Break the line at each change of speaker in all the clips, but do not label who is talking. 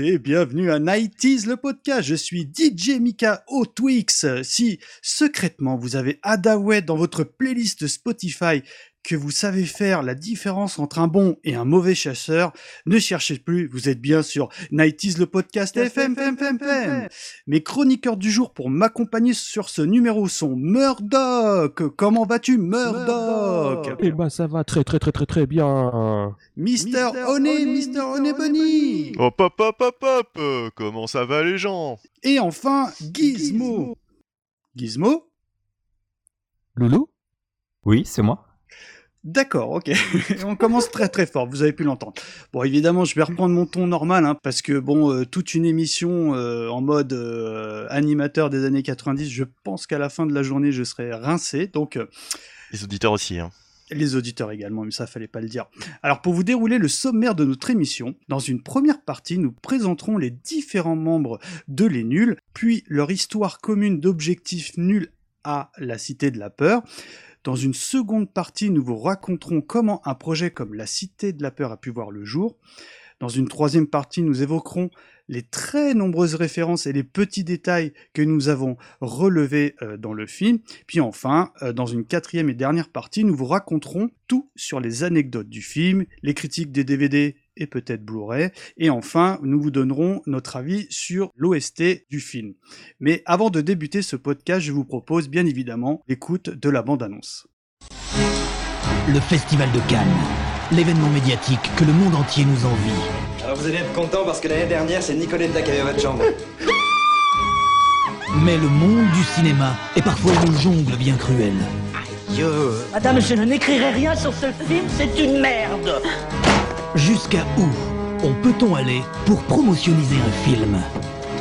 bienvenue à Nighties le podcast. Je suis DJ Mika au Twix. Si secrètement vous avez Adaway dans votre playlist Spotify que vous savez faire la différence entre un bon et un mauvais chasseur, ne cherchez plus, vous êtes bien sur Nighties le podcast FM, FM, FM, FM. Mes chroniqueurs du jour pour m'accompagner sur ce numéro sont Murdoch. Comment vas-tu Murdoch
Eh ben ça va très très très très très bien.
Mister Honey, Mister Honey Bunny.
Hop hop hop hop hop Comment ça va les gens?
Et enfin Gizmo. Gizmo?
Loulou?
Oui, c'est moi.
D'accord, ok. On commence très très fort, vous avez pu l'entendre. Bon, évidemment, je vais reprendre mon ton normal, hein, parce que bon, euh, toute une émission euh, en mode euh, animateur des années 90, je pense qu'à la fin de la journée, je serai rincé. Donc,
Les auditeurs aussi. Hein.
les auditeurs également, mais ça fallait pas le dire. Alors pour vous dérouler le sommaire de notre émission, dans une première partie, nous présenterons les différents membres de Les Nuls, puis leur histoire commune d'objectifs nuls à la Cité de la Peur. Dans une seconde partie, nous vous raconterons comment un projet comme la Cité de la Peur a pu voir le jour. Dans une troisième partie, nous évoquerons les très nombreuses références et les petits détails que nous avons relevés euh, dans le film. Puis enfin, euh, dans une quatrième et dernière partie, nous vous raconterons tout sur les anecdotes du film, les critiques des DVD et peut-être Blu-ray. Et enfin, nous vous donnerons notre avis sur l'OST du film. Mais avant de débuter ce podcast, je vous propose bien évidemment l'écoute de la bande-annonce.
Le Festival de Cannes, l'événement médiatique que le monde entier nous envie.
Alors vous allez être content parce que l'année dernière, c'est Nicoletta qui avait votre chambre.
Mais le monde du cinéma est parfois une jungle bien cruelle.
Madame, je n'écrirai rien sur ce film, c'est une merde.
Jusqu'à où on peut-on aller pour promotionnaliser un film?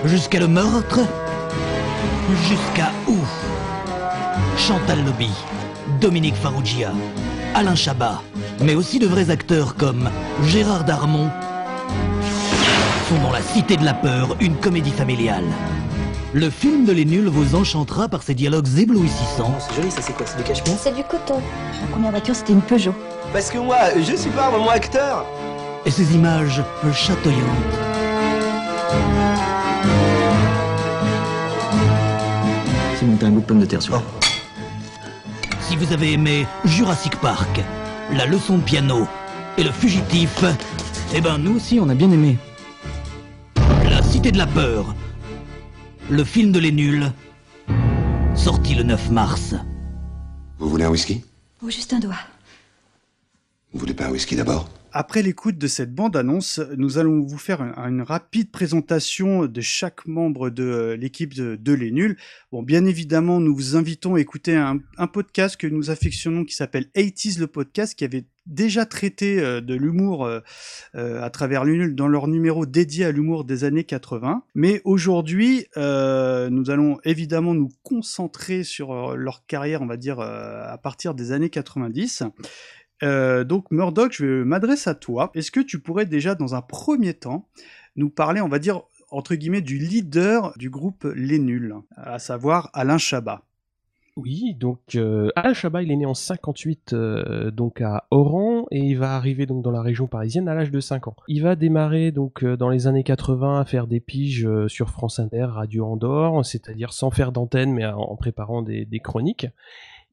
Jusqu'à le meurtre? Jusqu'à où? Chantal Lobby, Dominique Farrugia, Alain Chabat, mais aussi de vrais acteurs comme Gérard Darmon font dans La Cité de la Peur une comédie familiale. Le film de Les Nuls vous enchantera par ses dialogues éblouissants
C'est joli, ça c'est quoi C'est du cachemire
C'est du coton. La première voiture, c'était une Peugeot.
Parce que moi, je suis pas un moment acteur
et ses images chatoyantes.
C'est monter un goût de pomme de terre sur
Si vous avez aimé Jurassic Park, La leçon de piano et Le fugitif, eh ben nous aussi on a bien aimé. La Cité de la peur, le film de les nuls, sorti le 9 mars.
Vous voulez un whisky?
Oh, juste un doigt.
Vous voulez pas un whisky d'abord?
Après l'écoute de cette bande-annonce, nous allons vous faire un- une rapide présentation de chaque membre de euh, l'équipe de, de Les Nuls. Bon, bien évidemment, nous vous invitons à écouter un, podcast que nous affectionnons qui s'appelle 80s le podcast, qui avait déjà traité euh, de l'humour euh, à travers Les Nuls dans leur numéro dédié à l'humour des années 80. Mais aujourd'hui, nous allons évidemment nous concentrer sur leur carrière, on va dire, à partir des années 90. Euh, donc Murdoch, je m'adresse à toi. Est-ce que tu pourrais déjà, dans un premier temps, nous parler, on va dire, entre guillemets, du leader du groupe Les Nuls, à savoir Alain Chabat?
Oui, donc euh, Alain Chabat, il est né en 58 euh, donc à Oran et il va arriver donc dans la région parisienne à l'âge de 5 ans. Il va démarrer donc dans les années 80 à faire des piges sur France Inter, Radio Andorre, c'est-à-dire sans faire d'antenne mais en préparant des chroniques.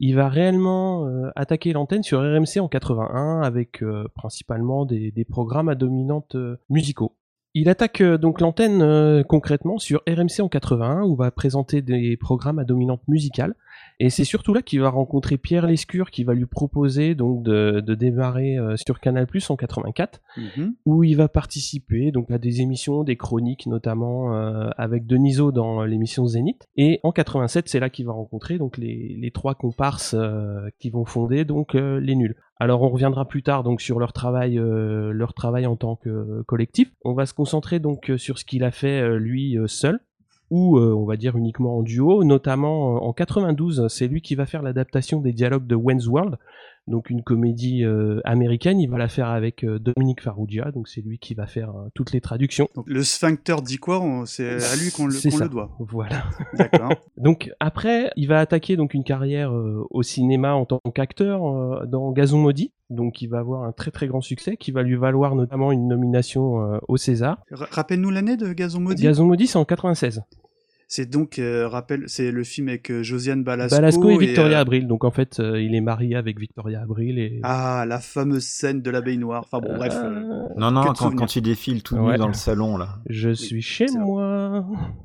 Il va réellement euh, attaquer l'antenne sur RMC en 81 avec euh, principalement des, des programmes à dominante euh, musicaux. Il attaque euh, donc l'antenne euh, concrètement sur RMC en 81 où va présenter des programmes à dominante musicale. Et c'est surtout là qu'il va rencontrer Pierre Lescure qui va lui proposer donc de, de démarrer euh, sur Canal Plus en 84
Mhm.
où il va participer donc à des émissions, des chroniques notamment euh, avec Deniso dans l'émission Zénith. Et en 87, c'est là qu'il va rencontrer donc les, les trois comparses euh, qui vont fonder donc euh, les nuls. Alors on reviendra plus tard donc sur leur travail, euh, leur travail en tant que collectif. On va se concentrer donc euh, sur ce qu'il a fait euh, lui euh, seul ou euh, on va dire uniquement en duo, notamment euh, en 92, c'est lui qui va faire l'adaptation des dialogues de Wayne's World, donc une comédie euh, américaine. Il va la faire avec euh, Dominique Farrugia, donc c'est lui qui va faire euh, toutes les traductions.
Donc, le sphincter dit quoi C'est à lui qu'on le, le doit.
Voilà.
D'accord.
Donc après, il va attaquer donc une carrière au cinéma en tant qu'acteur dans Gazon maudit. Donc il va avoir un très très grand succès qui va lui valoir notamment une nomination au César.
Rappelle-nous l'année de Gazon Maudit.
Gazon maudit c'est en 96.
C'est donc, euh, rappelle, c'est le film avec euh, Josiane Balasco.
Balasco et Victoria
euh,
Abril. Donc en fait, euh, il est marié avec Victoria Abril et
Ah, la fameuse scène de l'abeille noire. Enfin bon, bref.
Non, non, quand, quand il défile tout
Ouais.
nu dans le salon, là.
je suis chez moi.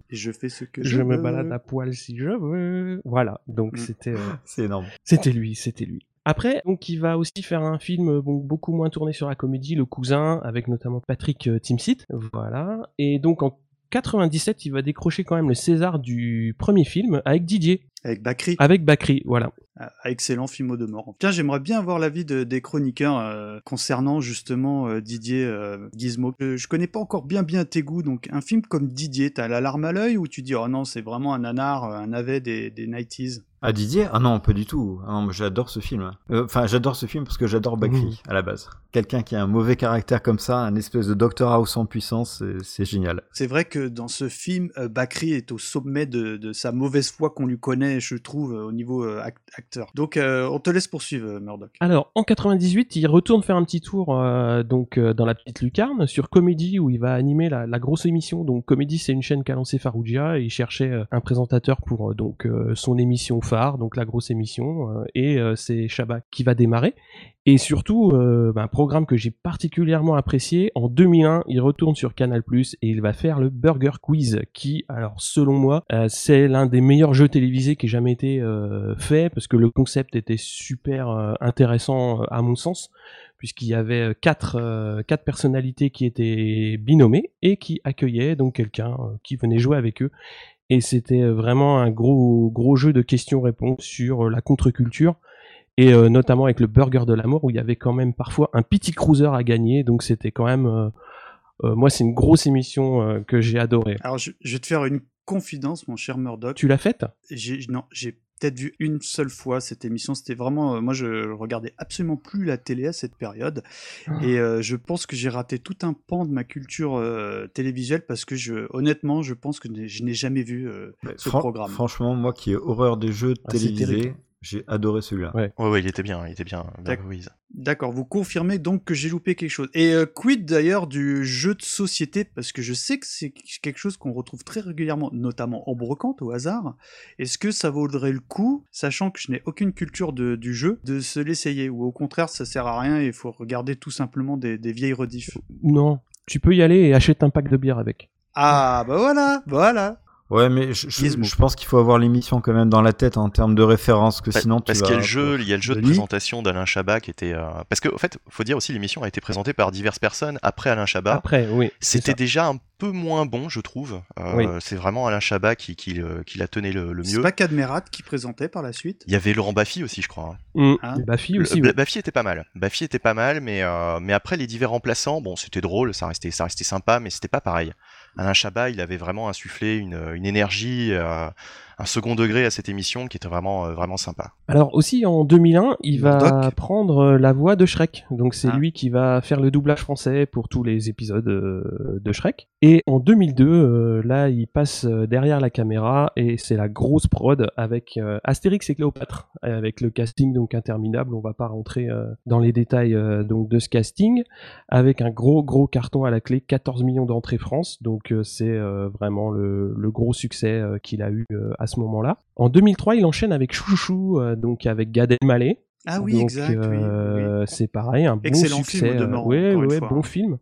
et je fais ce que
Je,
je,
me
veux.
balade à poil si je veux. Voilà. Donc
Mm.
c'était euh,
C'est énorme.
C'était lui, c'était lui. Après, donc, il va aussi faire un film bon, beaucoup moins tourné sur la comédie, Le Cousin, avec notamment Patrick euh, Timsit. Voilà. Et donc, en 97, il va décrocher quand même le César du premier film avec Didier,
Avec Bakri.
avec Bakri. Voilà.
Ah, excellent film de mort. Tiens, j'aimerais bien avoir l'avis de- des chroniqueurs euh, concernant justement euh, Didier euh, Gizmo. Euh, je connais pas encore bien bien tes goûts, donc un film comme Didier, t'as la larme à l'œil ou tu dis oh non c'est vraiment un nanar, un navet des, des 90s
Ah, Didier? Ah non, pas du tout. Ah non, mais j'adore ce film. Euh, Enfin, j'adore ce film parce que j'adore Bakri,
Mhm.
à la base. Quelqu'un qui a un mauvais caractère comme ça, un espèce de Dr House en puissance, c'est- génial.
C'est vrai que dans ce film, euh, Bakri est au sommet de, de sa mauvaise foi qu'on lui connaît, je trouve, euh, au niveau euh, act- acteur. Donc euh, on te laisse poursuivre, Murdoch.
Alors, en 98, il retourne faire un petit tour euh, donc euh, dans la petite lucarne sur Comédie où il va animer la, la grosse émission. Donc Comédie, c'est une chaîne qu'a lancé Farougia et il cherchait euh, un présentateur pour euh, donc euh, son émission phare, donc la grosse émission. euh, et euh, c'est Shabak qui va démarrer. Et surtout, euh, bah, un programme que j'ai particulièrement apprécié. En 2001, il retourne sur Canal+ et il va faire le Burger Quiz, qui, alors selon moi, euh, c'est l'un des meilleurs jeux télévisés qui ait jamais été euh, fait parce que le concept était super intéressant à mon sens puisqu'il y avait quatre, personnalités qui étaient binomées et qui accueillaient donc quelqu'un qui venait jouer avec eux. Et c'était vraiment un gros, gros jeu de questions-réponses sur la contre-culture et euh, notamment avec le burger de la mort où il y avait quand même parfois un petit cruiser à gagner. Donc c'était quand même, euh, euh, moi c'est une grosse émission euh, que j'ai adorée.
Alors je, je vais te faire une confidence, mon cher Murdoch.
Tu l'as faite?
J'ai non, j'ai peut-être vu une seule fois cette émission. C'était vraiment, euh, moi je regardais absolument plus la télé à cette période,
Ah.
et euh, je pense que j'ai raté tout un pan de ma culture euh, télévisuelle parce que je, honnêtement, je pense que je n'ai jamais vu euh, ce
fran-
programme.
Franchement, moi qui ai horreur des jeux
Ah,
télévisés. J'ai adoré celui-là.
Ouais.
Ouais, ouais, il était bien, il était bien.
D'accord, vous confirmez donc que j'ai loupé quelque chose. Et euh, quid d'ailleurs du jeu de société? Parce que je sais que c'est quelque chose qu'on retrouve très régulièrement, notamment en brocante au hasard. Est-ce que ça vaudrait le coup, sachant que je n'ai aucune culture de- du jeu, de se l'essayer? Ou au contraire, ça sert à rien et il faut regarder tout simplement des, des vieilles rediffs?
Non, tu peux y aller et achète un pack de bière avec.
Ah, bah voilà, voilà
Ouais, mais je, je-
Gizmo.
je pense qu'il faut avoir l'émission quand même dans la tête en termes de référence, que
Pa-
sinon tu
parce qu'il y a le jeu, il y a le jeu de présentation d'Alain Chabat qui était. euh, Parce que, en fait, faut dire aussi, l'émission a été présentée par diverses personnes après Alain Chabat.
Après, oui.
C'était déjà un peu moins bon, je trouve. Euh,
Oui.
C'est vraiment Alain Chabat qui, qui, le- qui la tenait le, le
C'est
mieux.
pas Cadmerat qui présentait par la suite?
Il y avait Laurent Baffy aussi, je crois. hein.
Mm.
Hein
Et Baffy
Le-
aussi. Oui.
Baffy était pas mal. Baffy était pas mal, mais, euh, mais après les divers remplaçants, bon, c'était drôle, ça restait, ça restait sympa, mais c'était pas pareil. Alain Chabat, il avait vraiment insufflé une, une énergie, euh, un second degré à cette émission qui était vraiment, euh, vraiment sympa.
Alors aussi en 2001, il va prendre euh, la voix de Shrek. Donc c'est
Ah.
lui qui va faire le doublage français pour tous les épisodes euh, de Shrek. Et en 2002, euh, là, il passe derrière la caméra et c'est la grosse prod avec euh, Astérix et Cléopâtre, avec le casting donc interminable. On va pas rentrer euh, dans les détails euh, donc de ce casting, avec un gros gros carton à la clé, 14 millions d'entrées France. Donc euh, c'est euh, vraiment le, le gros succès euh, qu'il a eu euh, à ce moment-là. En 2003, il enchaîne avec Chouchou, euh, donc avec Gad Elmaleh.
Ah oui,
Donc,
exact, oui, oui, oui.
euh, C'est pareil, un
Excellent
bon
film,
succès.
au
euh,
demeurant,
ouais, ouais, bon film.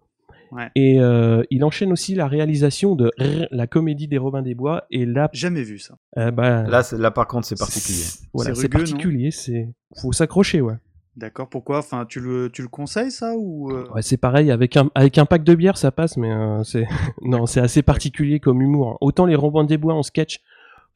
Ouais.
Et euh, il enchaîne aussi la réalisation de Rrr, la comédie des Robins des Bois. Et là,
Jamais vu ça.
euh, bah,
Là, c'est- là, par contre, c'est particulier.
Voilà,
C'est
c'est
rugueux, non
particulier. C'est faut s'accrocher, ouais.
D'accord, pourquoi? Enfin, tu le, tu le conseilles ça ou euh,
Ouais, c'est pareil avec un avec un pack de bière, ça passe, mais euh, c'est non, c'est assez particulier comme humour. hein. Autant les Robins des Bois en sketch,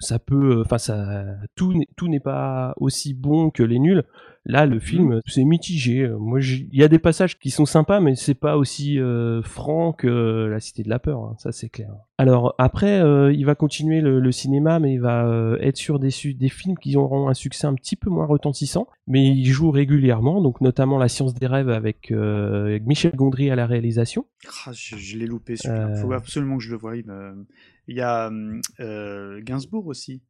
ça peut, enfin ça, tout n'est- tout n'est pas aussi bon que les nuls. Là, le film, c'est mitigé. Moi, il y a des passages qui sont sympas, mais c'est pas aussi euh, franc que La Cité de la Peur, hein, ça c'est clair. Alors après, euh, il va continuer le, cinéma, mais il va euh, être sur des, des films qui auront un succès un petit peu moins retentissant, mais il joue régulièrement, donc notamment La Science des rêves avec Michel Gondry à la réalisation.
Ah, je, l'ai loupé. Il faut absolument que je le voie. Il, y a Gainsbourg aussi.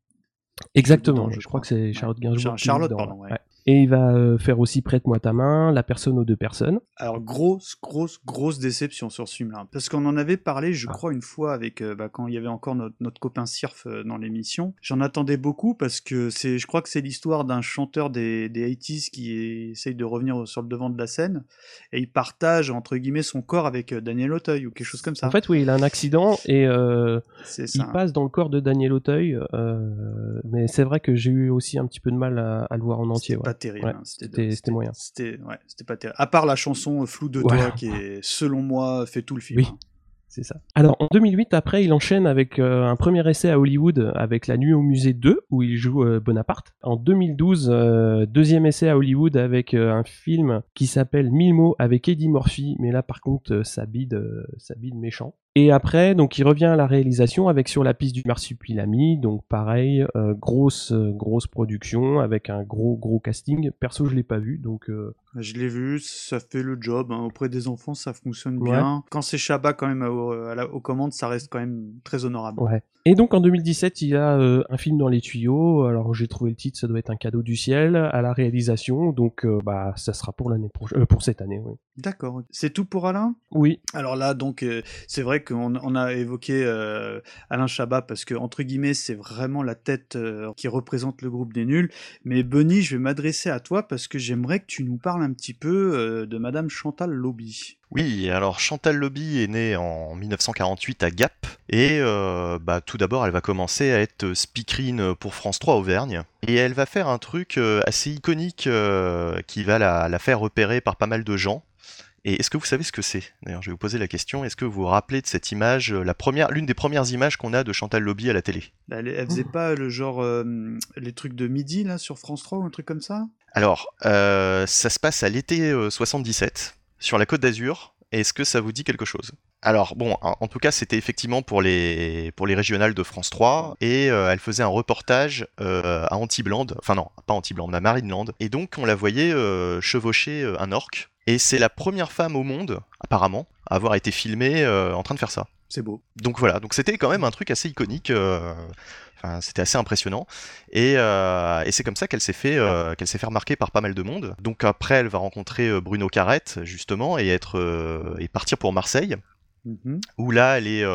Exactement, je, crois. que c'est Charlotte Gainsbourg.
Charlotte, pardon. Ouais.
Et il va euh, faire aussi Prête-moi ta main, La personne aux deux personnes.
Alors, grosse, grosse, grosse déception sur ce film-là. Parce qu'on en avait parlé, je ah. crois, une fois avec euh, bah, quand il y avait encore notre, copain Sirf euh, dans l'émission. J'en attendais beaucoup parce que c'est, je crois que c'est l'histoire d'un chanteur des, des 80s qui essaye de revenir sur le devant de la scène. Et il partage, entre guillemets, son corps avec Daniel Auteuil ou quelque chose comme ça.
En fait, oui, il a un accident et il passe dans le corps de Daniel Auteuil. mais c'est vrai que j'ai eu aussi un petit peu de mal à, le voir en entier
terrible.
Hein, c'était moyen.
C'était ouais, pas terrible. À part la chanson Flou de toi qui est, selon moi, fait tout le film.
Oui. Hein. C'est ça. Alors en 2008, après, il enchaîne avec euh, un premier essai à Hollywood avec La Nuit au Musée 2, où il joue euh, Bonaparte. En 2012, euh, deuxième essai à Hollywood avec un film qui s'appelle Mille mots avec Eddie Murphy, mais là par contre, ça bide, ça bide méchant. Et après, donc il revient à la réalisation avec Sur la piste du marsupilami, donc pareil, euh, grosse euh, grosse production avec un gros gros casting. Perso, je l'ai pas vu, donc. Euh,
je l'ai vu, ça fait le job. Hein. Auprès des enfants, ça fonctionne bien. Quand c'est Chabat quand même aux commandes, ça reste quand même très honorable.
Ouais. Et donc en 2017, il y a un film dans les tuyaux. Alors j'ai trouvé le titre, ça doit être un cadeau du ciel à la réalisation. Donc bah ça sera pour l'année prochaine, pour cette année. Oui.
D'accord. C'est tout pour Alain?
Oui.
Alors là, donc c'est vrai qu'on on a évoqué euh, Alain Chabat parce que, entre guillemets, c'est vraiment la tête euh, qui représente le groupe des nuls. Mais Benny, je vais m'adresser à toi parce que j'aimerais que tu nous parles un petit peu euh, de Madame Chantal Lobby.
Oui, alors Chantal Lobby est née en 1948 à Gap et bah, tout d'abord elle va commencer à être speakerine pour France 3 Auvergne et elle va faire un truc assez iconique qui va la, faire repérer par pas mal de gens. Et est-ce que vous savez ce que c'est? D'ailleurs, je vais vous poser la question. Est-ce que vous vous rappelez de cette image, euh, la première, l'une des premières images qu'on a de Chantal Lobby à la télé?
Bah, elle, faisait pas le genre euh, les trucs de midi là sur France 3 ou un truc comme ça?
Alors, euh, ça se passe à l'été 77 sur la Côte d'Azur. Est-ce que ça vous dit quelque chose? Alors bon, en, tout cas, c'était effectivement pour les pour les régionales de France 3 et elle faisait un reportage à Antibland, enfin non, pas Antibland, à Marineland. Et donc on la voyait chevaucher un orque et c'est la première femme au monde, apparemment, avoir été filmée euh, en train de faire ça.
C'est beau.
Donc voilà, donc c'était quand même un truc assez iconique. Euh, enfin, c'était assez impressionnant. Et, euh, et c'est comme ça qu'elle s'est fait, qu'elle s'est fait remarquer par pas mal de monde. Donc après, elle va rencontrer Bruno Carrette justement et être et partir pour Marseille. Mm-hmm. Où là, elle est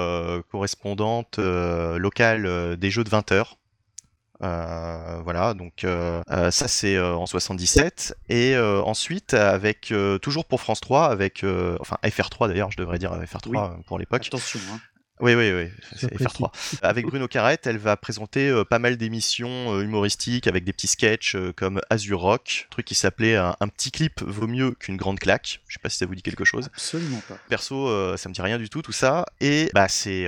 correspondante locale des Jeux de 20 heures. Euh, voilà, donc euh, euh, ça c'est en 77 et ensuite avec toujours pour France 3 avec enfin FR3 d'ailleurs, je devrais dire FR3 pour l'époque.
Attention. Hein.
Oui, oui, oui, c'est FR3. Avec Bruno Carrette, elle va présenter euh, pas mal d'émissions euh, humoristiques avec des petits sketchs euh, comme Azure Rock, truc qui s'appelait un, petit clip vaut mieux qu'une grande claque. Je sais pas si ça vous dit quelque chose.
Absolument pas.
Perso, ça me dit rien du tout tout ça. Et bah c'est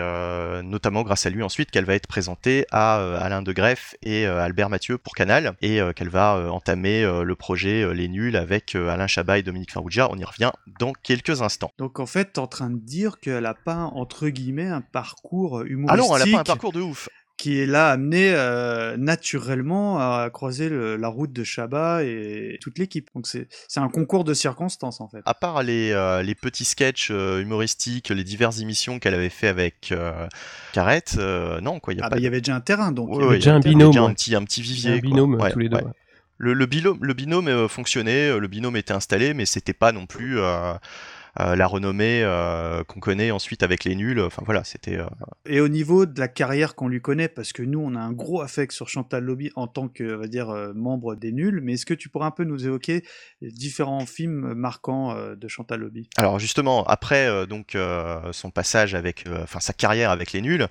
notamment grâce à lui ensuite qu'elle va être présentée à Alain de Greff et Albert Mathieu pour Canal et qu'elle va entamer le projet Les Nuls avec Alain Chabat et Dominique Farrugia. On y revient dans quelques instants.
Donc en fait, t'es en train de dire qu'elle a pas entre guillemets parcours humoristique. Ah
non, elle a pas un parcours de ouf
qui est là amené euh, naturellement à croiser la route de Chabat et toute l'équipe. Donc c'est un concours de circonstances en fait.
À part les, euh, les petits sketchs euh, humoristiques, les diverses émissions qu'elle avait fait avec Carrette, non quoi.
Il y, ah bah, y avait déjà un terrain donc.
il y avait déjà un binôme.
un petit, un petit vivier. Un
binôme tous les deux.
Le, le, binôme, le binôme fonctionnait, le binôme était installé, mais c'était pas non plus euh, la renommée euh, qu'on connaît ensuite avec les nuls. Enfin voilà, c'était. Euh,
Et au niveau de la carrière qu'on lui connaît, parce que nous, on a un gros affect sur Chantal Lobby en tant que, va dire, membre des nuls. Mais est-ce que tu pourrais un peu nous évoquer les différents films marquants de Chantal Lobby?
Alors justement, après donc son passage avec, enfin sa carrière avec les nuls.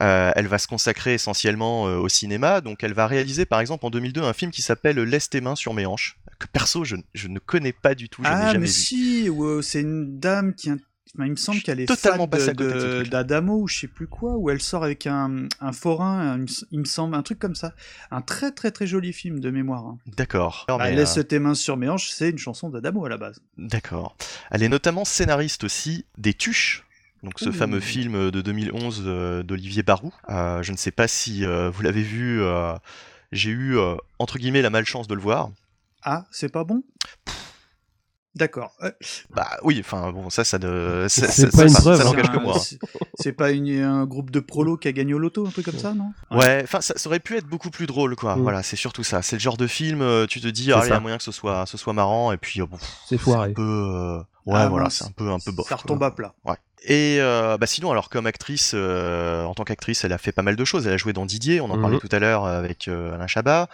elle va se consacrer essentiellement au cinéma, donc elle va réaliser par exemple en 2002 un film qui s'appelle Laisse tes mains sur mes hanches, que perso je, ne connais pas du tout, je
ah,
jamais
mais si, c'est une dame qui il me semble qu'elle est
totalement
fan d'Adamo ou je sais plus quoi, où elle sort avec un, un forain, un- il me semble, un truc comme ça. Un très très très joli film de mémoire. hein.
D'accord.
Bah, Laisse
euh,
tes mains sur mes hanches, c'est une chanson d'Adamo à la base.
D'accord. Elle est notamment scénariste aussi des Tuches. Donc ce
Ouh.
fameux film de 2011 euh, d'Olivier Barou. Euh, je ne sais pas si euh, vous l'avez vu. euh, J'ai eu euh, entre guillemets la malchance de le voir.
Ah, c'est pas bon? D'accord. Euh,
Bah oui, enfin bon, ça, ça ne, ça,
C'est
ça-
pas une
ça-
preuve,
ça n'engage que moi.
c'est- pas une- un groupe de prolo qui a gagné au loto, un truc comme ça, non?
Ouais, enfin, ça, ça aurait pu être beaucoup plus drôle, quoi.
Mm.
Voilà, c'est surtout ça. C'est le genre de film, euh, tu te dis, ah, il y a moyen que ce soit, ce soit marrant, et puis, euh, bon,
C'est foiré.
un peu, euh, ouais,
Ah,
voilà, c'est un peu, un peu bof.
Ça
quoi.
retombe à plat.
Ouais. Et euh, bah sinon, alors comme actrice, euh, en tant qu'actrice, elle a fait pas mal de choses. Elle a joué dans Didier, on en
Mhm.
parlait tout à l'heure avec euh, Alain Chabat.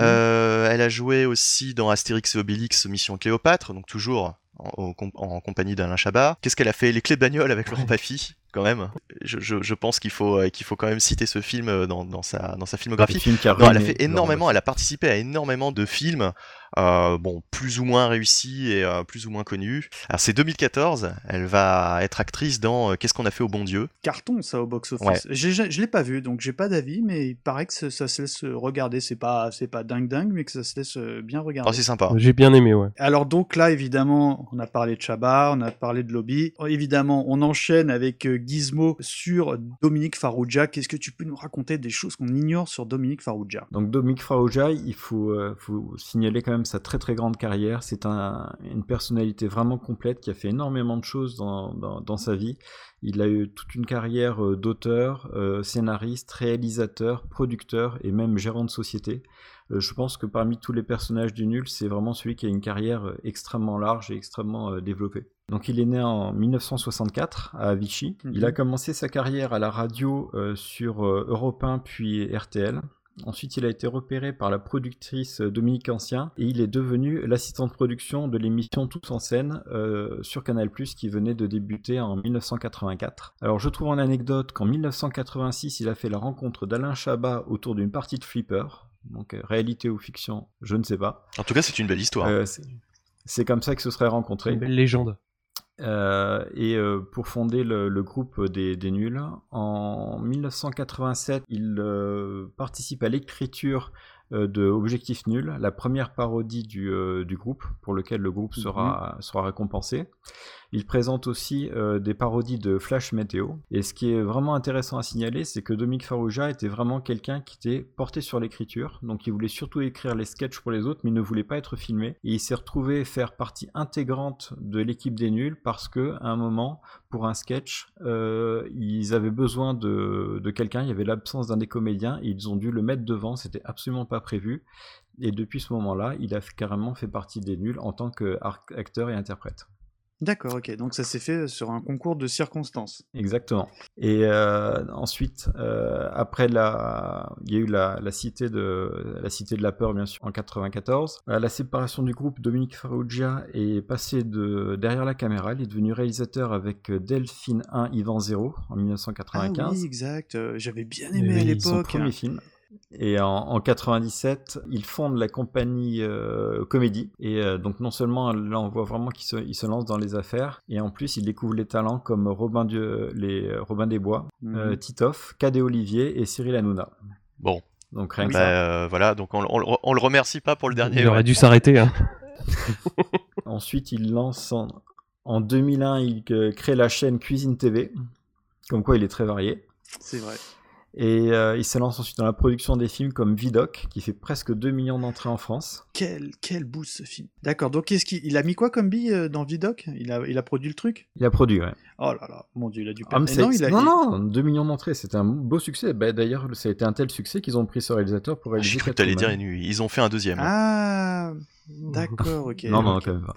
Euh, elle a joué aussi dans Astérix et Obélix, Mission Cléopâtre, donc toujours en, en compagnie d'Alain Chabat. Qu'est-ce qu'elle a fait Les clés de bagnole avec Laurent Baffy, quand même? Je, je, je pense qu'il faut, euh, qu'il faut quand même citer ce film euh, dans, dans, sa, dans sa filmographie. Non, elle a fait énormément, elle a participé à énormément de films, euh, bon, plus ou moins réussis et euh, plus ou moins connus. Alors c'est 2014, elle va être actrice dans euh, Qu'est-ce qu'on a fait au bon Dieu?
Carton, ça, au box-office.
Ouais.
Je l'ai pas vu, donc j'ai pas d'avis, mais il paraît que ça, se laisse regarder. C'est pas, c'est pas dingue dingue, mais que ça se laisse bien regarder.
Oh, c'est sympa.
J'ai bien aimé, ouais.
Alors donc là, évidemment, on a parlé de Chabat, on a parlé de Lobby. Oh, Évidemment, on enchaîne avec Gizmo sur Dominique Farrugia. Qu'est-ce que tu peux nous raconter des choses qu'on ignore sur Dominique Farrugia
Donc Dominique Farrugia, il faut, euh, faut signaler quand même sa très très grande carrière. C'est un, une personnalité vraiment complète qui a fait énormément de choses dans, dans, dans sa vie. Il a eu toute une carrière euh, d'auteur, euh, scénariste, réalisateur, producteur et même gérant de société. Euh, je pense que parmi tous les personnages du nul, c'est vraiment celui qui a une carrière extrêmement large et extrêmement développée. Donc il est né en 1964 à Vichy. Il
Mhm.
a commencé sa carrière à la radio euh, sur Europe 1 puis RTL. Ensuite, il a été repéré par la productrice euh, Dominique Ancien et il est devenu l'assistant de production de l'émission Tous en scène euh, sur Canal+, qui venait de débuter en 1984. Alors, je trouve en anecdote qu'en 1986, il a fait la rencontre d'Alain Chabat autour d'une partie de Flipper. Donc, euh, réalité ou fiction, je ne sais pas.
En tout cas, c'est une belle histoire.
Euh, c'est- c'est comme ça que se seraient rencontrés.
Une belle légende.
Euh, et euh, pour fonder le, le groupe des, des nuls. En 1987, il euh, participe à l'écriture euh, de Objectif Nul, la première parodie du, euh, du groupe, pour lequel le groupe sera, sera récompensé. Il présente aussi euh, des parodies de Flash Météo. Et ce qui est vraiment intéressant à signaler, c'est que Dominique Farrugia était vraiment quelqu'un qui était porté sur l'écriture. Donc il voulait surtout écrire les sketchs pour les autres, mais il ne voulait pas être filmé. Et il s'est retrouvé faire partie intégrante de l'équipe des nuls parce que à un moment, pour un sketch, euh, ils avaient besoin de, quelqu'un. Il y avait l'absence d'un des comédiens ils ont dû le mettre devant. C'était absolument pas prévu. Et depuis ce moment-là, il a carrément fait partie des nuls en tant qu'acteur et interprète.
D'accord, ok. Donc ça s'est fait sur un concours de circonstances.
Exactement. Et euh, ensuite, euh, après la, il y a eu la, la cité de la cité de la peur bien sûr en 94. À la séparation du groupe, Dominique Farrugia est passé de derrière la caméra. Il est devenu réalisateur avec Delphine 1, Yvan 0 en 1995.
Ah oui, exact. Euh, J'avais bien aimé à
oui,
son
l'époque.
premier film. Et en, en 97, il fonde la compagnie euh, Comédie. Et euh, donc non seulement là on voit vraiment qu'il se, il se lance dans les affaires, et en plus il découvre les talents comme Robin, Dieu, les, euh, Robin des Bois,
Mhm.
euh, Titoff, Cadet Olivier et Cyril Hanouna.
Bon,
Donc rien que
bah,
ça.
euh, voilà, donc on, on- on le remercie pas pour le dernier.
Il aurait dû s'arrêter. Hein.
Ensuite il lance en, en 2001, il crée la chaîne Cuisine TV. Comme quoi il est très varié.
C'est vrai.
Et euh, il se lance ensuite dans la production des films comme Vidoc, qui fait presque 2 millions d'entrées en France.
Quel, quel boost ce film. D'accord, donc qu'est-ce qu'il il a mis quoi comme bille euh, dans Vidoc il a, il a produit le truc?
Il a produit, ouais.
Oh là là, mon dieu, il a dû
Ah,
perdre. non, il a,
non, non, 2 millions d'entrées, c'était un beau succès. Bah, D'ailleurs, ça a été un tel succès qu'ils ont pris ce réalisateur pour réaliser
J'ai cru que t'allais dire, ils ils ont fait un deuxième.
Ah, d'accord, ok.
Non, non, quand même pas.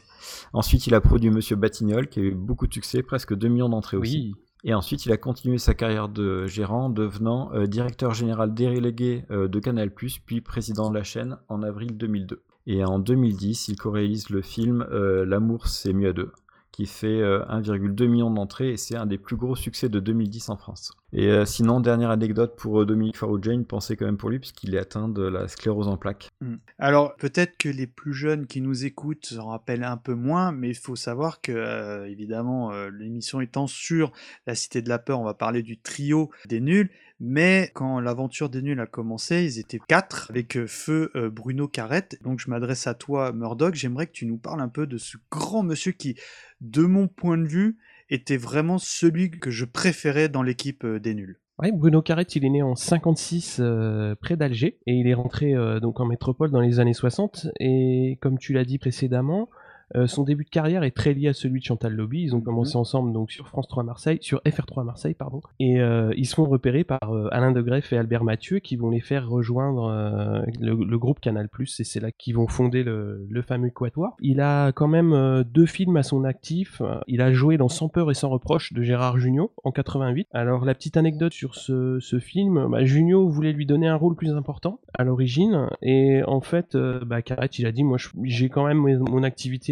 Ensuite, il a produit Monsieur Batignolles, qui a eu beaucoup de succès, presque 2 millions d'entrées aussi. Et ensuite, il a continué sa carrière de gérant, devenant euh, directeur général délégué euh, de Canal+, puis président de la chaîne en avril 2002. Et en 2010, il co-réalise le film euh, L'amour, c'est mieux à deux, qui fait euh, 1,2 million d'entrées et c'est un des plus gros succès de 2010 en France. Et euh, sinon, dernière anecdote pour euh, Dominique Farrugia, une pensée quand même pour lui, puisqu'il est atteint de la sclérose en plaques.
Mm. Alors, peut-être que les plus jeunes qui nous écoutent s'en rappellent un peu moins, mais il faut savoir que, euh, évidemment, l'émission étant sur la Cité de la Peur, on va parler du trio des nuls. Mais quand l'aventure des nuls a commencé, ils étaient quatre avec feu Bruno Carrette. Donc je m'adresse à toi, Murdoch. J'aimerais que tu nous parles un peu de ce grand monsieur qui, de mon point de vue, était vraiment celui que je préférais dans l'équipe euh, des nuls.
Bruno Carrette, il est né en 56 euh, près d'Alger et il est rentré euh, donc en métropole dans les années 60 et comme tu l'as dit précédemment, euh, son début de carrière est très lié à celui de Chantal Lobby. Ils ont commencé ensemble donc sur France 3 Marseille, sur FR3 Marseille pardon, et euh, ils seront repérés par euh, Alain de Greff et Albert Mathieu qui vont les faire rejoindre euh, le, le groupe Canal+. Et c'est là qu'ils vont fonder le, le fameux Quatuor. Il a quand même deux films à son actif. Il a joué dans Sans peur et sans reproche de Gérard Jugnot en 88. Alors la petite anecdote sur ce, ce film, bah, Jugnot voulait lui donner un rôle plus important à l'origine et en fait, bah, Carrette il a dit moi j'ai quand même mon mon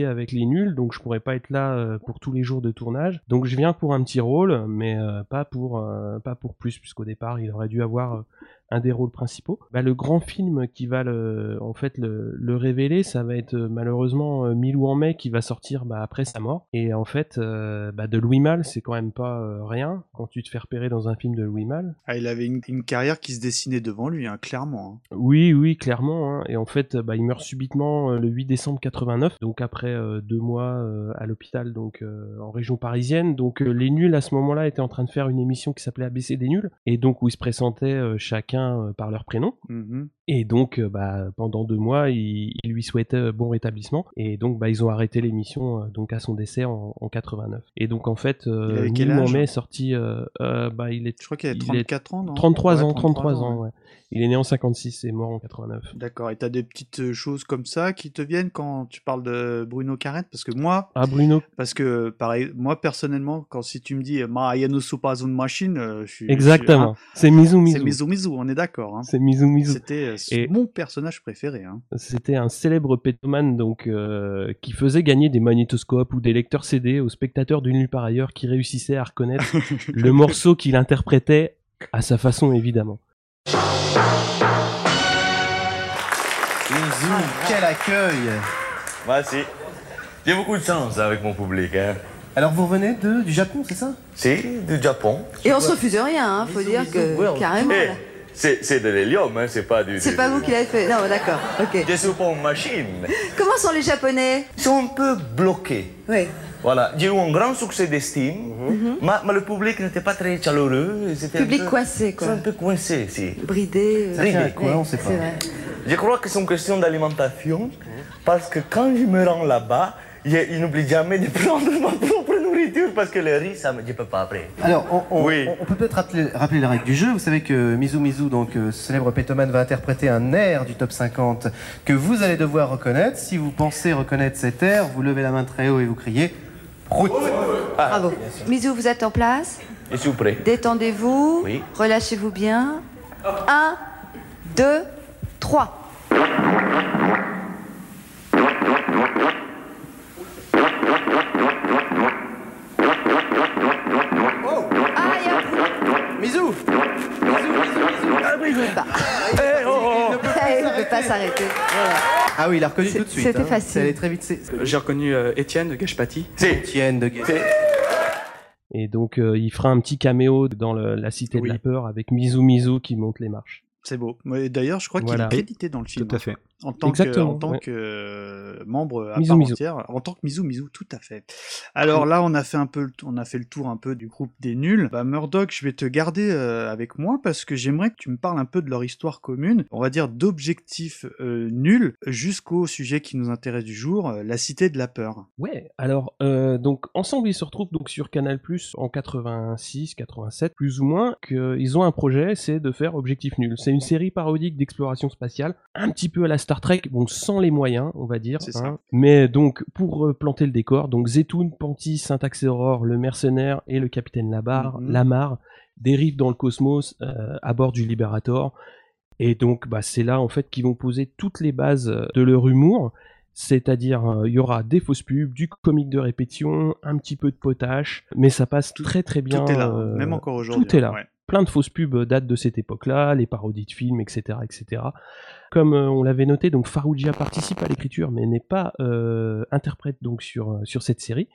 avec les nuls donc je pourrais pas être là euh, pour tous les jours de tournage. Donc je viens pour un petit rôle mais euh, pas pour euh, pas pour plus puisqu'au départ il aurait dû avoir un des rôles principaux. Bah, le grand film qui va le, en fait le, le révéler, ça va être euh, malheureusement euh, Milou en mai qui va sortir bah, après sa mort. Et en fait, euh, bah, de Louis Malle, c'est quand même pas euh, rien quand tu te fais repérer dans un film de Louis Malle.
Ah, il avait une, une carrière qui se dessinait devant lui, hein, clairement. hein.
Oui, oui, clairement. hein. Et en fait, bah, il meurt subitement euh, le 8 décembre 89, donc après deux mois à l'hôpital, donc en région parisienne. Donc les nuls à ce moment-là étaient en train de faire une émission qui s'appelait ABC des nuls, et donc où ils se présentaient euh, chacun euh, par leur prénom.
Mhm.
Et donc, euh, bah, pendant deux mois, il, il lui souhaitait euh, bon rétablissement. Et donc, bah, ils ont arrêté l'émission donc à son décès en, en 89. Et donc, en fait,
Il
euh,
quel
en mai est sorti. euh, bah, il est.
Je crois qu'il
il est
34 ans, non?
33
Ouais,
ans, 33 ans.
ouais.
Il est né en 56 et mort en 89.
D'accord, et t'as des petites euh, choses comme ça qui te viennent quand tu parles de Bruno Carrette? Parce que moi,
Ah, Bruno.
parce que pareil, moi personnellement, quand si tu me dis Ma Yano pas une machine, euh, je suis.
Exactement. C'est Mizu
hein, C'est
Mizu.
Mizu Mizu, on est d'accord. hein.
C'est Mizu Mizu.
C'était euh,
Et-
mon personnage préféré. hein.
C'était un célèbre pétomane donc euh, qui faisait gagner des magnétoscopes ou des lecteurs CD aux spectateurs d'une nuit par ailleurs qui réussissaient à reconnaître le morceau qu'il interprétait à sa façon évidemment.
Quel accueil
Merci. J'ai beaucoup de chance avec mon public. Hein.
Alors vous revenez de, du Japon, c'est ça?
Si, du Japon.
Et on se refuse rien, hein, faut dire que carrément.
Eh, c'est c'est de l'hélium, hein, c'est pas du.
C'est
du-
pas vous qui l'avez fait. Non, d'accord. Ok.
Je suis pas une machine.
Comment sont les Japonais?
Ils sont un peu bloqués.
Oui.
Voilà, j'ai eu un grand succès d'estime, mais, mais le public n'était pas très chaleureux. un
Public
peu-
coincé, quoi.
Un peu coincés, si.
Bridé. euh, ouais,
quoi, on sait pas.
c'est vrai.
Je crois que c'est une question d'alimentation, parce que quand je me rends là-bas, je, je n'oublie jamais de prendre ma propre nourriture, parce que le riz, ça me, je peux pas après.
Alors, on, on-
Oui.
on- on peut peut-être rappeler, rappeler la règle du jeu. Vous savez que Mizu Mizu, donc euh, ce célèbre pétomane, va interpréter un air du top 50 que vous allez devoir reconnaître. Si vous pensez reconnaître cet air, vous levez la main très haut et vous criez Prout
Bravo. Mizu, vous êtes en place
Je suis prêt.
Détendez-vous.
Oui.
Relâchez-vous bien. Un, deux, trois. Ah, il y a un bruit.
Mizu
Ah s'arrêter. Voilà.
Ah oui, il a reconnu
C'est-
tout de suite.
c'était
hein.
facile.
C'est allé très vite. c'est-
J'ai reconnu euh, Étienne de Gashpati.
Étienne de Guet.
Et donc euh, il fera un petit caméo dans le- la cité
Oui.
de la peur avec Mizu Mizu qui monte les marches.
C'est beau. Ouais, D'ailleurs, je crois
Voilà.
qu'il est crédité dans le film.
Tout à fait.
En tant que,
Exactement,
en tant
ouais.
que euh, membre à
Mizu
part
Mizu.
entière, en tant que Mizu Mizu, tout à fait. Alors là, on a fait un peu, le- on a fait le tour un peu du groupe des nuls. Bah, Murdoch, je vais te garder euh, avec moi parce que j'aimerais que tu me parles un peu de leur histoire commune. On va dire d'objectifs euh, nuls jusqu'au sujet qui nous intéresse du jour, euh, la cité de la peur.
Ouais, alors donc ensemble ils se retrouvent donc sur Canal en 86, 87 plus ou moins qu'ils ont un projet, c'est de faire Objectif Nul. C'est une série parodique d'exploration spatiale, un petit peu à la Star Trek, bon sans les moyens, on va dire.
C'est ça.
hein. Mais donc pour euh, planter le décor, donc Zetoun, Panty, Syntaxe Aurore, le mercenaire et le capitaine Labar,
Mhm.
Lamar dérivent dans le cosmos euh, à bord du Liberator. Et donc, bah, c'est là en fait qu'ils vont poser toutes les bases euh, de leur humour. C'est-à-dire, euh, il y aura des fausses pubs, du comique de répétition, un petit peu de potache, mais ça passe très très bien.
tout est là, même encore aujourd'hui.
Tout est là.
ouais.
Plein de fausses pubs datent de cette époque-là, les parodies de films, etc., etc. Comme euh, on l'avait noté, donc Farougia participe à l'écriture, mais n'est pas euh, interprète donc sur sur cette série.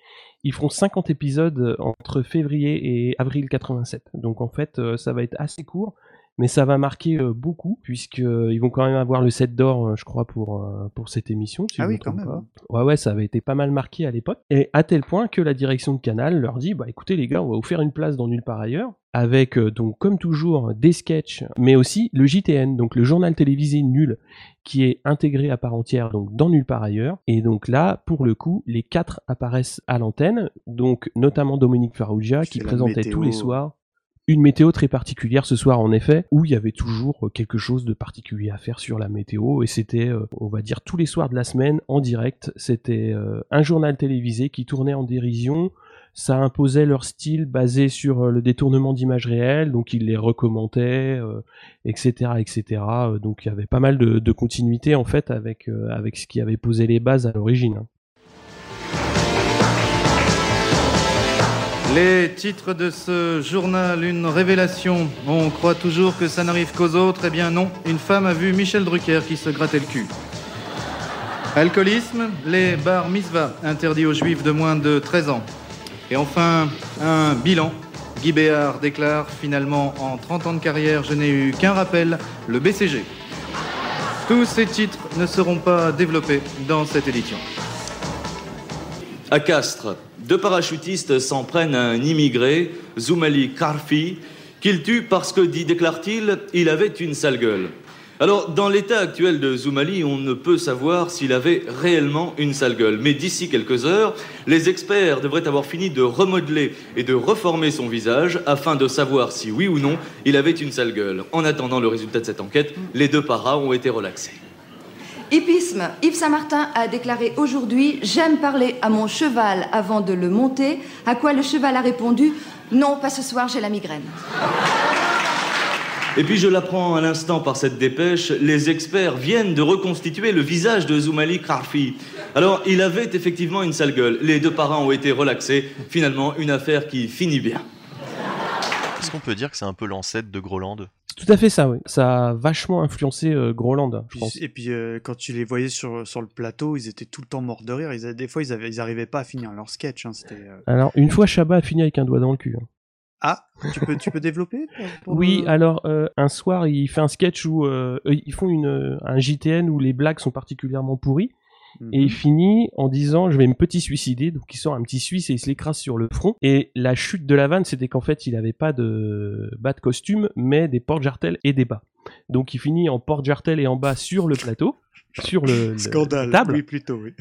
Ils feront 50 épisodes entre février et avril 87. Donc en fait, euh, ça va être assez court mais ça va marquer euh, beaucoup puisque euh, ils vont quand même avoir le set d'or, euh, je crois, pour pour cette émission. Si
ah oui, quand même.
pas. Ouais, ouais, ça avait été pas mal marqué à l'époque, et à tel point que la direction de Canal leur dit, bah écoutez les gars, on va vous faire une place dans nulle part ailleurs, avec euh, donc comme toujours des sketchs, mais aussi le JTN, donc le journal télévisé nul, qui est intégré à part entière donc dans nulle part ailleurs. Et donc là, pour le coup, les quatre apparaissent à l'antenne, donc notamment Dominique Farrugia qui présentait
météo.
tous les soirs une météo très particulière ce soir en effet, où il y avait toujours euh, quelque chose de particulier à faire sur la météo, et c'était, euh, on va dire, tous les soirs de la semaine en direct. C'était un journal télévisé qui tournait en dérision. Ça imposait leur style basé sur euh, le détournement d'images réelles, donc ils les recommentaient, euh, etc., etc. Euh, Donc il y avait pas mal de, continuité en fait avec euh, avec ce qui avait posé les bases à l'origine. hein.
Les titres de ce journal, une révélation. On croit toujours que ça n'arrive qu'aux autres. Eh bien non, une femme a vu Michel Drucker qui se grattait le cul. Alcoolisme, les bars mitzvah interdits aux juifs de moins de 13 ans. Et enfin, un bilan. Guy Béard déclare finalement en 30 ans de carrière, je n'ai eu qu'un rappel, le BCG. Tous ces titres ne seront pas développés dans cette édition.
À Castres, deux parachutistes s'en prennent à un immigré, Zoumali Karfi, qu'il tue parce que, dit déclare-t-il, il avait une sale gueule. Alors, dans l'état actuel de Zoumali, on ne peut savoir s'il avait réellement une sale gueule. Mais d'ici quelques heures, les experts devraient avoir fini de remodeler et de reformer son visage afin de savoir si oui ou non il avait une sale gueule. En attendant le résultat de cette enquête, les deux paras ont été relaxés.
Hippisme, Yves Saint-Martin a déclaré aujourd'hui J'aime parler à mon cheval avant de le monter. À quoi le cheval a répondu Non, pas ce soir, j'ai la migraine.
Et puis je l'apprends à l'instant par cette dépêche, les experts viennent de reconstituer le visage de Zoumali Karfi. Alors il avait effectivement une sale gueule, les deux parents ont été relaxés, finalement une affaire qui finit bien.
Est-ce qu'on peut dire que c'est un peu l'ancêtre de Groland?
Tout à fait ça, oui. Ça a vachement influencé euh, Groland, je
Puis-
pense.
et puis euh, quand tu les voyais sur, sur le plateau, ils étaient tout le temps morts de rire. Ils, avaient- des fois, ils, avaient, ils arrivaient pas à finir leur sketch. hein, euh,
Alors, une fois Chabat a fini avec un doigt dans le cul. hein.
Ah, tu peux, tu peux développer pour-
Oui, alors euh, un soir, il fait un sketch où euh, ils font une, euh, un JTN où les blagues sont particulièrement pourries. Et il finit en disant je vais me petit suicider donc il sort un petit suisse et il se l'écrase sur le front et la chute de la vanne c'était qu'en fait il avait pas de bas de costume mais des porte-jartelles et des bas donc il finit en porte-jartelles et en bas sur le plateau sur le, le-
Scandale.
table
Oui, plutôt, oui.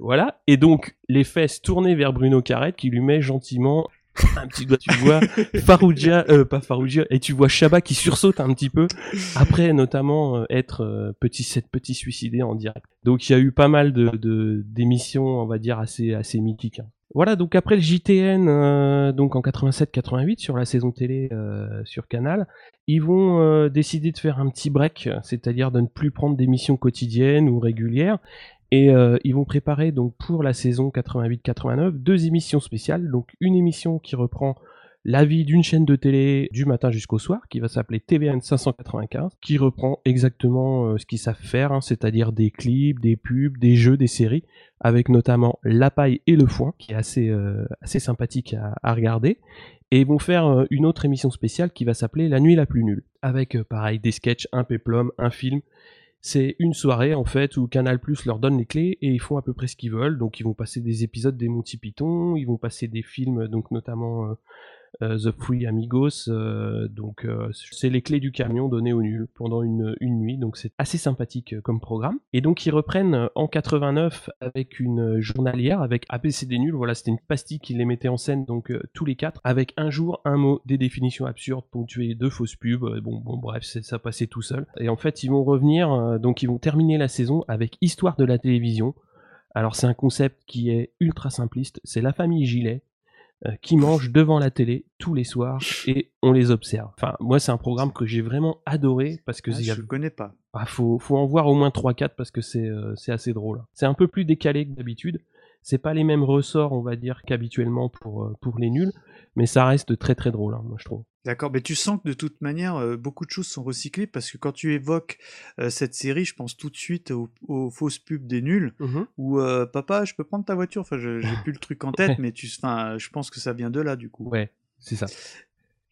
Voilà. Et donc, les fesses tournées vers Bruno Carrette qui lui met gentiment un petit doigt, tu vois, Farougia, euh, pas Farougia, et tu vois Chabat qui sursaute un petit peu, après notamment euh, être euh, petit, cette petit suicidé en direct. Donc il y a eu pas mal de, d'émissions, on va dire, assez, assez mythiques. hein. Voilà, donc après le JTN, donc en 87-88, sur la saison télé sur Canal, ils vont décider de faire un petit break, c'est-à-dire de ne plus prendre d'émissions quotidiennes ou régulières, et euh, ils vont préparer donc pour la saison 88-89 deux émissions spéciales. Donc une émission qui reprend la vie d'une chaîne de télé du matin jusqu'au soir, qui va s'appeler TVN 595, qui reprend exactement euh, ce qu'ils savent faire, hein, c'est-à-dire des clips, des pubs, des jeux, des séries, avec notamment La Paille et le Foin, qui est assez, euh, sympathique à, regarder. Et ils vont faire une autre émission spéciale qui va s'appeler La Nuit la plus nulle, avec pareil des sketchs, un péplum, un film, c'est une soirée en fait où Canal Plus leur donne les clés et ils font à peu près ce qu'ils veulent. Donc ils vont passer des épisodes des Monty Python, ils vont passer des films, donc notamment euh, The Free Amigos. euh, donc euh, c'est les clés du camion données au nul pendant une, une nuit. Donc c'est assez sympathique euh, comme programme. Et donc ils reprennent euh, en 89 avec une journalière avec ABCD nul. Voilà, c'était une pastille qui les mettait en scène donc euh, tous les quatre avec un jour un mot, des définitions absurdes ponctuées de fausses pubs. Euh, Bon, bon bref, ça passait tout seul. Et en fait ils vont revenir, euh, donc ils vont terminer la saison avec Histoire de la télévision. Alors c'est un concept qui est ultra simpliste. C'est la famille Gilet euh, qui mange devant la télé tous les soirs et on les observe. Enfin, moi, c'est un programme que j'ai vraiment adoré parce que
Ah,
a-
je ne connais pas.
Ah, faut, faut en voir au moins 3-4 parce que c'est euh, c'est assez drôle. C'est un peu plus décalé que d'habitude. C'est pas les mêmes ressorts, on va dire, qu'habituellement pour, euh, pour les nuls, mais ça reste très très drôle, hein, moi je trouve.
D'accord, mais tu sens que de toute manière, euh, beaucoup de choses sont recyclées parce que quand tu évoques euh, cette série, je pense tout de suite aux, aux fausses pubs des nuls
Mhm.
où euh, papa, je peux prendre ta voiture. Enfin, je- j'ai plus le truc en tête, mais tu, enfin, je pense que ça vient de là du coup.
Ouais, c'est ça.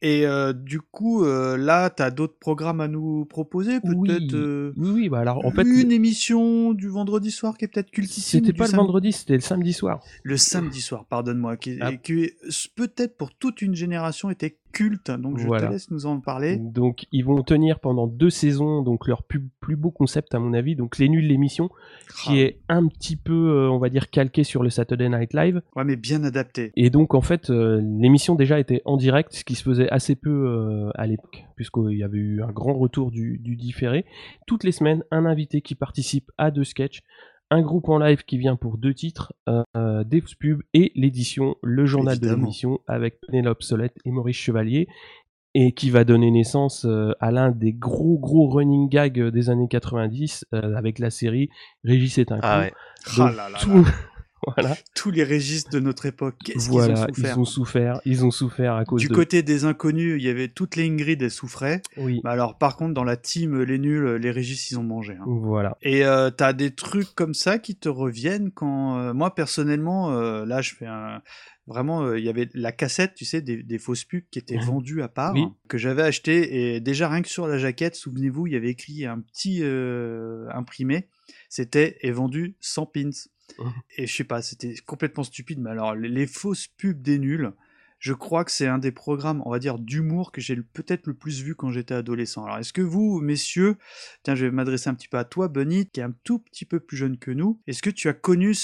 Et du coup, là, tu as d'autres programmes à nous proposer, peut-être
Oui, oui, bah alors en fait,
une émission du vendredi soir qui est peut-être cultissime.
c'était pas le vendredi, c'était le samedi soir.
Le samedi soir, pardonne-moi, qui,
Ah.
qui peut-être pour toute une génération était culte. Donc je
Voilà.
te laisse nous en parler.
Donc ils vont tenir pendant deux saisons donc leur plus, plus beau concept à mon avis, donc les nuls l'émission, qui
Ah.
est un petit peu euh, on va dire calqué sur le Saturday Night Live.
Ouais, mais bien adapté.
Et donc en fait euh, l'émission déjà était en direct, ce qui se faisait assez peu euh, à l'époque, puisqu'il y avait eu un grand retour du, du différé. Toutes les semaines, un invité qui participe à deux sketchs, un groupe en live qui vient pour deux titres, euh, des pubs et l'édition, le journal de l'émission avec Pénélope Solette et Maurice Chevalier et qui va donner naissance euh, à l'un des gros gros running gags des années 90 euh, avec la série Régis est un.
Ah ouais.
Donc,
Ah là là
tout-
là.
voilà.
Tous les registres de notre époque, qu'est-ce
Voilà,
qu'ils ont souffert
ils ont souffert, ils ont souffert à cause
Du
de
côté des inconnus, il y avait toutes les Ingrid, elles souffraient.
Oui.
Mais alors, par contre, dans la team, les nuls, les Régis, ils ont mangé. hein.
Voilà.
Et euh, t'as des trucs comme ça qui te reviennent quand. euh, moi, personnellement, euh, là, je fais un. Vraiment, euh, il y avait la cassette, tu sais, des, des fausses pubs qui étaient vendues à part,
Oui.
hein, que j'avais acheté. Et déjà, rien que sur la jaquette, souvenez-vous, il y avait écrit un petit euh, imprimé. C'était est vendu sans pins. Et je sais pas, c'était complètement stupide. Mais alors, les, fausses pubs des nuls, je crois que c'est un des programmes, on va dire, d'humour que j'ai peut-être le plus vu quand j'étais adolescent. Alors, est-ce que vous, messieurs, tiens, je vais m'adresser un petit peu à toi, Bunny, qui est un tout petit peu plus jeune que nous, est-ce que tu as connu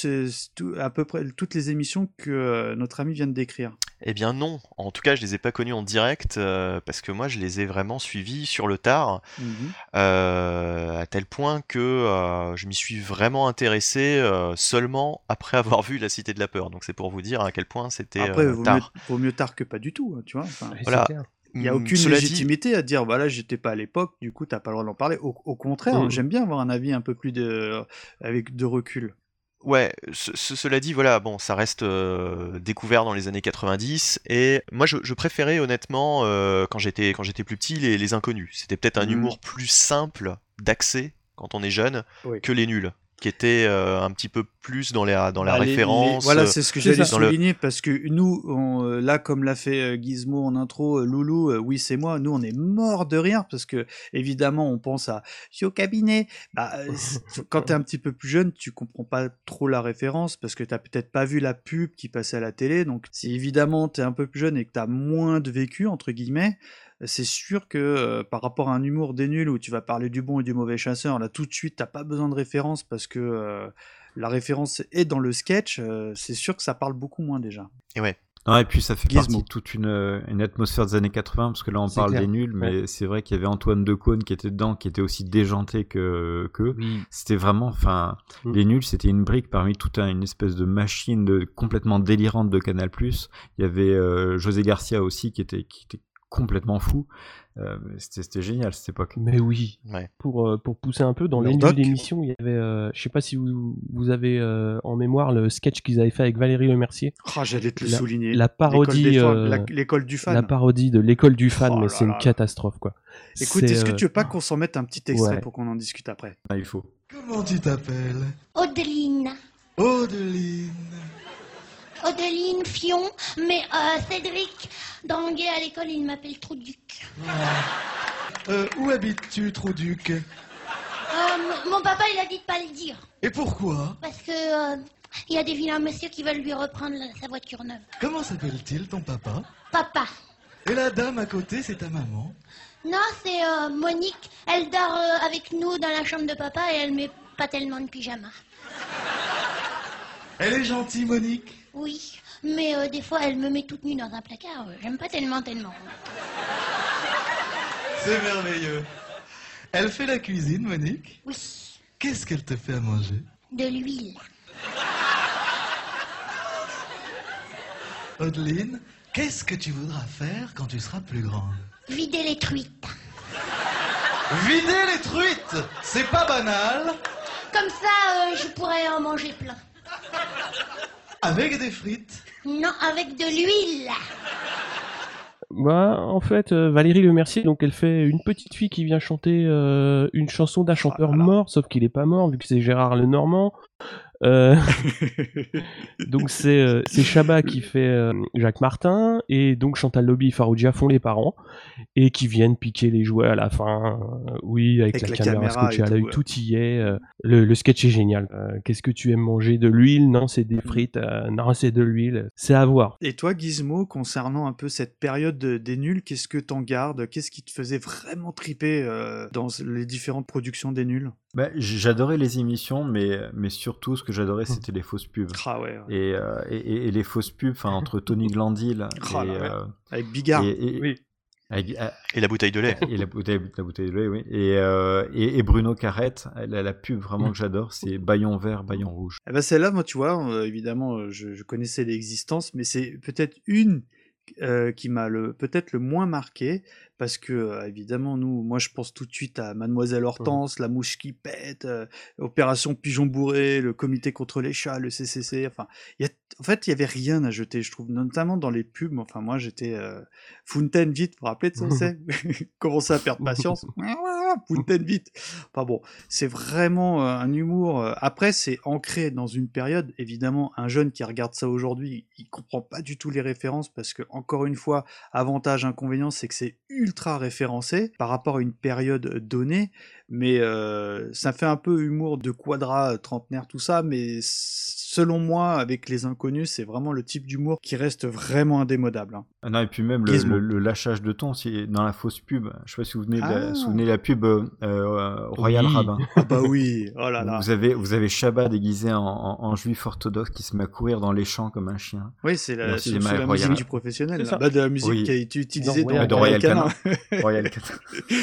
à peu près toutes les émissions que euh, notre ami vient de décrire?
Eh bien non, en tout cas je les ai pas connus en direct euh, parce que moi je les ai vraiment suivis sur le tard,
Mhm.
euh, à tel point que euh, je m'y suis vraiment intéressé euh, seulement après avoir vu La Cité de la Peur. Donc c'est pour vous dire à quel point c'était
Après,
euh,
vaut, mieux,
tard.
vaut mieux tard que pas du tout, hein, tu vois. enfin,
Voilà.
Il n'y a
Hum,
aucune
cela dit-
légitimité à dire, voilà, j'étais pas à l'époque, du coup, t'as pas le droit d'en parler. Au, au contraire,
Mhm.
j'aime bien avoir un avis un peu plus de, avec de recul.
Ouais, ce- ce- cela dit, voilà, bon, ça reste euh, découvert dans les années 90, et moi je, je préférais honnêtement, euh, quand j'étais quand j'étais plus petit, les, les inconnus. C'était peut-être un
Mhm.
humour plus simple d'accès quand on est jeune
Oui.
que les nuls, qui étaient euh, un petit peu plus dans la dans la
Bah, les- les-
référence.
voilà,
euh,
c'est ce que j'allais
le-
souligner parce que nous, on, euh, là, comme l'a fait euh, Gizmo en intro, Loulou, euh, oui, c'est moi. Nous, on est mort de rire parce que évidemment, on pense à je suis au cabinet. Bah, quand t'es un petit peu plus jeune, tu comprends pas trop la référence parce que t'as peut-être pas vu la pub qui passait à la télé. Donc, si évidemment t'es un peu plus jeune et que t'as moins de vécu entre guillemets. C'est sûr que euh, par rapport à un humour des nuls où tu vas parler du bon et du mauvais chasseur, là tout de suite t'as pas besoin de référence parce que euh, la référence est dans le sketch, euh, c'est sûr que ça parle beaucoup moins déjà.
Et ouais.
Non, et puis ça fait
Gizmo.
partie de toute une, une atmosphère des années 80, parce que là on parle
clair.
des nuls, mais
Ouais.
c'est vrai qu'il y avait Antoine Decaune qui était dedans, qui était aussi déjanté que qu'eux. C'était vraiment, enfin,
Mm.
les nuls, c'était une brique parmi toute un- une espèce de machine de, complètement délirante de Canal+. Il y avait euh, José Garcia aussi qui était, qui était complètement fou. Euh, c'était c'était génial cette époque.
Mais oui.
Ouais.
Pour, euh, pour pousser un peu dans nuls d'émission, il y avait, euh, je sais pas si vous, vous avez euh, en mémoire le sketch qu'ils avaient fait avec Valérie Lemercier.
Ah, j'allais te le
La-
souligner.
La parodie,
L'école des fans-
euh,
la- l'école du fan.
La parodie de l'école du fan,
Oh
mais
là
c'est une
là
catastrophe quoi.
Écoute,
C'est,
est-ce que tu veux pas qu'on s'en mette un petit extrait
ouais.
pour qu'on en discute après?
Ah, il faut.
Comment tu t'appelles?
Odeline.
Odeline.
Odeline Fion, mais euh, Cédric, Danguet à l'école, il m'appelle Trouduc.
Euh, où habites-tu, Trouduc?
Euh, mon papa, il a dit de pas le dire.
Et pourquoi?
Parce que euh, il y a des vilains messieurs qui veulent lui reprendre la- sa voiture neuve.
Comment s'appelle-t-il, ton papa?
Papa.
Et la dame à côté, c'est ta maman?
Non, c'est euh, Monique. Elle dort euh, avec nous dans la chambre de papa et elle met pas tellement de pyjama.
Elle est gentille, Monique?
Oui, mais euh, des fois, elle me met toute nue dans un placard. euh, J'aime pas tellement, tellement.
C'est merveilleux. Elle fait la cuisine, Monique
Oui,
Qu'est-ce qu'elle te fait à manger?
De l'huile.
Odeline, qu'est-ce que tu voudras faire quand tu seras plus grande?
Vider les truites.
Vider les truites C'est pas banal
Comme ça, euh, je pourrais en manger plein.
Avec des frites
Non, avec de l'huile.
Bah, en fait, euh, Valérie Le Mercier, donc elle fait une petite fille qui vient chanter euh, une chanson d'un chanteur mort, sauf qu'il est pas mort vu que c'est Gérard Lenormand. Euh, donc c'est euh, c'est Chabat qui fait euh, Jacques Martin et donc Chantal Lobby et Faroudia font les parents et qui viennent piquer les jouets à la fin. Euh, oui, avec,
Avec
la,
la
caméra,
caméra
scotchée à l'œil,
tout,
tout, y est. le, le sketch est génial. Qu'est-ce que tu aimes manger De l'huile? Non, c'est des frites. Euh, non, c'est de l'huile. C'est à voir.
Et toi, Gizmo, concernant un peu cette période de- des nuls, qu'est-ce que t'en gardes? Qu'est-ce qui te faisait vraiment triper dans les différentes productions des nuls?
Bah, j'adorais les émissions, mais, mais surtout, ce que j'adorais, c'était les fausses pubs.
Ah ouais, ouais.
Et, euh, et, et- les fausses pubs, enfin, entre Tony Glandil
Ah
et,
là, ouais.
euh,
Avec Bigard,
et- et-
oui.
avec- euh,
Et la bouteille de lait.
Et la bouteille, la bouteille de lait, oui. Et, euh, et, et Bruno Carrette, la, la pub vraiment que j'adore, c'est Baillon vert, Baillon rouge.
Eh ben celle-là, moi, tu vois, évidemment, je, je connaissais l'existence, mais c'est peut-être une euh, qui m'a le peut-être le moins marqué parce que euh, évidemment nous moi je pense tout de suite à Mademoiselle Hortense la mouche qui pète euh, opération pigeon bourré le comité contre les chats le CCC enfin y a en fait il y avait rien à jeter je trouve notamment dans les pubs enfin moi j'étais euh, Fontaine vite vous vous rappelez de ça c'est commencer à perdre patience? Fontaine vite. Enfin bon c'est vraiment euh, un humour euh, après c'est ancré dans une période évidemment un jeune qui regarde ça aujourd'hui il comprend pas du tout les références parce que encore une fois avantage inconvénient c'est que c'est ultra référencé par rapport à une période donnée mais euh, ça fait un peu humour de quadra euh, trentenaire tout ça mais selon moi avec les inconnus c'est vraiment le type d'humour qui reste vraiment indémodable hein.
Ah non, et puis même le,
Gizmo.
le- le lâchage de ton, c'est dans la fausse pub. Je sais pas si vous venez de la,
Ah.
souvenez de la pub euh, euh, Royal
Oui.
Rabbin.
Ah bah oui, oh là là.
Vous avez, vous avez Chabat déguisé en, en- en juif orthodoxe qui se met à courir dans les champs comme un chien.
Oui, c'est la, la
Royal-
musique du professionnel,
C'est
là.
ça.
Bah, de la musique
Oui.
qui a été utilisée dans, dans
Royal
Canin.
Canin. Royal Canin.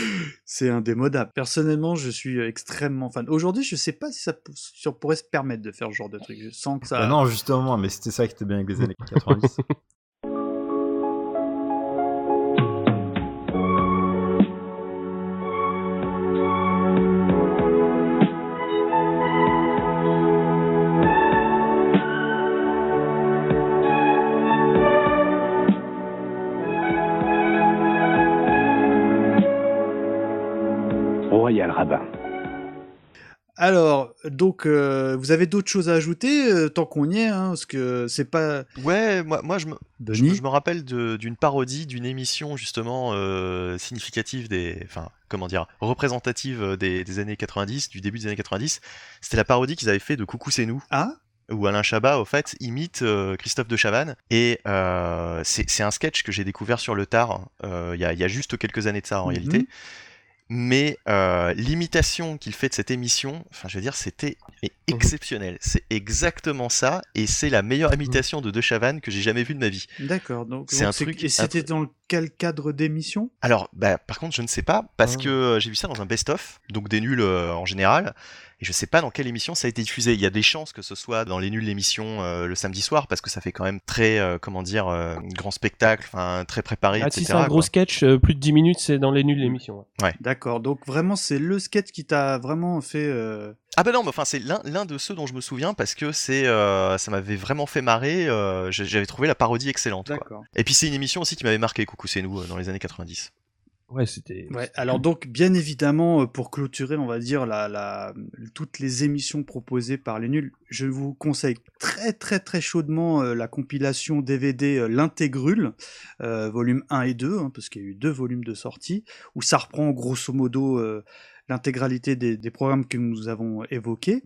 c'est indémodable. Personnellement, je suis extrêmement fan. Aujourd'hui, je sais pas si ça p- si on pourrait se permettre de faire ce genre de truc. Je sens que ça.
Bah non, justement, mais c'était ça qui était bien avec les années 90.
Alors, donc, euh, vous avez d'autres choses à ajouter euh, tant qu'on y est, hein, parce que c'est pas.
Ouais, moi, moi je, me, je,
Denis
me- je me rappelle d'une parodie d'une émission justement euh, significative des, enfin comment dire, représentative des, des années 90, du début des années 90. C'était la parodie qu'ils avaient fait de Coucou c'est nous.
Ah
où Alain Chabat, au fait, imite Christophe de Chavannes. Et c'est un sketch que j'ai découvert sur le tard, il y, a, il y a juste quelques années de ça en
Mhm.
réalité. Mais euh, l'imitation qu'il fait de cette émission, enfin, je veux dire, c'était mais exceptionnel. C'est exactement ça, et c'est la meilleure imitation de De Chavannes que j'ai jamais vue de ma vie.
D'accord. Donc,
C'est un truc-
Et c'était dans quel cadre d'émission?
Alors, bah, par contre, je ne sais pas, parce
Ah.
que euh, j'ai vu ça dans un best-of, donc des nuls euh, en général, et je sais pas dans quelle émission ça a été diffusé. Il y a des chances que ce soit dans les nuls l'émission euh, le samedi soir, parce que ça fait quand même très, euh, comment dire, euh, grand spectacle, enfin très préparé,
Ah,
etc.
si c'est un gros sketch, euh, plus de 10 minutes, c'est dans les nuls l'émission. ouais.
Ouais.
D'accord. Donc, vraiment, c'est le sketch qui t'a vraiment fait.
Ah bah non, mais enfin c'est l'un de ceux dont je me souviens parce que c'est euh, ça m'avait vraiment fait marrer. euh, J'avais trouvé la parodie excellente. quoi. Et puis c'est une émission aussi qui m'avait marqué, Coucou c'est nous, euh, dans les années 90.
Ouais, c'était.
Ouais, alors donc bien évidemment pour clôturer on va dire la, la, toutes les émissions proposées par les nuls, je vous conseille très très très chaudement euh, la compilation DVD euh, L'Intégrule, euh, volume 1 et 2, hein, parce qu'il y a eu deux volumes de sortie, où ça reprend grosso modo euh, l'intégralité des, programmes que nous avons évoqués.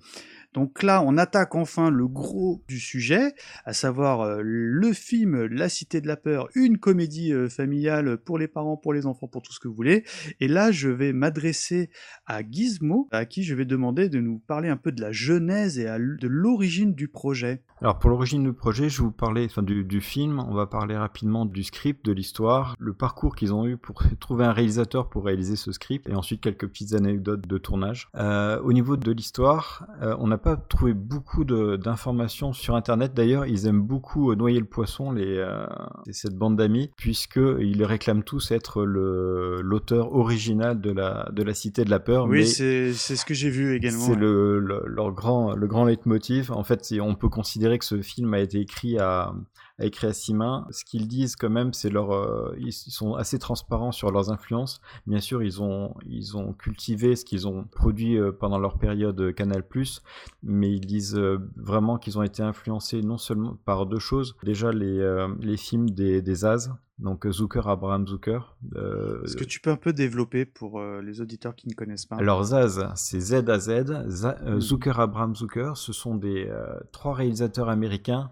Donc là, on attaque enfin le gros du sujet, à savoir euh, le film La Cité de la Peur, une comédie euh, familiale pour les parents, pour les enfants, pour tout ce que vous voulez. Et là, je vais m'adresser à Gizmo, à qui je vais demander de nous parler un peu de la genèse et de l'origine du projet.
Alors pour l'origine du projet, je vais vous parler enfin, du, film, on va parler rapidement du script, de l'histoire, le parcours qu'ils ont eu pour trouver un réalisateur pour réaliser ce script, et ensuite quelques petites anecdotes de tournage. Euh, au niveau de l'histoire, on n'a pas trouvé beaucoup d'informations sur Internet. D'ailleurs, ils aiment beaucoup euh, noyer le poisson, les, euh, cette bande d'amis, puisqu'ils réclament tous être l'auteur original de la, de la Cité de la Peur.
oui, c'est ce que j'ai vu également.
c'est
ouais.
le, le- leur grand, le grand leitmotiv. En fait, on peut considérer que ce film a été écrit à, a écrit à six mains. Ce qu'ils disent quand même, c'est leur, euh, ils sont assez transparents sur leurs influences. Bien sûr, ils ont, ils ont cultivé ce qu'ils ont produit euh, pendant leur période Canal+, mais ils disent euh, vraiment qu'ils ont été influencés non seulement par deux choses. Déjà les, les films des, des As, donc Zucker, Abraham Zucker. Euh,
Est-ce que tu peux un peu développer pour euh, les auditeurs qui ne connaissent pas?
Alors Zaz, c'est Z à Z. Z
Mm.
Zucker, Abraham Zucker, ce sont des euh, trois réalisateurs américains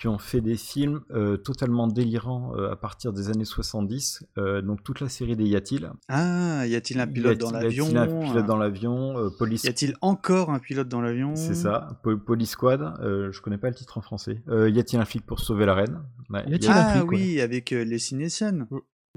qui ont fait des films euh, totalement délirants euh, à partir des années 70. Euh, donc toute la série des Y a-t-il
Ah, y a-t-il un pilote dans
Y
l'avion
a-t-il un pilote dans l'avion euh, Police
Y a-t-il encore un pilote dans l'avion?
C'est ça, Po- Police Squad, euh, je connais pas le titre en français. Euh, y a-t-il un flic pour sauver la reine? Ouais, y a-
Ah oui, avec euh, les cinéciennes.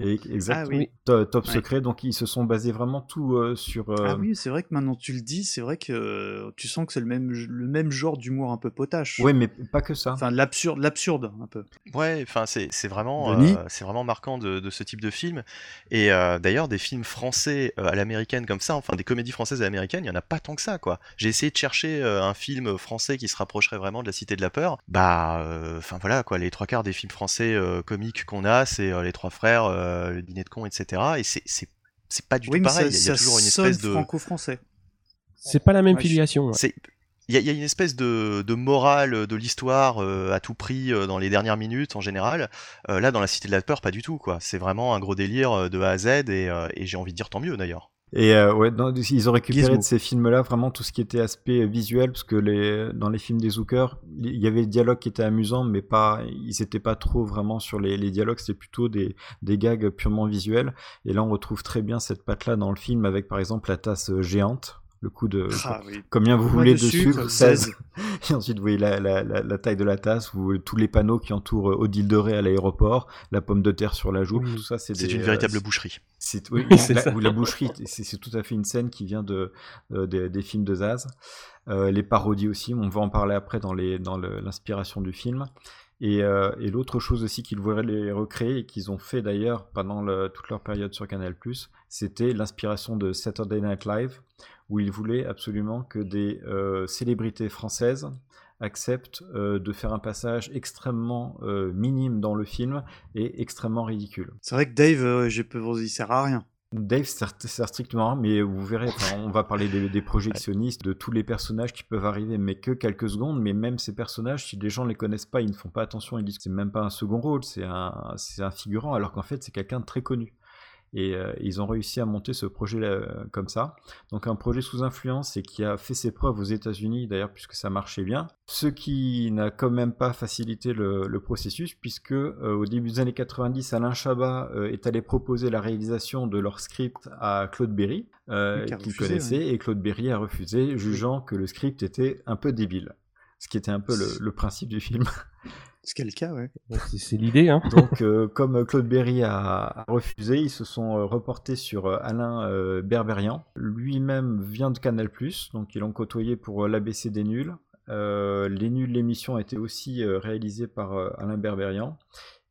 Et-.
Ah oui.
To- Top
Ouais.
secret, donc ils se sont basés vraiment tout euh, sur. euh,
Ah oui, c'est vrai que maintenant tu le dis, c'est vrai que euh, tu sens que c'est le même, le même genre d'humour un peu potache.
Ouais, mais pas que ça.
Enfin, l'absurde, l'absurde un peu.
Ouais, enfin c'est c'est vraiment euh, c'est vraiment marquant de, de ce type de film. Et euh, d'ailleurs des films français euh, à l'américaine comme ça, enfin des comédies françaises à l'américaine, il y en a pas tant que ça quoi. J'ai essayé de chercher euh, un film français qui se rapprocherait vraiment de la Cité de la peur. Bah euh, enfin voilà quoi, les trois quarts des films français euh, comiques qu'on a, c'est euh, les trois frères, euh, le dîner de con, etc. Et c'est c'est c'est pas du
Oui,
tout pareil.
ça,
Il y a
ça
toujours une espèce de
franco-français.
C'est pas la même
Ouais,
filiation. ouais.
c'est il y, a- il y a une espèce de, de morale de l'histoire euh, à tout prix euh, dans les dernières minutes en général. Euh, là, dans la Cité de la Peur, pas du tout quoi. C'est vraiment un gros délire euh, de A à Z et, euh, et j'ai envie de dire tant mieux d'ailleurs.
Et euh, ouais, dans- ils ont récupéré
Gizmo.
de ces films-là vraiment tout ce qui était aspect visuel, parce que les, dans les films des Zucker, il y avait des dialogues qui étaient amusants, mais pas, ils étaient pas trop vraiment sur les, les dialogues, c'était plutôt des, des gags purement visuels. Et là, on retrouve très bien cette patte-là dans le film, avec par exemple la tasse euh, géante. Le coup de
Ah oui.
combien vous voulez
de
de,
sucre,
sucre,
16.
16. Et ensuite, vous voyez la, la, la, la taille de la tasse, vous voyez tous les panneaux qui entourent euh, Odile de Ré à l'aéroport, la pomme de terre sur la joue, tout ça, c'est
C'est une
euh,
véritable boucherie.
c'est oui, la,
ça.
ou la boucherie, c'est c'est tout à fait une scène qui vient de, euh, des, des films de Zaz. Euh, les parodies aussi, on va en parler après dans les dans l'inspiration du film. Et, euh, et l'autre chose aussi qu'ils voulaient les recréer et qu'ils ont fait d'ailleurs pendant le- toute leur période sur Canal+, c'était l'inspiration de Saturday Night Live, où ils voulaient absolument que des euh, célébrités françaises acceptent euh, de faire un passage extrêmement euh, minime dans le film et extrêmement ridicule.
C'est vrai que Dave, je peux vous, il sert à rien.
Dave sert, sert strictement à rien, mais vous verrez, enfin, on va parler des, des projectionnistes, de tous les personnages qui peuvent arriver, mais que quelques secondes, mais même ces personnages, si les gens ne les connaissent pas, ils ne font pas attention, ils disent que c'est même pas un second rôle, c'est un, c'est un figurant, alors qu'en fait c'est quelqu'un de très connu. Et euh, ils ont réussi à monter ce projet euh, comme ça. Donc un projet sous influence et qui a fait ses preuves aux États-Unis d'ailleurs puisque ça marchait bien. Ce qui n'a quand même pas facilité le, le processus puisque euh, au début des années 90, Alain Chabat euh, est allé proposer la réalisation de leur script à Claude Berry qu'il connaissait et Claude Berry a refusé, jugeant que le script était un peu débile. Ce qui était un peu le, le principe du film.
Ce qui est le cas, ouais.
C'est- C'est l'idée, hein.
Donc, euh, comme Claude Berry a, a refusé, ils se sont euh, reportés sur euh, Alain euh, Berberian. Lui-même vient de Canal+, donc ils l'ont côtoyé pour euh, l'ABC des nuls. Euh, les nuls, l'émission a été aussi euh, réalisée par euh, Alain Berberian.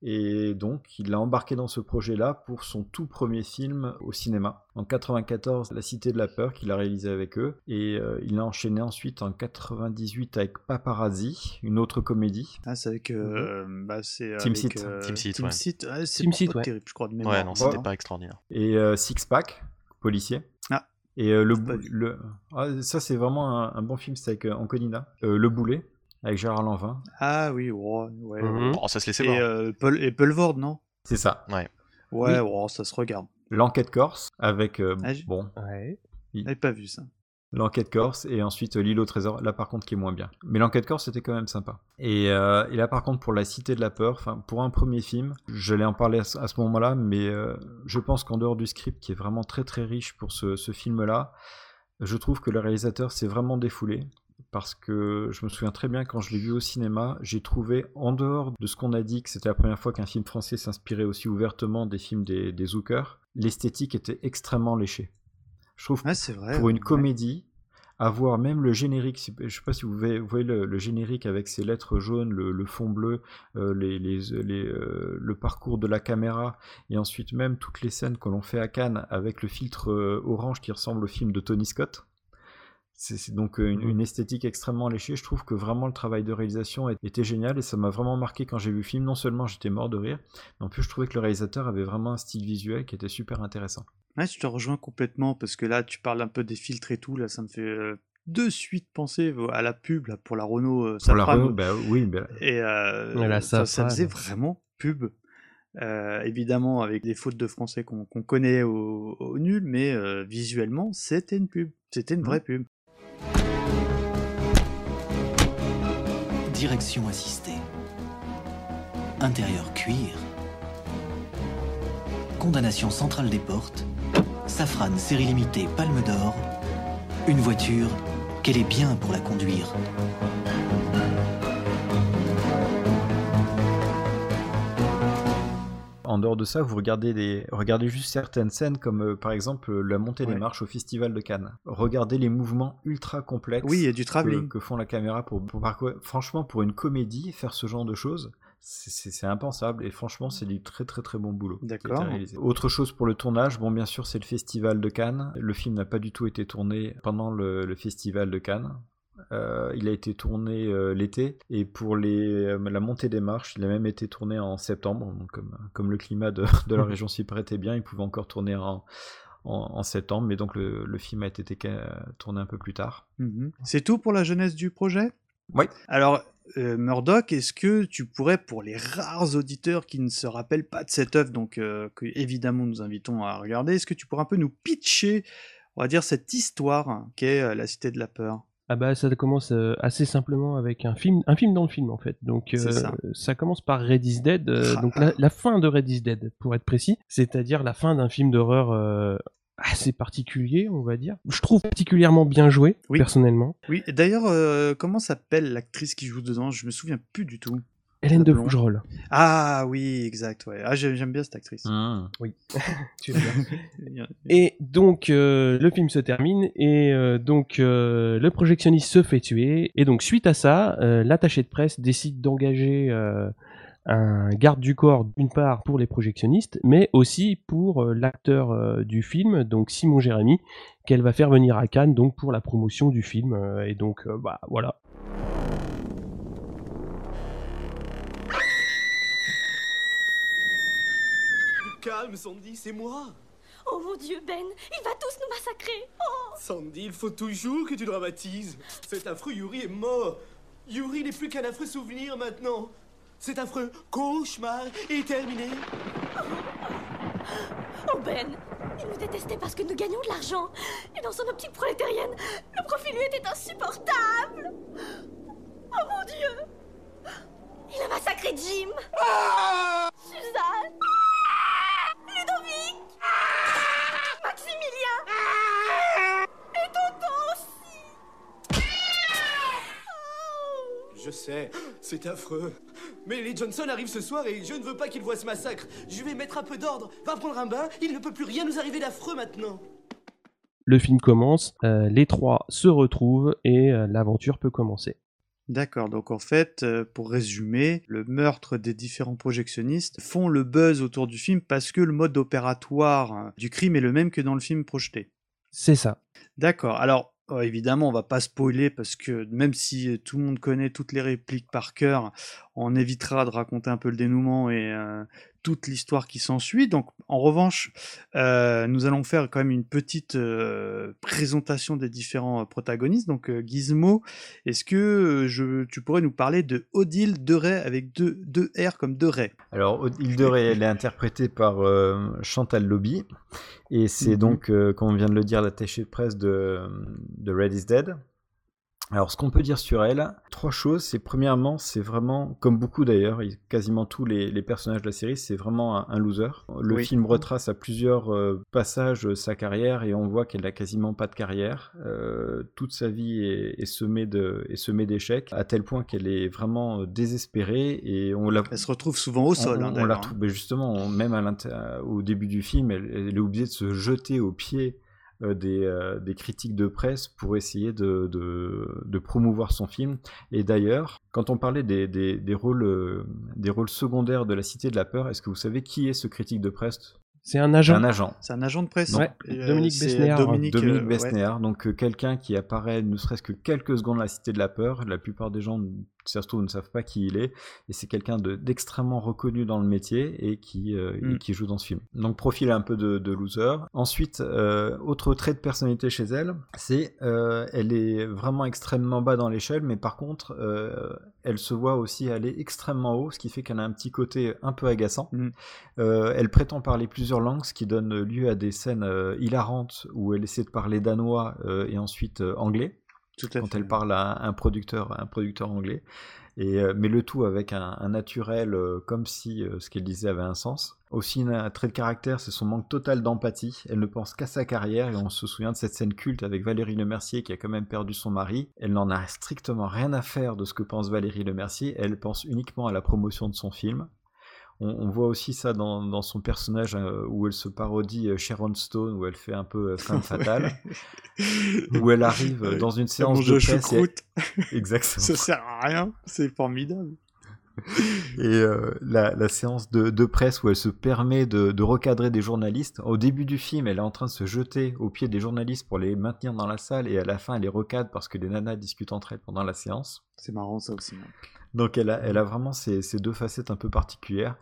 Et donc, il l'a embarqué dans ce projet-là pour son tout premier film au cinéma. En 94, La Cité de la Peur, qu'il a réalisé avec eux. Et euh, il a enchaîné ensuite en 98 avec Paparazzi, une autre comédie.
Ah, c'est avec. euh, bah, c'est
Team Seat.
euh,
Team Seat,
Team
ouais.
Seat. Ah, c'est
Team Seat,
pas
ouais.
terrible, je crois, de mémoire.
Ouais, non, c'était
Ouais.
pas extraordinaire.
et euh, Six Pack, policier.
Ah.
Et euh, le, le ah, ça c'est vraiment un, un bon film, c'est avec Anconina. Euh, le Boulet avec Gérard Lanvin.
Ah oui, ouais, ouais.
Mhm.
Oh, ça se laissait
Et,
voir.
euh, Paul, et non?
C'est ça.
Ouais.
Ouais,
Oui.
ouais, ça se regarde.
L'enquête corse avec euh,
Ah,
bon
Ouais.
J'avais pas vu ça.
l'enquête corse et ensuite euh, l'île au trésor. Là par contre qui est moins bien. Mais l'enquête corse c'était quand même sympa. Et, euh, et là par contre pour la cité de la peur, enfin pour un premier film, j'allais en parler à ce, à ce moment-là, mais euh, je pense qu'en dehors du script qui est vraiment très très riche pour ce, ce film-là, je trouve que le réalisateur s'est vraiment défoulé. Parce que je me souviens très bien quand je l'ai vu au cinéma, j'ai trouvé, en dehors de ce qu'on a dit que c'était la première fois qu'un film français s'inspirait aussi ouvertement des films des, des Zucker, l'esthétique était extrêmement léchée. Je trouve
Ouais, c'est vrai.
pour une
ouais.
comédie, avoir même le générique, je sais pas si vous voyez, le, le générique avec ses lettres jaunes, le, le fond bleu, euh, les, les, les, euh, le parcours de la caméra, et ensuite même toutes les scènes que l'on fait à Cannes avec le filtre euh, orange qui ressemble au film de Tony Scott. C'est donc une,
Mmh.
une esthétique extrêmement léchée. Je trouve que vraiment le travail de réalisation était génial et ça m'a vraiment marqué quand j'ai vu le film. Non seulement j'étais mort de rire, mais en plus je trouvais que le réalisateur avait vraiment un style visuel qui était super intéressant.
Ouais, je te rejoins complètement parce que là, tu parles un peu des filtres et tout. Là, ça me fait euh, de suite penser à la pub là, pour la Renault. euh,
Pour la. Renault, bah oui, bah-
Et euh,
Ouais,
ça, ça faisait vraiment pub. Euh, évidemment, avec des fautes de français qu'on connaît au, au nul, mais euh, visuellement, c'était une pub. C'était une vraie pub.
Direction assistée. Intérieur cuir. Condamnation centrale des portes. Safran série limitée Palme d'Or. Une voiture qu'elle est bien pour la conduire.
En dehors de ça, vous regardez, des... regardez juste certaines scènes comme euh, par exemple euh, la montée des marches au Festival de Cannes. Regardez les mouvements ultra complexes
Oui, a du
que, que font la caméra pour, pour parcourir- Franchement, pour une comédie, faire ce genre de choses, c'est- impensable et franchement, c'est du très très très bon boulot.
D'accord.
Autre chose pour le tournage, bon bien sûr c'est le Festival de Cannes. Le film n'a pas du tout été tourné pendant le, le Festival de Cannes. Euh, il a été tourné euh, l'été et pour les, euh, la montée des marches, il a même été tourné en septembre. Donc, comme, comme le climat de, de la région s'y prêtait bien, il pouvait encore tourner en, en, en septembre, mais donc le, le film a été tourné un peu plus tard.
Mhm. C'est tout pour la jeunesse du projet?
Oui.
Alors, euh, Murdoch, est-ce que tu pourrais, pour les rares auditeurs qui ne se rappellent pas de cette œuvre, donc euh, que évidemment nous invitons à regarder, est-ce que tu pourrais un peu nous pitcher, on va dire, cette histoire qu'est euh, La Cité de la Peur?
Ah bah ça commence euh, assez simplement avec un film, un film dans le film en fait. Donc euh,
ça.
ça. commence par Red is Dead, euh,
Ah.
donc la, la fin de Red is Dead pour être précis, c'est-à-dire la fin d'un film d'horreur euh, assez particulier, on va dire. Je trouve particulièrement bien joué
Oui.
personnellement.
Oui, et d'ailleurs, comment s'appelle l'actrice qui joue dedans? Je me souviens plus du tout.
Hélène de. Fougerolles.
Ah oui, exact, ouais. Ah, j'ai- j'aime bien cette actrice.
Oui. tu bien. Et donc euh, le film se termine et euh, donc euh, le projectionniste se fait tuer et donc suite à ça, euh, l'attaché de presse décide d'engager euh, un garde du corps d'une part pour les projectionnistes, mais aussi pour euh, l'acteur euh, du film, donc Simon Jérémy, qu'elle va faire venir à Cannes donc pour la promotion du film euh, et donc euh, bah voilà.
Calme, Sandy, c'est moi.
Oh mon dieu, Ben, il va tous nous massacrer. Oh
Sandy, il faut toujours que tu dramatises. Cet affreux Yuri est mort. Yuri n'est plus qu'un affreux souvenir maintenant. Cet affreux cauchemar est terminé.
Oh Ben, il nous détestait parce que nous gagnions de l'argent. Et dans son optique prolétarienne, le profit lui était insupportable. Oh mon dieu Il a massacré Jim Suzanne Ludovic Maximilien Et Tonton aussi
Je sais, c'est affreux. Mais les Johnson arrivent ce soir et je ne veux pas qu'ils voient ce massacre. Je vais mettre un peu d'ordre. Va prendre un bain, il ne peut plus rien nous arriver d'affreux maintenant.
Le film commence, euh, les trois se retrouvent et euh, l'aventure peut commencer.
D'accord, donc en fait, euh, pour résumer, le meurtre des différents projectionnistes font le buzz autour du film parce que le mode opératoire du crime est le même que dans le film projeté.
C'est ça.
D'accord, alors évidemment, on va pas spoiler parce que même si tout le monde connaît toutes les répliques par cœur, on évitera de raconter un peu le dénouement et euh, toute l'histoire qui s'ensuit. Donc, en revanche, euh, nous allons faire quand même une petite euh, présentation des différents protagonistes. Donc, Gizmo, est-ce que je, tu pourrais nous parler de Odile de Ray avec deux, deux R comme deux Ray
Alors, Île de Ré, elle est interprétée par Chantal Lobby. Et c'est
Mhm.
donc, comme on vient de le dire, l'attaché de presse de, de Red is Dead. Alors, ce qu'on peut dire sur elle, trois choses. C'est premièrement, c'est vraiment, comme beaucoup d'ailleurs, quasiment tous les, les personnages de la série, c'est vraiment un, un loser. Le
Oui.
film retrace à plusieurs euh, passages euh, sa carrière et on voit qu'elle a quasiment pas de carrière. Euh, toute sa vie est, est semée de, est semée d'échecs, à tel point qu'elle est vraiment désespérée et on la.
Elle se retrouve souvent au sol,
On,
hein,
on la
hein.
trouve, mais justement, on- même à au début du film, elle, elle est obligée de se jeter aux pieds des, euh, des critiques de presse pour essayer de, de- de promouvoir son film. Et d'ailleurs, quand on parlait des, des- des rôles, euh, des rôles secondaires de la Cité de la Peur, est-ce que vous savez qui est ce critique de presse?
C'est un agent.
Un agent.
C'est un agent de presse.
Ouais,
Euh,
Dominique Besnéard.
Dominique,
Dominique
euh,
Besnéard, donc euh, quelqu'un qui apparaît ne serait-ce que quelques secondes à la Cité de la Peur. La plupart des gens, si ça se trouve, ne savent pas qui il est. Et c'est quelqu'un de- d'extrêmement reconnu dans le métier et qui, euh,
Mm.
et qui joue dans ce film. Donc profil un peu de, de loser. Ensuite, euh, autre trait de personnalité chez elle, c'est euh, elle est vraiment extrêmement bas dans l'échelle, mais par contre, elle se voit aussi aller extrêmement haut, ce qui fait qu'elle a un petit côté un peu agaçant.
Mm.
Elle prétend parler plusieurs langues, ce qui donne lieu à des scènes hilarantes où elle essaie de parler danois et ensuite anglais.
Tout à
quand
fait.
elle parle à un producteur, un producteur anglais. Et, euh, mais le tout avec un, un naturel, euh, comme si euh, ce qu'elle disait avait un sens. Aussi, un trait de caractère, c'est son manque total d'empathie. Elle ne pense qu'à sa carrière et on se souvient de cette scène culte avec Valérie Lemercier qui a quand même perdu son mari. Elle n'en a strictement rien à faire de ce que pense Valérie Lemercier. Elle pense uniquement à la promotion de son film. On, on voit aussi ça dans, dans son personnage euh, où elle se parodie euh, Sharon Stone, où elle fait un peu euh, femme fatale, où elle arrive dans une séance de presse. et-. Exactement.
Ça sert à rien. C'est formidable.
Et euh, la, la séance de, de presse où elle se permet de, de recadrer des journalistes. Au début du film, elle est en train de se jeter aux pieds des journalistes pour les maintenir dans la salle et à la fin, elle les recadre parce que les nanas discutent entre elles pendant la séance.
C'est marrant ça aussi.
Donc elle a, elle a vraiment ces, ces deux facettes un peu particulières.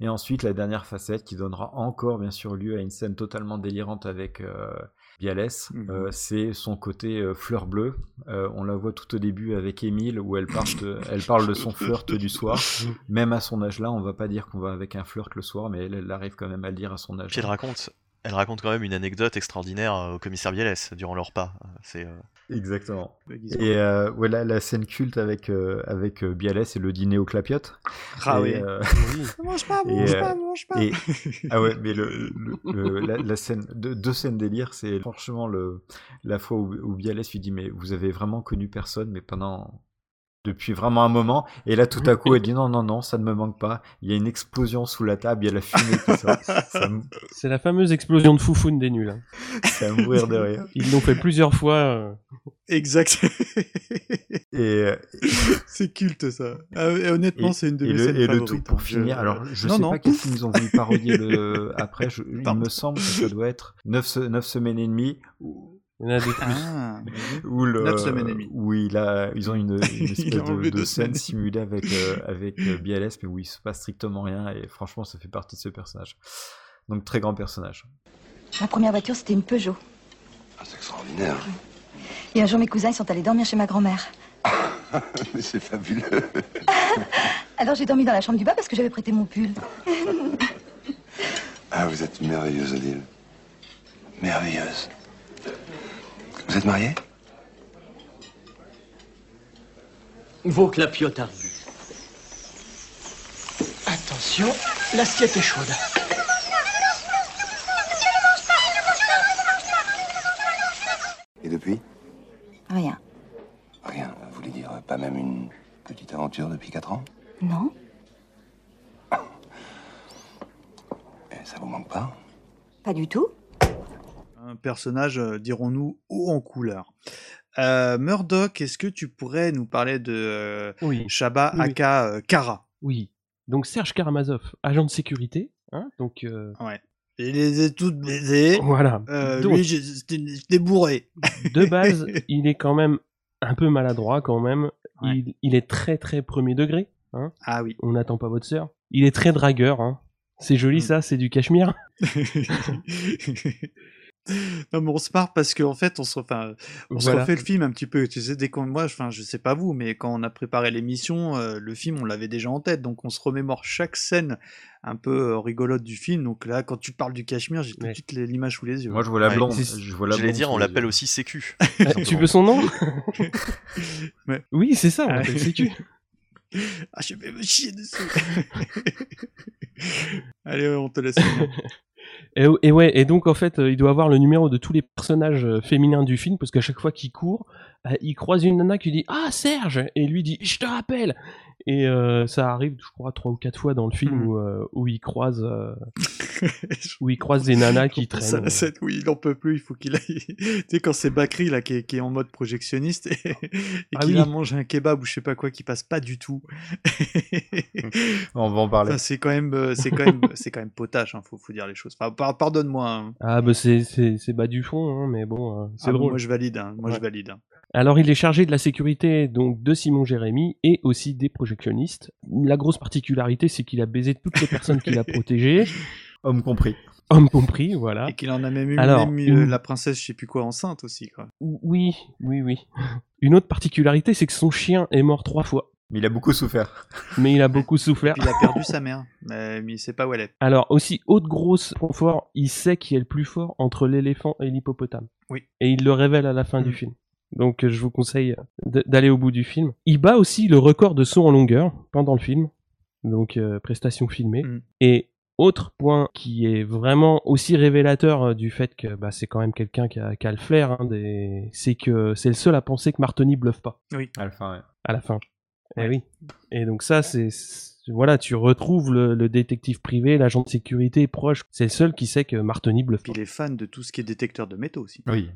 Et ensuite, la dernière facette qui donnera encore bien sûr lieu à une scène totalement délirante avec euh, Bialès, euh, c'est son côté euh, fleur bleue. On la voit tout au début avec Émile où elle parle, de, elle parle de son flirt du soir. Même à son âge là, on va pas dire qu'on va avec un flirt le soir, mais elle, elle arrive quand même à le dire à son âge.
Puis elle raconte, elle raconte quand même une anecdote extraordinaire au commissaire Bielès durant leur repas. C'est
Exactement. Et euh, voilà la scène culte avec euh, avec euh, Bialès et le dîner aux clapiotes.
Ah
Et,
oui.
euh,
Mange pas,
et,
mange
euh,
pas, mange pas.
et- ah ouais, mais le, le- le- la, la scène, deux, deux scènes délire, c'est franchement le la fois où, où Bialès lui dit mais vous avez vraiment connu personne, mais pendant depuis vraiment un moment. Et là, tout à coup, elle dit non, non, non, ça ne me manque pas. Il y a une explosion sous la table, il y a la fumée qui sort. Ça me-
C'est la fameuse explosion de foufoune des nuls. hein.
C'est à mourir de rire.
Ils l'ont fait plusieurs fois. euh.
Exact.
Et, euh,
c'est culte ça. Ah, et honnêtement,
Et-
c'est une de mes
le,
scènes
et le tout pour
hein.
finir.
Je-
Alors, je
Non,
sais
non.
pas qu'est-ce qu'ils ont voulu parodier le... après. je- il me semble que ça doit être 9, semaines et demie. Où,
Il y en a des plus.
Ah,
où le,
Neuf semaines et demie.
où il a, ils ont une, espèce de, scène simulée avec, euh, avec euh, Bialès, mais où il se passe strictement rien. Et franchement, ça fait partie de ce personnage. Donc, très grand personnage.
Ma première voiture, c'était une Peugeot.
Ah, c'est extraordinaire.
Et un jour, mes cousins ils sont allés dormir chez ma grand-mère.
Mais c'est fabuleux.
Alors j'ai dormi dans la chambre du bas parce que j'avais prêté mon pull.
Ah, vous êtes merveilleuse, Odile. Merveilleuse. Vous êtes mariée
Vos clapiotes ardus. Attention, l'assiette est chaude.
Et depuis?
Rien.
Rien. Vous voulez dire pas même une petite aventure depuis 4 ans?
Non
Et ça vous manque pas?
Pas du tout.
Un personnage, euh, dirons-nous, haut en couleur. Euh, Murdoch, est-ce que tu pourrais nous parler de euh,
Oui.
Shaba
Oui,
aka euh, Kara?
Oui. Donc Serge Karamazov, agent de sécurité. Hein donc
Ouais. Les a toutes baisées.
Voilà. Donc-
lui, j'étais bourré.
de base, il est quand même un peu maladroit quand même.
Ouais.
Il, il est très très premier degré. Hein
Ah oui.
On n'attend pas votre sœur. Il est très dragueur. Hein. C'est joli
Mm.
ça, c'est du cachemire.
non, mais on se marre parce qu'en fait, on se, enfin, on se refait le film un petit peu. Tu sais, dès qu'on, moi, enfin, je sais pas vous, mais quand on a préparé l'émission, euh, le film, on l'avait déjà en tête. Donc, on se remémore chaque scène un peu euh, rigolote du film. Donc là, quand tu parles du Cachemire, j'ai tout de suite les- l'image sous les yeux.
Moi, je vois la blonde. Je vois la
J'allais
blonde
dire, on l'appelle aussi Sécu.
Tu veux son nom? Oui, c'est ça, on l'appelle sécu.
Ah, je vais me chier dessus. Allez, on te laisse.
Et, ouais, et donc en fait, euh, il doit avoir le numéro de tous les personnages euh, féminins du film parce qu'à chaque fois qu'il court, euh, il croise une nana qui dit ah Serge! Et lui dit je te rappelle et euh, ça arrive je crois trois ou quatre fois dans le film
Mhm.
où, euh, où il croise euh, où il croise des nanas qui traînent
scène où il en peut plus, il faut qu'il aille. tu sais, quand c'est Bakri là, qui, est, qui est en mode projectionniste et, et
Ah
qu'il
oui.
a mangé un kebab ou je sais pas quoi qui passe pas du tout.
On va en parler.
Enfin, c'est quand même, c'est quand même, c'est quand même potache, hein, faut, faut dire les choses. Enfin, par- pardonne-moi. hein.
ah bah c'est c'est c'est bas du fond hein, mais bon c'est
Ah,
drôle
Moi je valide, hein, moi je valide.
Alors il est chargé de la sécurité donc de Simon Jérémy et aussi des projectionnistes. La grosse particularité c'est qu'il a baisé toutes les personnes qu'il a protégées,
Homme compris.
homme compris, voilà.
Et qu'il en a même eu,
Alors,
même eu, euh,
une-
la princesse, je sais plus quoi, enceinte aussi, quoi.
Oui, oui, oui. Une autre particularité c'est que son chien est mort trois fois,
Mais il a beaucoup souffert.
mais il a beaucoup souffert.
Puis il a perdu sa mère, mais, il sait pas où elle est.
Alors aussi, autre grosse point fort, il sait qui est le plus fort entre l'éléphant et l'hippopotame.
Oui.
Et il le révèle à la fin
Mm.
du film. Donc je vous conseille d'aller au bout du film. Il bat aussi le record de saut en longueur pendant le film. Donc euh, prestation filmée.
Mm.
Et autre point qui est vraiment aussi révélateur euh, du fait que bah, c'est quand même quelqu'un qui a, qui a le flair, hein, des... c'est que c'est le seul à penser que Martoni bluffe pas
Oui.
À la fin, ouais.
à la fin. Eh oui. Et donc ça, c'est voilà, tu retrouves le, le détective privé, l'agent de sécurité proche. C'est le seul qui sait que Martoni bluffe
il est fan de tout ce qui est détecteur de métaux aussi.
Oui.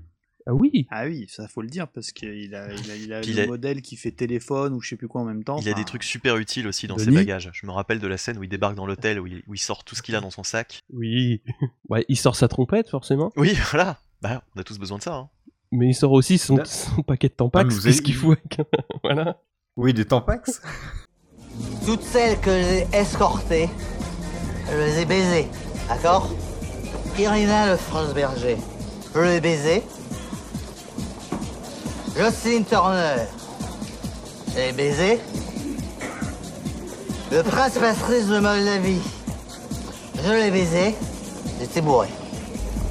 Ah oui.
Ah oui, ça faut le dire parce qu'il a, il a, il a
Puis
le
il a-
modèle qui fait téléphone ou je sais plus quoi en même temps.
Il a des trucs super utiles aussi dans ses
Denis
bagages. Je me rappelle de la scène où il débarque dans l'hôtel, où il, où il sort tout ce qu'il a dans son sac.
Oui. Ouais, il sort sa trompette forcément,
Oui, voilà. Bah, on a tous besoin de ça. hein.
mais il sort aussi son,
Là-
son paquet de
Ah,
tampax,
mais vous
c'est ce
avez-
qu'il faut. avec- voilà.
Oui, des tampax
Toutes celles que j'ai escortées, je les ai baisées, d'accord? Irina Le France-Berger, je l'ai baisée. Jocelyne Turner, je l'ai baisée. Le prince Patrice de Moldavie, je l'ai baisé. J'étais bourré.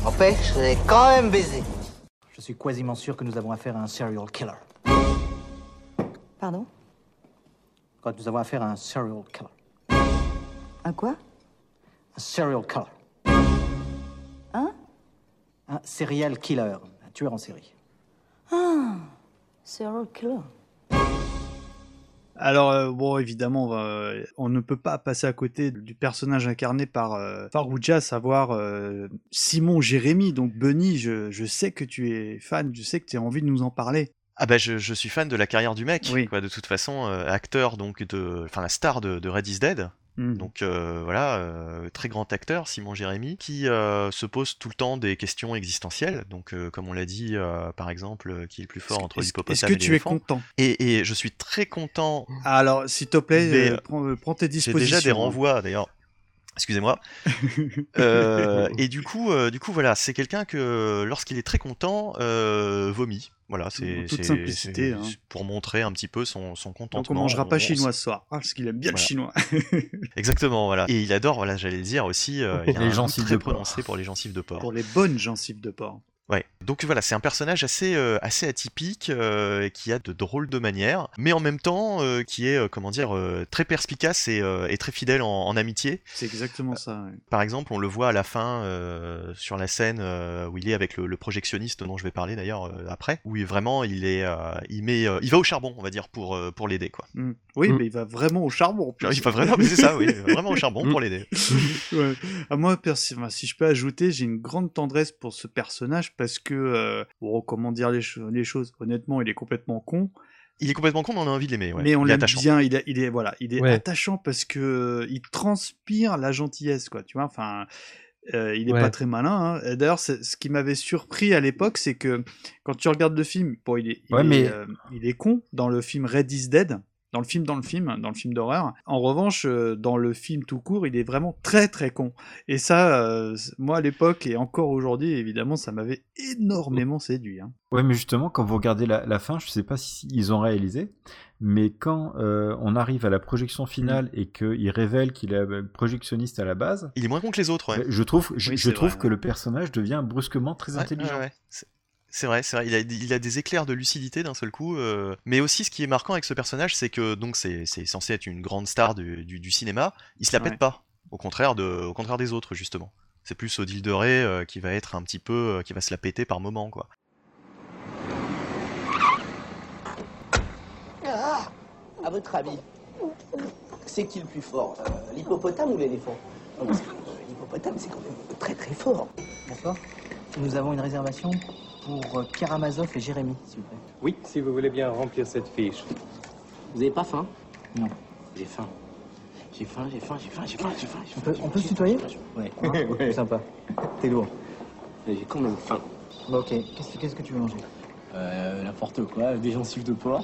N'empêche, je l'ai quand même baisé. Je suis quasiment sûr que nous avons affaire à un serial killer.
Pardon?
Quand nous avons affaire à un serial killer.
Un quoi?
Un serial killer.
Hein
Un serial killer. Un tueur en série.
Ah Serial killer.
Alors euh, bon, évidemment, on, va- on ne peut pas passer à côté du personnage incarné par euh, Farouja, à savoir euh, Simon Jérémy. Donc Bunny, je, je sais que tu es fan, je sais que tu as envie de nous en parler.
Ah bah je, je suis fan de la carrière du mec,
Oui.
quoi, de toute façon, euh, acteur donc de, enfin la star de, de Red is Dead,
Mhm.
donc euh, voilà, euh, très grand acteur Simon Jérémy, qui euh, se pose tout le temps des questions existentielles, donc euh, comme on l'a dit euh, par exemple, euh, qui est le plus fort entre l'hippopotame
est-ce que
et
tu es content
Et, et je suis très content.
Alors, s'il te plaît, prends, prends tes
J'ai
dispositions.
déjà des renvois d'ailleurs. Excusez-moi. Euh, et du coup, euh, du coup, voilà, c'est quelqu'un que lorsqu'il est très content, euh, vomit. Voilà, c'est
simplicité, hein.
pour montrer un petit peu son, son contentement.
Donc on mangera pas
On-
chinois ce soir, Ah, parce qu'il aime bien
Voilà.
le chinois.
Exactement, voilà. Et il adore, voilà, j'allais le dire aussi, euh, il a
Les
un
gencives
très
de porc.
prononcé pour les gencives de porc.
Pour les bonnes gencives de porc.
Ouais. Donc voilà, c'est un personnage assez euh, assez atypique euh, et qui a de drôles de manières, mais en même temps euh, qui est euh, comment dire euh, très perspicace et, euh, et très fidèle en, en amitié.
C'est exactement ça. ouais.
Par exemple, on le voit à la fin euh, sur la scène euh, où il est avec le, le projectionniste dont je vais parler d'ailleurs euh, après, où il, vraiment il est euh, il met euh, il va au charbon, on va dire pour euh, pour l'aider quoi.
Mm. Oui,
Mm.
mais il va vraiment au charbon. en plus.
Il va vraiment mais c'est ça, oui, il va vraiment au charbon pour l'aider.
Ouais. À moi, si je peux ajouter, j'ai une grande tendresse pour ce personnage parce que, euh, bon, comment dire les, cho- les choses, honnêtement, il est complètement con,
Il est complètement con, mais on a envie de l'aimer. ouais.
mais on l'aime bien. Il est, il est, voilà, il est
Ouais.
attachant parce que euh, il transpire la gentillesse, quoi. Tu vois, enfin. euh, il est
Ouais.
pas très malin. hein. D'ailleurs, ce qui m'avait surpris à l'époque, c'est que quand tu regardes le film, bon, il est, il
Ouais,
est,
mais-
euh, il est con dans le film Red is Dead, dans le film dans le film, dans le film d'horreur. En revanche, euh, dans le film tout court, il est vraiment très très con. Et ça, euh, moi à l'époque et encore aujourd'hui, évidemment, ça m'avait énormément séduit. hein.
Ouais, mais justement, quand vous regardez la, la fin, je sais pas si ils ont réalisé, mais quand euh, on arrive à la projection finale et qu'il révèle qu'il est projectionniste à la base,
Il est moins con que les autres, ouais.
je trouve, je,
Oui,
je trouve
vrai,
que le personnage devient brusquement très
Ouais,
intelligent.
C'est- vrai, c'est vrai. Il a, il a des éclairs de lucidité d'un seul coup. euh, Mais aussi, ce qui est marquant avec ce personnage, c'est que donc c'est censé être une grande star du, du, du cinéma. Il se la pète
Ouais.
pas. Au contraire de, au contraire des autres justement. C'est plus Odile de Ré euh, qui va être un petit peu, euh, qui va se la péter par moment quoi.
À votre avis, c'est qui le plus fort euh, L'hippopotame ou l'éléphant? L'hippopotame, c'est quand même très très fort.
D'accord Nous avons une réservation? Pour euh, Pierre Amazoff et Jérémy, s'il vous plaît.
Oui, si vous voulez bien remplir cette fiche.
Vous avez pas faim?
Non.
J'ai faim. J'ai faim, j'ai faim, j'ai faim, j'ai faim, j'ai faim.
On peut, on peut se tutoyer?
Ouais.
Hein
Ouais.
Sympa. T'es lourd.
J'ai quand même faim.
Bah, ok, qu'est-ce que- qu'est-ce que tu veux manger?
Euh, n'importe quoi, des gencives de porc.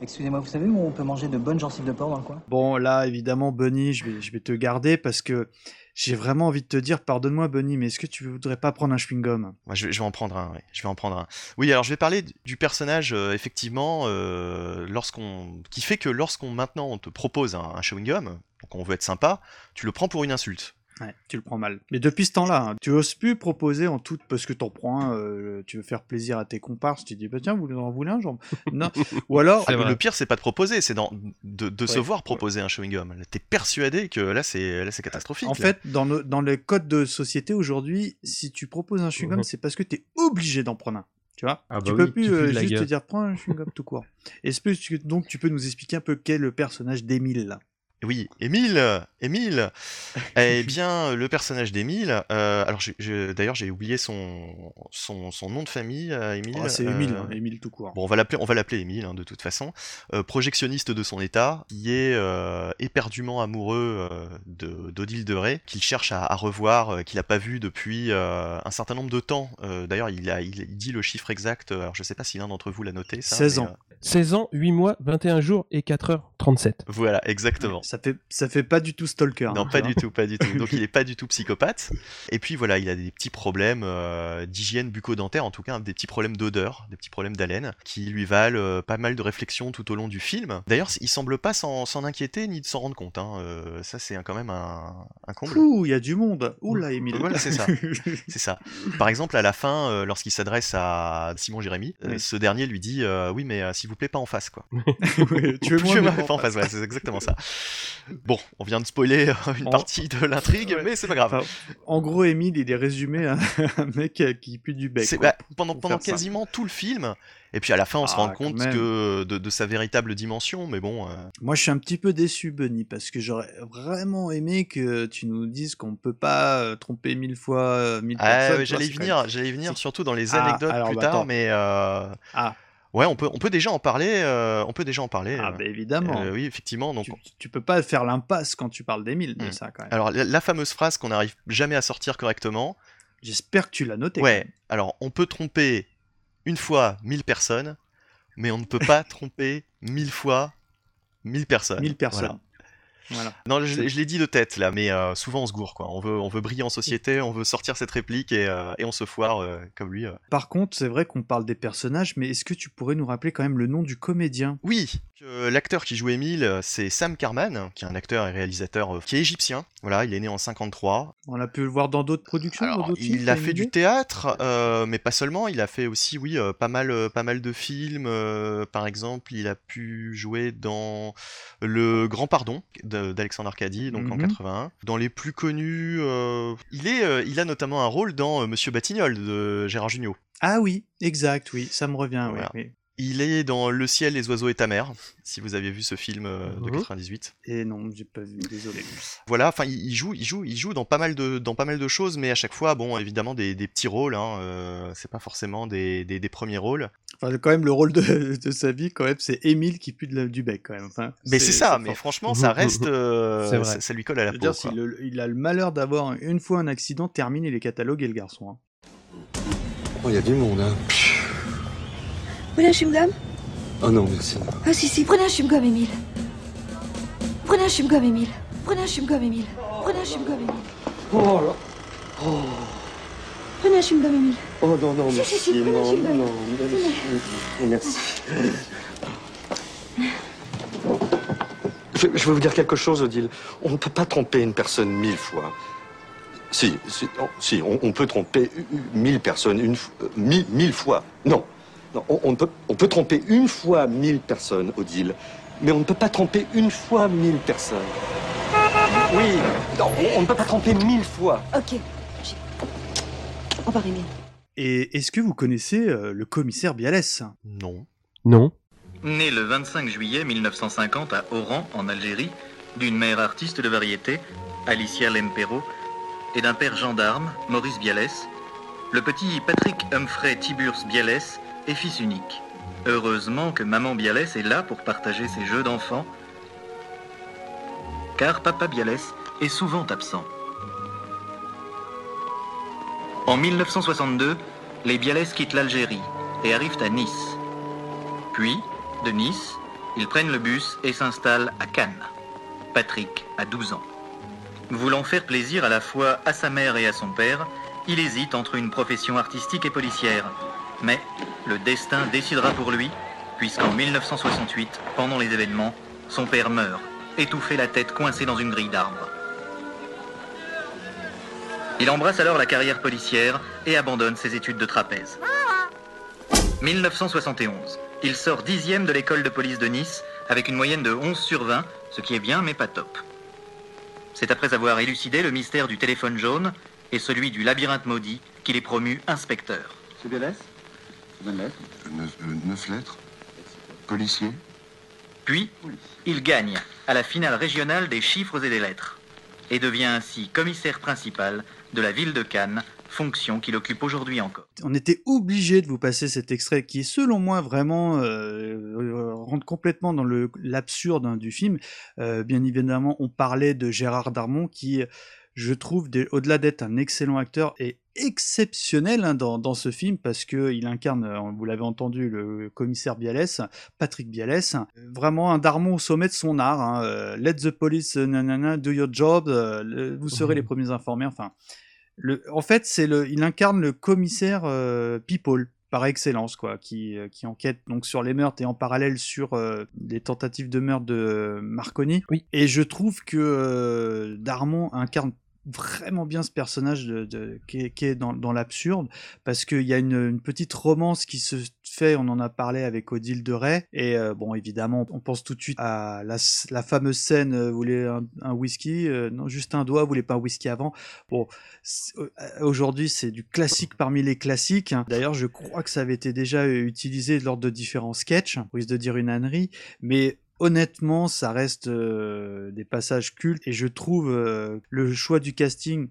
Excusez-moi, vous savez où on peut manger de bonnes gencives de porc dans le coin?
Bon, là, évidemment, Bunny, je vais, je vais te garder parce que j'ai vraiment envie de te dire, pardonne-moi, Bunny, mais est-ce que tu voudrais pas prendre un chewing-gum?
Je, vais, en prendre un. Je vais en prendre un. Oui, alors je vais parler du personnage euh, effectivement, euh, lorsqu'on, qui fait que lorsqu'on maintenant on te propose un, un chewing gum, donc on veut être sympa, tu le prends pour une insulte.
Ouais, tu le prends mal. Mais depuis ce temps-là, hein, tu oses plus proposer en toute parce que t'en prends un, euh, tu veux faire plaisir à tes comparses, tu dis bah tiens, vous en voulez un, genre Non. Ou alors,
Ah, le pire, c'est pas de proposer, c'est dans- de, de se voir proposer un chewing gum. T'es persuadé que là, c'est là, c'est catastrophique.
en
là.
fait, dans, dans les codes de société aujourd'hui, si tu proposes un chewing-gum,
Mhm.
c'est parce que t'es obligé d'en prendre un. Tu vois?
Ah
Tu
bah
peux
oui,
plus
tu
euh,
de la
juste te dire prends un chewing-gum tout court. Est-ce que tu- donc tu peux nous expliquer un peu quel est le personnage d'Émile là?
Oui, Émile, Émile. eh bien, le personnage d'Émile. euh, alors, je- d'ailleurs, j'ai oublié son, son, son nom de famille, euh, Émile.
Ah, C'est
euh,
Émile, hein, Émile tout court.
Bon, on va l'appeler, on va l'appeler Émile hein, de toute façon. Euh, projectionniste de son état, qui est euh, éperdument amoureux euh, de d'Odile de Ré, qu'il cherche à, à revoir, euh, qu'il n'a pas vu depuis euh, un certain nombre de temps. Euh, D'ailleurs, il, a, il, il dit le chiffre exact. euh, Alors, je sais pas si l'un d'entre vous l'a noté. Ça,
16
mais,
ans.
Euh,
16 ans, 8 mois, 21 jours et 4 heures 37.
voilà, exactement.
Ça fait, ça fait pas du tout stalker.
Non,
hein,
pas du tout, pas du tout. Donc il est pas du tout psychopathe. Et puis voilà, il a des petits problèmes euh, d'hygiène bucco-dentaire, en tout cas des petits problèmes d'odeur, des petits problèmes d'haleine, qui lui valent euh, pas mal de réflexions tout au long du film. D'ailleurs, il semble pas s'en inquiéter ni de s'en rendre compte. hein. Euh, ça, c'est quand même un, un comble.
Ouh, il y a du monde. Ouh là, Émile.
Voilà, c'est ça. c'est ça. Par exemple, à la fin, euh, lorsqu'il s'adresse à Simon Jérémy, euh,
Oui.
ce dernier lui dit euh, Oui, mais euh, s'il vous plaît, pas en face, quoi.
Tu veux moi, mais
pas en face, ouais, c'est exactement ça. Bon, on vient de spoiler euh, une
En-
partie de l'intrigue, mais c'est pas grave.
Enfin, en gros, Émile, il est résumé à un mec euh, qui pue du bec. Quoi,
bah,
pour-
pendant
pour
pendant quasiment tout le film. Et puis à la fin, on se
Ah,
rend compte que de, de sa véritable dimension, mais bon. euh,
Moi, je suis un petit peu déçu, Bunny, parce que j'aurais vraiment aimé que tu nous dises qu'on peut pas tromper mille fois mille
Ah,
personnes.
ouais, j'allais venir, j'allais venir surtout dans les
Ah,
anecdotes
alors,
plus
bah,
tard, mais euh,
Ah.
Ouais, on peut, on peut déjà en parler. euh, on peut déjà en parler.
Ah,
euh,
bah, évidemment.
euh, oui, effectivement. Donc,
Tu, tu peux pas faire l'impasse quand tu parles d'Émile de
Hmm.
ça, quand même.
alors la, la fameuse phrase qu'on n'arrive jamais à sortir correctement.
J'espère que tu l'as noté. quand
Ouais. Alors, on peut tromper une fois 1000 personnes, mais on ne peut pas tromper mille fois 1000 personnes.
1000 personnes.
Voilà.
Voilà.
Non, je, l'ai dit de tête là, mais euh, souvent on se gourre quoi. On veut, on veut briller en société, on veut sortir cette réplique et, euh, et on se foire euh, comme lui.
Par contre, c'est vrai qu'on parle des personnages, mais est-ce que tu pourrais nous rappeler quand même le nom du comédien?
Oui, l'acteur qui joue Émile, euh, c'est Sam Carman, qui est un acteur et réalisateur qui est égyptien. Voilà, il est né en 53.
On a pu le voir dans d'autres productions dans d'autres films,
Il a fait du théâtre, mais pas seulement. Il a fait aussi, oui, pas mal, pas mal de films. par exemple, il a pu jouer dans Le Grand Pardon de- d'Alexandre Arcadi, donc en
Mhm.
81. Dans les plus connus, euh, il est, euh, il a notamment un rôle dans euh, Monsieur Batignolles de Gérard Jugnot.
Ah oui, exact, oui, ça me revient, oui,
Voilà.
oui.
Il est dans Le ciel, les oiseaux et ta mère, si vous avez vu ce film euh, de
Mhm.
98.
Et non, j'ai pas vu, désolé.
Voilà, enfin, il joue, il joue, il joue dans pas mal de, dans pas mal de choses, mais à chaque fois, bon, évidemment, des, des petits rôles. Hein, euh, c'est pas forcément des, des, des premiers rôles.
Enfin, quand même, le rôle de, de sa vie, quand même, c'est Émile qui pue de la- du bec, quand même. Enfin,
Mais c'est ça, mais
fort.
franchement, ça reste, euh,
vrai.
ça, ça lui colle à la
Je veux
peau.
dire,
quoi.
il a le malheur d'avoir une fois un accident, termine, il est catalogué, le garçon. hein.
Oh, il y a du monde, hein?
Prenez un chewing-gum
Oh non, merci.
Ah si, si, prenez un chewing-gum, Émile. Prenez un chewing-gum, Émile. Prenez un chewing-gum, Émile. Prenez un chewing-gum, Émile.
Oh là. Oh.
Prenez un chewing-gum, Émile.
Oh non, non,
Si,
merci.
si, si,
non,
chewing-gum.
non, merci. Merci. Je, je vais vous dire quelque chose, Odile. On ne peut pas tromper une personne mille fois. Si, si, oh, si, on, on peut tromper mille personnes une, euh, mille, mille fois. Non, non on, on peut, on peut tromper une fois mille personnes, Odile, mais on ne peut pas tromper une fois mille personnes. Oui, non, on, on ne peut pas tromper mille fois.
Ok. Au revoir, Émile.
Et est-ce que vous connaissez euh, le commissaire Bialès?
Non.
Non.
né le 25 juillet 1950 à Oran, en Algérie, d'une mère artiste de variété, Alicia Lempero, et d'un père gendarme, Maurice Bialès, le petit Patrick Humphrey Tiburce Bialès est fils unique. Heureusement que maman Bialès est là pour partager ses jeux d'enfants, car papa Bialès est souvent absent. En 1962, les Bialès quittent l'Algérie et arrivent à Nice. Puis, de Nice, ils prennent le bus et s'installent à Cannes. Patrick a 12 ans. Voulant faire plaisir à la fois à sa mère et à son père, il hésite entre une profession artistique et policière. Mais le destin décidera pour lui, puisqu'en 1968, pendant les événements, son père meurt, étouffé la tête coincée dans une grille d'arbre. Il embrasse alors la carrière policière et abandonne ses études de trapèze. 1971. Il sort dixième de l'école de police de Nice avec une moyenne de 11 sur 20, ce qui est bien mais pas top. C'est après avoir élucidé le mystère du téléphone jaune et celui du labyrinthe maudit qu'il est promu inspecteur.
C'est Bonne lettre
Neuf, euh, neuf lettres Policier
Puis, il gagne à la finale régionale des chiffres et des lettres et devient ainsi commissaire principal de la ville de Cannes, fonction qu'il occupe aujourd'hui encore.
On était obligé de vous passer cet extrait qui, selon moi, vraiment euh, euh, rentre complètement dans l'absurde hein, du film. Euh, bien évidemment, on parlait de Gérard Darmon qui, je trouve, au-delà d'être un excellent acteur, est exceptionnel hein, dans, dans ce film parce que il incarne, euh, vous l'avez entendu, le commissaire Bialès, Patrick Bialès, Euh, vraiment un Darmon au sommet de son art. hein, euh, Let the police, nanana, do your job, le- vous serez les premiers informés. Enfin, le, en fait, c'est le, il incarne le commissaire euh, People par excellence, quoi, qui, qui enquête donc sur les meurtres et en parallèle sur euh, les tentatives de meurtre de Marconi.
Oui.
Et je trouve que euh, Darmon incarne vraiment bien ce personnage qui, est, dans, l'absurde parce qu'il y a une, petite romance qui se fait, on en a parlé avec Odile de Ray et euh, bon évidemment on pense tout de suite à la, fameuse scène euh, voulez un, whisky Euh, non juste un doigt voulez pas un whisky avant bon euh, aujourd'hui c'est du classique parmi les classiques hein. d'ailleurs je crois que ça avait été déjà utilisé lors de différents sketchs risque de dire une ânerie mais honnêtement, ça reste euh, des passages cultes et je trouve euh, le choix du casting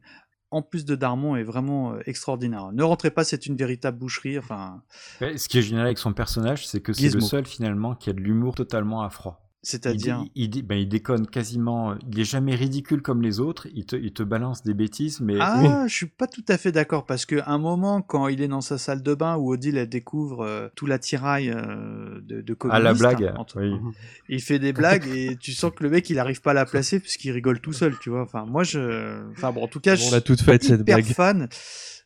en plus de Darmon est vraiment euh, extraordinaire. Ne rentrez pas, c'est une véritable boucherie. Enfin,
Ouais, Ce qui est génial avec son personnage, c'est que c'est le seul finalement qui a de l'humour totalement à froid.
C'est-à-dire
il, dé- il, dé- ben, il déconne quasiment. Il est jamais ridicule comme les autres. Il te, il te balance des bêtises, mais
Ah, je suis pas tout à fait d'accord parce que un moment, quand il est dans sa salle de bain où Odile elle découvre euh, tout l'attirail euh, de, de
à la blague,
hein, entre-
oui.
il fait des blagues et tu sens que le mec il arrive pas à la placer puisqu'il rigole tout seul, tu vois. Enfin, moi je, enfin bon, en tout cas,
On
je
l'a
suis
toute faite, cette blague.
fan.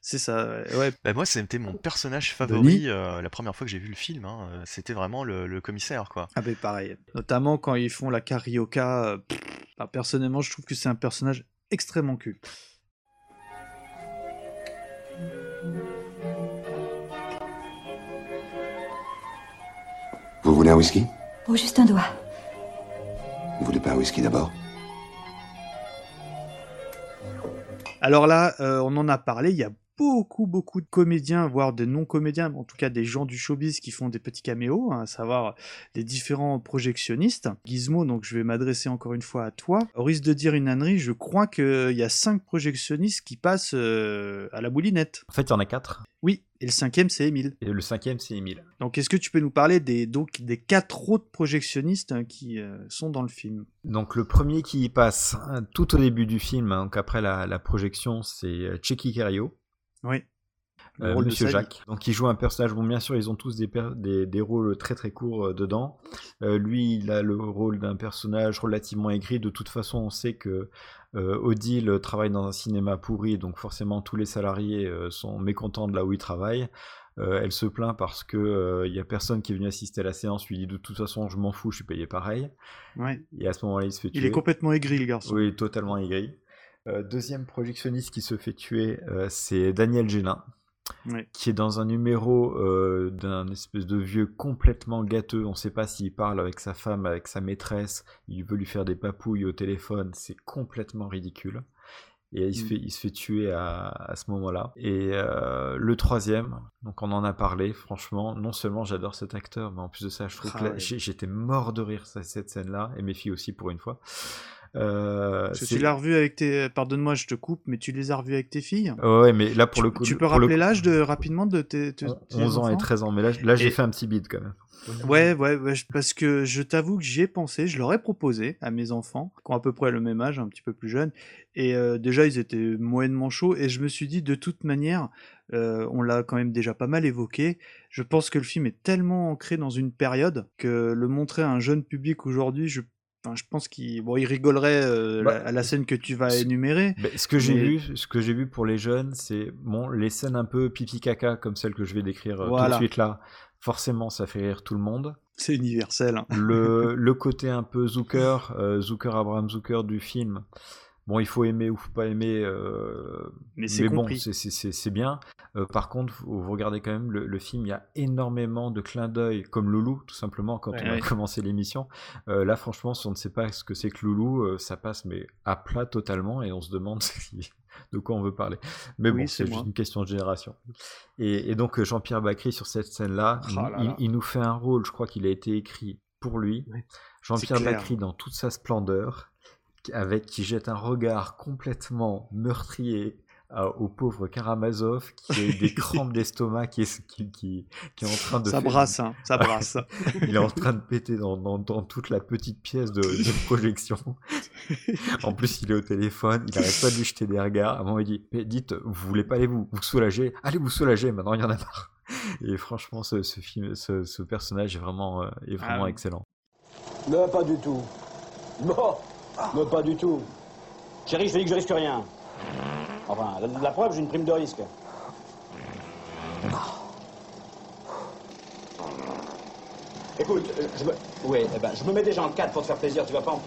C'est ça, ouais.
Bah, moi, c'était mon personnage
Denis
favori euh, la première fois que j'ai vu le film. hein, euh, C'était vraiment le, le commissaire, quoi.
Ah ben pareil. Notamment quand ils font la carioca. euh, pff, personnellement, je trouve que c'est un personnage extrêmement culte.
Vous voulez un whisky?
Oh, juste un doigt.
Vous voulez pas un whisky d'abord?
Alors là, euh, on en a parlé, il y a beaucoup, beaucoup de comédiens, voire des non-comédiens, en tout cas des gens du showbiz qui font des petits caméos, hein, à savoir les différents projectionnistes. Gizmo, donc je vais m'adresser encore une fois à toi. Au risque de dire une ânerie, je crois qu'il y a cinq projectionnistes qui passent euh, à la moulinette.
en fait, il y en a quatre.
Oui, et le cinquième, c'est Émile.
Et le cinquième, c'est Émile.
Donc est-ce que tu peux nous parler des, donc, des quatre autres projectionnistes hein, qui euh, sont dans le film?
Donc le premier qui y passe hein, tout au début du film, hein, donc après la, la projection, c'est euh, Checky Cario.
Oui. Le
Euh,
rôle de
Monsieur
Sally.
Jacques. Donc il joue un personnage, bon bien sûr ils ont tous des, des, des rôles très très courts euh, dedans. Euh, lui il a le rôle d'un personnage relativement aigri, de toute façon on sait que euh, Odile travaille dans un cinéma pourri, donc forcément tous les salariés euh, sont mécontents de là où il travaille. Euh, elle se plaint parce que euh, il y a personne qui est venu assister à la séance, lui dit de toute façon je m'en fous, je suis payé pareil.
Ouais.
Et à ce moment-là il se fait tuer.
Il est complètement aigri, le garçon.
Oui, totalement aigri. Euh, deuxième projectionniste qui se fait tuer, euh, c'est Daniel Gélin, qui est dans un numéro euh, d'un espèce de vieux complètement gâteux. On ne sait pas s'il parle avec sa femme, avec sa maîtresse. Il veut lui faire des papouilles au téléphone. C'est complètement ridicule. Et il se
Mm.
fait, il se fait tuer à, à ce moment-là. Et euh, le troisième, donc on en a parlé, franchement, non seulement j'adore cet acteur, mais en plus de ça, je trouve
Ah
que
ouais.
j'étais mort de rire cette scène-là, et mes filles aussi pour une fois. Euh,
Parce que
c'est-
tu l'as revu avec tes. Pardonne-moi, je te coupe, mais tu les as revus avec tes filles.
Ouais, mais là, pour
Tu-
le coup-
Tu peux rappeler l'âge de rapidement de tes. tes- tes
11 ans et
enfants
13 ans, mais là, là j'ai fait un petit bide quand même.
Ouais, ouais, ouais, parce que je t'avoue que j'y ai pensé, je leur ai proposé à mes enfants, qui ont à peu près le même âge, un petit peu plus jeunes, et euh, déjà ils étaient moyennement chauds, et je me suis dit de toute manière, euh, on l'a quand même déjà pas mal évoqué, je pense que le film est tellement ancré dans une période que le montrer à un jeune public aujourd'hui, je, enfin, je pense qu'il bon, il rigolerait euh,
Bah,
la- à la scène que tu vas énumérer.
Ce que j'ai
mais-
vu, ce que j'ai vu pour les jeunes, c'est bon, les scènes un peu pipi caca comme celle que je vais décrire euh, tout de suite là. Forcément, ça fait rire tout le monde.
C'est universel. hein.
Le, le côté un peu Zucker, euh, Zucker Abraham Zucker du film. Bon, il faut aimer ou faut pas aimer, euh,
Mais c'est
bon, c'est- bien. Euh, par contre, vous, vous regardez quand même le, le film, il y a énormément de clins d'œil, comme Loulou, tout simplement, quand
Ouais,
on a commencé l'émission. Euh, là, franchement, si on ne sait pas ce que c'est que Loulou, ça passe mais à plat totalement, et on se demande si- de quoi on veut parler. Mais
Oui,
bon,
c'est
juste une question de génération. Et, et donc, Jean-Pierre Bacry, sur cette scène-là,
Oh
il, nous fait un rôle, je crois qu'il a été écrit pour lui. Jean-Pierre. Bacry dans toute sa splendeur, avec qui jette un regard complètement meurtrier à- au pauvre Karamazov qui a eu des crampes d'estomac qui est, qui, qui, qui est en train de
Ça
faire-
brasse, hein, ça brasse.
il est en train de péter dans, dans, dans toute la petite pièce de, de projection en plus il est au téléphone il arrête pas de lui jeter des regards à un moment il dit mais dites vous voulez pas aller vous, vous soulager? Allez vous soulager maintenant il y en a marre et franchement ce, ce film ce, ce personnage est vraiment euh, est vraiment
Ah.
excellent
Non, pas du tout. Non, non, pas du tout. Chérie, je te dis que je risque rien. Enfin, la, la preuve, j'ai une prime de risque. Écoute, euh, je me... Oui, eh ben, je me mets déjà en 4 pour te faire plaisir, tu vas pas en...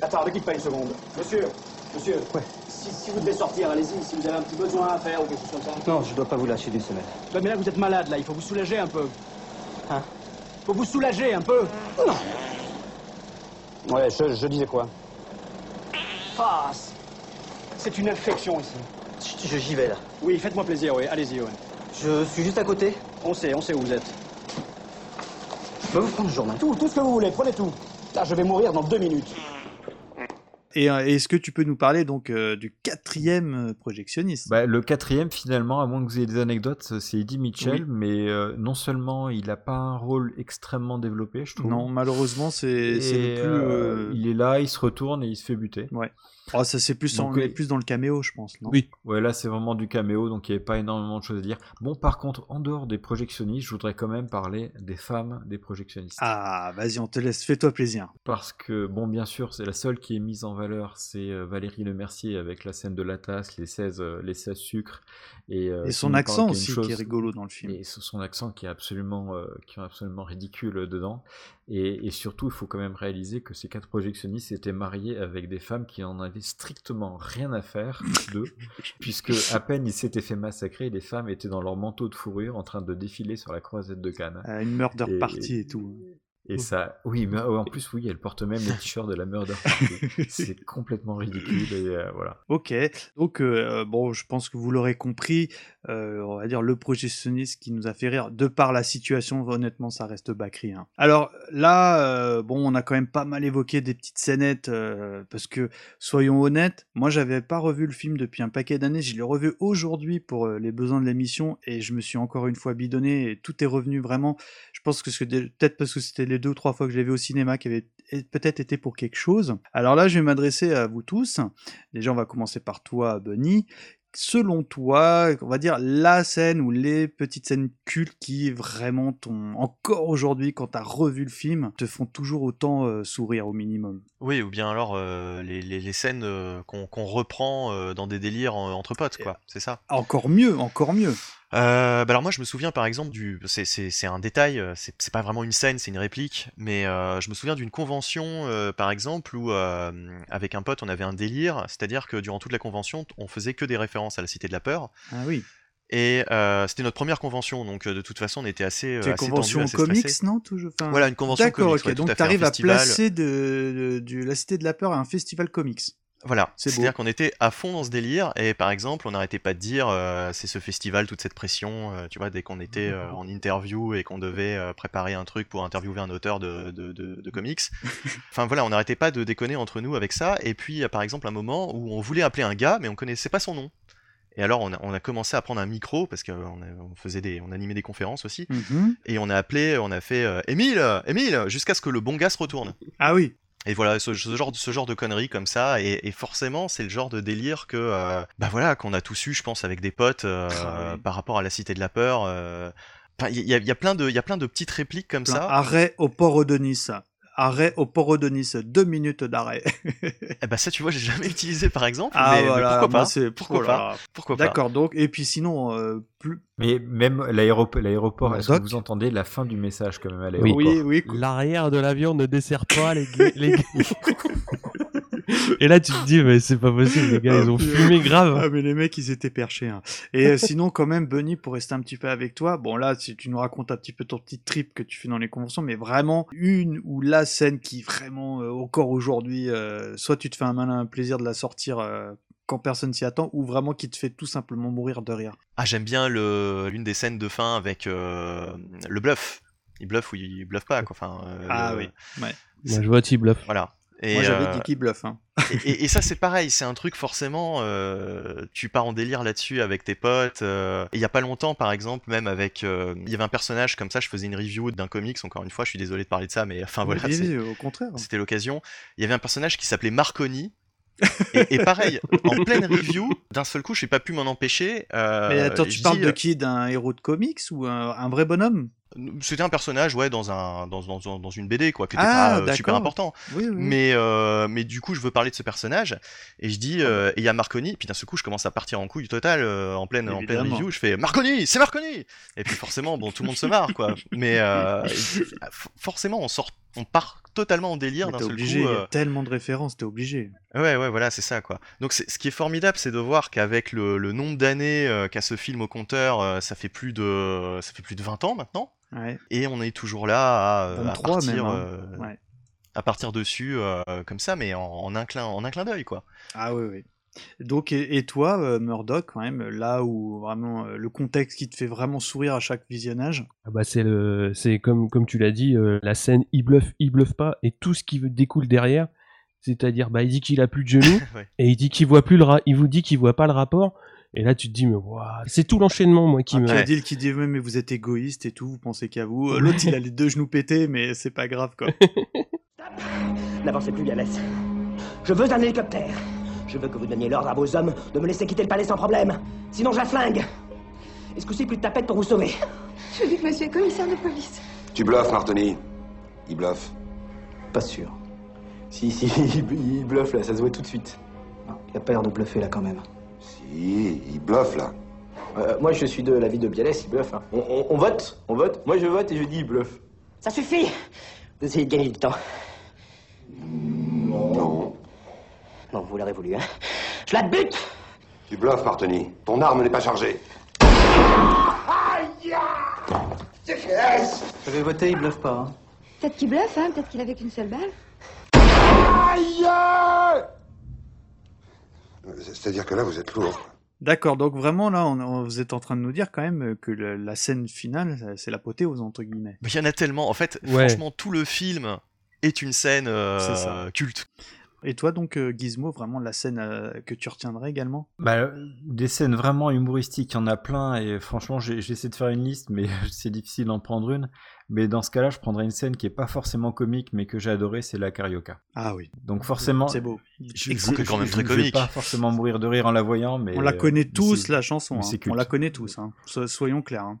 Attends, ne quitte pas une seconde. Monsieur, monsieur, si, si vous devez sortir, allez-y, si vous avez un petit besoin à faire ou quelque chose comme ça.
Non, je dois pas vous lâcher d'une semaine.
Ouais, mais là, vous êtes malade, là, il faut vous soulager un peu. Hein? Faut vous soulager un peu. Non. Ouais, je, je disais quoi Ah, c'est- une infection ici.
Je- J'y vais là.
Oui, faites-moi plaisir, oui, allez-y, ouais.
Je suis juste à côté.
On sait, on sait où vous êtes.
Je peux vous prendre le journal
Tout, tout ce que vous voulez, prenez tout. Là, je vais mourir dans deux minutes.
Et euh, est-ce que tu peux nous parler donc euh, du quatrième euh, projectionniste?
Bah, le quatrième, finalement, à moins que vous ayez des anecdotes, c'est Eddie Mitchell,
Oui.
mais euh, non seulement il n'a pas un rôle extrêmement développé, je trouve.
Non, malheureusement, c'est le plus.
euh, Il est là, il se retourne et il se fait buter.
Ouais. Oh, ça c'est plus,
Donc,
plus dans le caméo, je pense. Non?
Oui, ouais, là c'est vraiment du caméo, donc il n'y avait pas énormément de choses à dire. Bon, par contre, en dehors des projectionnistes, je voudrais quand même parler des femmes des projectionnistes.
Ah, vas-y, on te laisse, fais-toi plaisir.
Parce que, bon, bien sûr, c'est la seule qui est mise en valeur, c'est euh, Valérie Lemercier avec la scène de la tasse, les 16, euh, les 16 sucres. Et, euh,
Et son accent aussi,
chose-
qui est rigolo dans le film.
Et son accent qui est absolument, euh, qui est absolument ridicule dedans. Et, et surtout, il faut quand même réaliser que ces quatre projectionnistes étaient mariés avec des femmes qui en avaient strictement rien à faire d'eux, puisque à peine ils s'étaient fait massacrer, les femmes étaient dans leur manteau de fourrure en train de défiler sur la croisette de Cannes.
Euh, une murder
Et-
party et tout.
Et ça, oui, mais euh, en plus, oui, elle porte même les t-shirts de la Murder Party. C'est complètement ridicule et euh, voilà.
Ok, donc euh, bon, je pense que vous l'aurez compris, euh, on va dire le projectionniste qui nous a fait rire, de par la situation, honnêtement, ça reste Bakri. hein. Alors là, bon, on a quand même pas mal évoqué des petites scénettes, parce que, soyons honnêtes, moi j'avais pas revu le film depuis un paquet d'années, je l'ai revu aujourd'hui pour les besoins de l'émission, et je me suis encore une fois bidonné, et tout est revenu vraiment, pense que c'est peut-être parce que c'était les deux ou trois fois que je l'ai vu au cinéma qui avait peut-être été pour quelque chose. Alors là, je vais m'adresser à vous tous. Déjà, on va commencer par toi, Bunny. Selon toi, on va dire la scène ou les petites scènes cultes qui vraiment t'ont encore aujourd'hui, quand t'as revu le film, te font toujours autant euh, sourire au minimum?
Oui, ou bien alors euh, les, les- les scènes euh, qu'on reprend dans des délires entre potes, quoi. C'est ça.
Encore mieux, encore mieux.
Euh, bah alors moi je me souviens par exemple du c'est c'est c'est un détail euh, c'est c'est pas vraiment une scène c'est une réplique mais euh, je me souviens d'une convention euh, par exemple où euh, avec un pote on avait un délire c'est-à-dire que durant toute la convention on faisait que des références à la Cité de la peur
Ah oui.
et euh, c'était notre première convention donc euh, de toute façon on était assez
C'est
assez
convention
tendu, assez
comics,
stressé.
non toujours Enfin,
Voilà une convention
D'accord,
comics
ok.
ouais,
Donc
à fait, un
t'arrives à
festival.
placer de, de- du- la Cité de la Peur à un festival comics.
Voilà, c'est-à-dire qu'on était à fond dans ce délire et par exemple, on n'arrêtait pas de dire euh, c'est ce festival, toute cette pression, euh, tu vois, dès qu'on était euh, en interview et qu'on devait euh, préparer un truc pour interviewer un auteur de, de, de- de comics. enfin voilà, on n'arrêtait pas de déconner entre nous avec ça et puis il y a par exemple un moment où on voulait appeler un gars mais on connaissait pas son nom. Et alors on a, on a commencé à prendre un micro parce qu'on on faisait des, on animait des conférences aussi
Mhm.
et on a appelé, on a fait euh, Émile, Émile, jusqu'à ce que le bon gars se retourne.
Ah oui.
Et voilà, ce, ce genre, de- ce genre de conneries comme ça, et, et forcément, c'est le genre de délire que, euh, bah voilà, qu'on a tous eu, je pense, avec des potes euh,
Ah oui.
par rapport à la Cité de la Peur. euh. Enfin, il y, a- il y a plein de, il y a plein de petites répliques comme
Plein.
ça.
Arrêt au port de Nice. Arrêt au port de Nice. Deux minutes d'arrêt.
Eh ben ça, tu vois, j'ai jamais utilisé par exemple,
Ah
mais, mais
voilà,
pourquoi pas? Pourquoi
oh
pas? Pourquoi pas?
D'accord, donc, et puis sinon, plus.
Mais même l'aéroport, l'aéroport est-ce que vous entendez la fin du message quand même à
Oui.
l'aéroport
oui.
L'arrière de l'avion ne dessert pas les, les Et là, tu te dis, mais c'est pas possible, les gars, ils ont fumé grave.
Ah, mais les mecs, ils étaient perchés. hein. Et euh, sinon, quand même, Bunny, pour rester un petit peu avec toi, bon, là, si tu nous racontes un petit peu ton petit trip que tu fais dans les conventions, mais vraiment, une ou la scène qui, vraiment, euh, encore aujourd'hui, euh, soit tu te fais un malin plaisir de la sortir euh, quand personne s'y attend, ou vraiment qui te fait tout simplement mourir de rire.
Ah, j'aime bien le, l'une des scènes de fin avec euh, le bluff. Il bluffe ou il bluffe pas, quoi. Enfin, euh,
Ah
le-
oui, ouais.
Moi, je vois T-Bluff.
Voilà. Et,
Moi, j'avais
euh,
dit qu'il bluffe. Hein.
et, et- et ça c'est pareil, c'est un truc forcément, euh, tu pars en délire là-dessus avec tes potes. euh, il y a pas longtemps par exemple, même avec, euh, il y avait un personnage comme ça, je faisais une review d'un comics, encore une fois, je suis désolé de parler de ça, mais enfin voilà,
oui, au contraire.
c'était l'occasion. Il y avait un personnage qui s'appelait Marconi. Et, et pareil, en pleine review, d'un seul coup, je n'ai pas pu m'en empêcher. euh,
Mais attends, tu parles
dis,
de
euh,
qui? D'un héros de comics ou un, un vrai bonhomme?
C'était un personnage, ouais, dans un dans, dans, dans une BD, quoi, qui était
Ah,
pas euh, super important.
Oui, oui.
Mais euh, mais du coup, je veux parler de ce personnage et je dis, euh, et il y a Marconi. Puis d'un seul coup, je commence à partir en couille totale euh, en pleine en pleine review. Je fais Marconi, c'est Marconi. Et puis forcément, bon, tout le monde se marre, quoi. Mais euh, forcément, on sort, on part totalement en délire d'un seul
obligé,
coup.
y
euh,
a tellement de références, t'es obligé.
Ouais, ouais, voilà, c'est ça, quoi. Donc, c'est- ce qui est formidable, c'est de voir qu'avec le, le nombre d'années euh, qu'a ce film au compteur, euh, ça fait plus de, ça fait plus de 20 ans maintenant.
Ouais.
Et on est toujours là à, euh, à
23
partir,
même, hein.
euh,
Ouais.
à partir dessus, euh, comme ça, mais en, en un clin, en un clin d'œil, quoi.
Ah oui, oui. Donc, et, et toi, euh, Murdoch, quand même, là où vraiment euh, le contexte qui te fait vraiment sourire à chaque visionnage.
Ah bah c'est le, c'est comme comme tu l'as dit, euh, la scène il bluffe, il bluffe pas et tout ce qui découle derrière, c'est-à-dire bah il dit qu'il a plus de genoux
Ouais.
et il dit qu'il voit plus le ra- il vous dit qu'il voit pas le rapport et là tu te dis mais waouh, c'est tout l'enchaînement moi qui
Ah,
me.
Adil qui dit, mais vous êtes égoïste et tout, vous pensez qu'à vous. L'autre, il a les deux genoux pétés, mais c'est pas grave, quoi.
N'avancez plus, Yannès. Je veux un hélicoptère. Je veux que vous donniez l'ordre à vos hommes de me laisser quitter le palais sans problème. Sinon, je la flingue. Et ce coup-ci, plus de tapette pour vous sauver?
Je dis que monsieur est commissaire de police.
Tu bluffes, Martoni. Il bluffe.
Pas sûr. Si, si, il, il bluffe là, ça se voit tout de suite. Non, il a pas l'air de bluffer là quand même.
Il bluffe là.
Euh, moi, je suis de l'avis de Bialès, il bluffe. hein. On, on- on vote, on vote. Moi, je vote et je dis il bluffe. Ça suffit Vous essayez de gagner du temps.
Non.
Non, vous l'aurez voulu, hein. Je la bute
Tu bluffes, Martoni. Ton arme n'est pas chargée.
J'avais voté, il bluffe pas. hein.
Peut-être qu'il bluffe, hein Peut-être qu'il avait qu'une seule balle.
C'est-à-dire que là, vous êtes lourd.
D'accord, donc vraiment, là, on, on- vous êtes en train de nous dire quand même que le- la scène finale, c'est l'apothéose, entre guillemets.
Mais il y en a tellement. En fait,
Ouais.
franchement, tout le film est une scène euh,
C'est ça.
culte.
Et toi, donc, euh, Gizmo, vraiment la scène euh, que tu retiendrais également?
Bah, euh, des scènes vraiment humoristiques, il y en a plein, et franchement, j'ai essayé de faire une liste, mais c'est difficile d'en prendre une. Mais dans ce cas-là, je prendrais une scène qui est pas forcément comique, mais que j'ai adoré, c'est la carioca.
Ah oui.
Donc forcément,
C'est beau.
Je, je-
c'est quand même
je-
très
je vais
comique.
pas forcément mourir de rire en la voyant, mais
On la connaît tous, la chanson. hein. On la connaît tous, hein. So- soyons clairs. hein.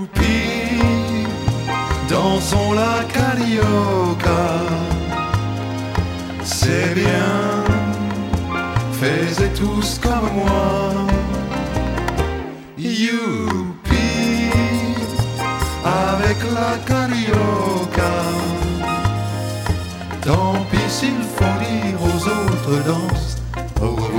Dansons la carioca.
C'est bien, faites tous comme moi. Youpi, avec la carioca. Tant pis s'il faut dire aux autres danse au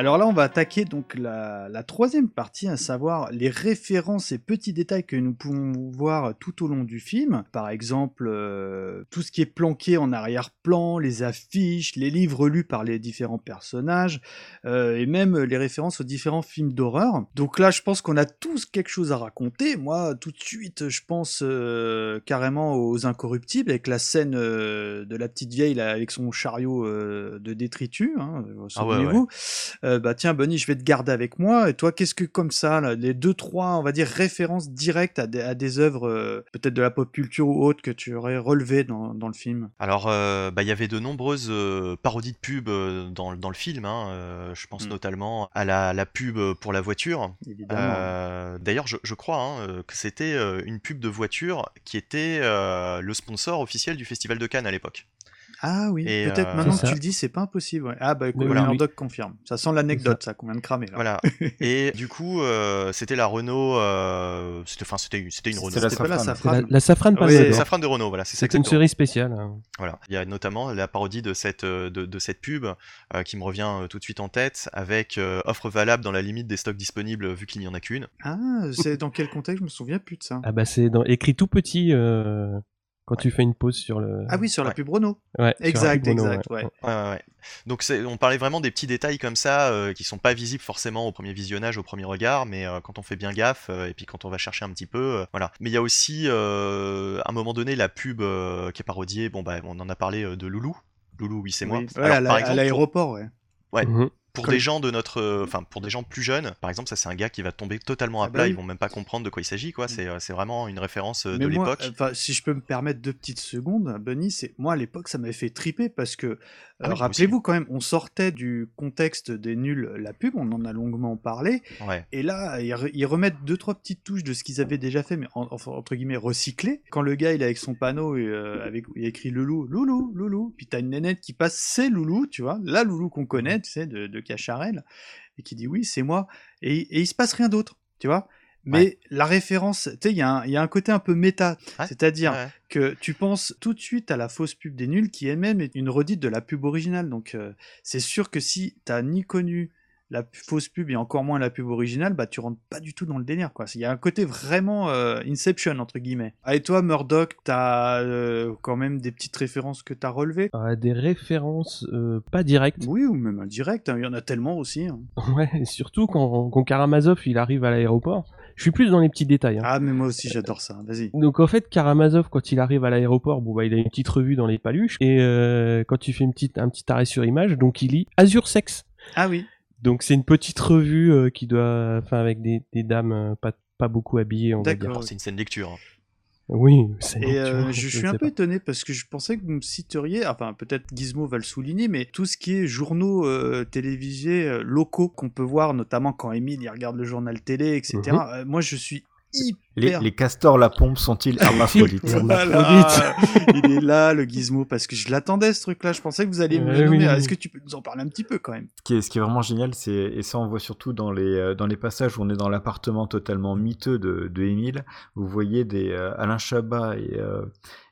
Alors là, on va attaquer donc la, la troisième partie, à savoir les références et petits détails que nous pouvons voir tout au long du film. Par exemple, euh, tout ce qui est planqué en arrière-plan, les affiches, les livres lus par les différents personnages, euh, et même les références aux différents films d'horreur. Donc là, je pense qu'on a tous quelque chose à raconter. Moi, tout de suite, je pense euh, carrément aux Incorruptibles, avec la scène de la petite vieille là, avec son chariot de détritus. Hein,
Ah ouais.
Euh, bah tiens Bunny, je vais te garder avec moi. Et toi, qu'est-ce que comme ça, là, les deux trois, on va dire références directes à des, à des œuvres euh, peut-être de la pop culture ou autres que tu aurais relevées dans, dans le film?
Alors, euh, bah, il y avait de nombreuses parodies de pubs dans, dans le film. hein, je pense notamment à la, la pub pour la voiture.
Évidemment.
D'ailleurs, je, je crois hein, que c'était une pub de voiture qui était le sponsor officiel du Festival de Cannes à l'époque.
Ah oui,
Et,
peut-être
euh,
maintenant
C'est
que tu le dis, c'est pas impossible. ouais. Ah bah écoute,
Voilà.
Murdoch confirme. Ça sent l'anecdote, ça qu'on vient de cramer là.
Voilà. Et du coup, euh, c'était la Renault. euh, c'était, enfin, c'était, c'était une Renault.
C'était pas la Safrane.
C'est la, la safrane
Ah
Palme
ouais,
d'Or.
Safrane de Renault, voilà, c'est ça.
C'est une série spéciale.
Voilà. Il y a notamment la parodie de cette, de, de cette pub euh, qui me revient tout de suite en tête avec euh, offre valable dans la limite des stocks disponibles vu qu'il n'y en a qu'une.
Ah, c'est dans quel contexte? Je me souviens plus de ça.
Ah bah c'est dans- écrit tout petit euh, quand tu fais une pause sur le.
Ah oui, sur la pub Renault.
Ouais,
exact, exact.
ouais.
ouais.
Ouais, ouais, ouais. Donc c'est- on parlait vraiment des petits détails comme ça euh, qui sont pas visibles forcément au premier visionnage, au premier regard, mais euh, quand on fait bien gaffe euh, et puis quand on va chercher un petit peu, euh, voilà. Mais il y a aussi euh, à un moment donné la pub euh, qui est parodiée. Bon bah on en a parlé euh, de Loulou. Loulou, oui c'est moi.
Oui. Ouais,
Alors,
à l'aéroport, ouais.
Ouais.
Mhm.
Pour
Comme-
des gens de notre, euh, enfin pour des gens plus jeunes, par exemple, ça c'est un gars qui va tomber totalement à
Ah bah
plat,
oui.
ils vont même pas comprendre de quoi il s'agit, quoi. C'est, euh, c'est vraiment une référence euh, de l'époque.
enfin, si je peux me permettre deux petites secondes, Bunny, c'est moi à l'époque ça m'avait fait triper parce que euh,
Ah oui,
rappelez-vous quand même, on sortait du contexte des nuls la pub, on en a longuement parlé,
Ouais.
et là ils, re- ils remettent deux trois petites touches de ce qu'ils avaient déjà fait, mais en- enfin, entre guillemets recyclé. Quand le gars il est avec son panneau et euh, avec il a écrit Loulou, Loulou, Loulou, puis t'as une nénette qui passe, c'est Loulou, tu vois, la Loulou qu'on connaît, tu sais, de, de Cacharel, et qui dit oui c'est moi, et, et il se passe rien d'autre, tu vois. Mais la référence, tu sais, il y, a un- il y a un côté un peu méta, c'est-à-dire
ouais.
que tu penses tout de suite à la fausse pub des nuls qui elle-même est une redite de la pub originale. Donc euh, c'est sûr que si t'as ni connu la fausse pub et encore moins la pub originale, bah tu rentres pas du tout dans le délire quoi. Il y a un côté vraiment euh, Inception entre guillemets. Ah, et toi Murdoch, t'as euh, quand même des petites références que t'as relevées?
Ah, des références euh, pas directes.
Oui, ou même indirectes, hein, il y en a tellement aussi. hein.
Ouais, et surtout quand, quand Karamazov il arrive à l'aéroport. Je suis plus dans les petits détails. hein.
Ah mais moi aussi j'adore ça, vas-y.
Donc en fait, Karamazov, quand il arrive à l'aéroport, bon bah il a une petite revue dans les paluches, et euh, quand tu fais une petite, un petit arrêt sur image, donc il lit Azure Sex.
Ah oui.
Donc c'est une petite revue euh, qui doit, enfin avec des, des dames euh, pas, pas beaucoup habillées, on va dire.
D'accord.
C'est une scène lecture. hein.
Oui, c'est.
Et euh, je
je
suis un peu
pas.
étonné parce que je pensais que vous me citeriez, enfin peut-être Gizmo va le souligner, mais tout ce qui est journaux euh, télévisés euh, locaux qu'on peut voir, notamment quand Émile il regarde le journal télé, etc.
Mhm.
euh, moi je suis hyper...
les castors la pompe sont-ils hermaphrodites
Voilà, il est là le Gizmo parce que je l'attendais ce truc-là. Je pensais que vous alliez me le
Ouais,
nommer.
oui, oui.
Est-ce que tu peux nous en parler un petit peu quand même?
Ce qui est, ce qui est vraiment génial, c'est et ça on voit surtout dans les euh, dans les passages où on est dans l'appartement totalement miteux de, de Émile. Vous voyez des euh, Alain Chabat et euh,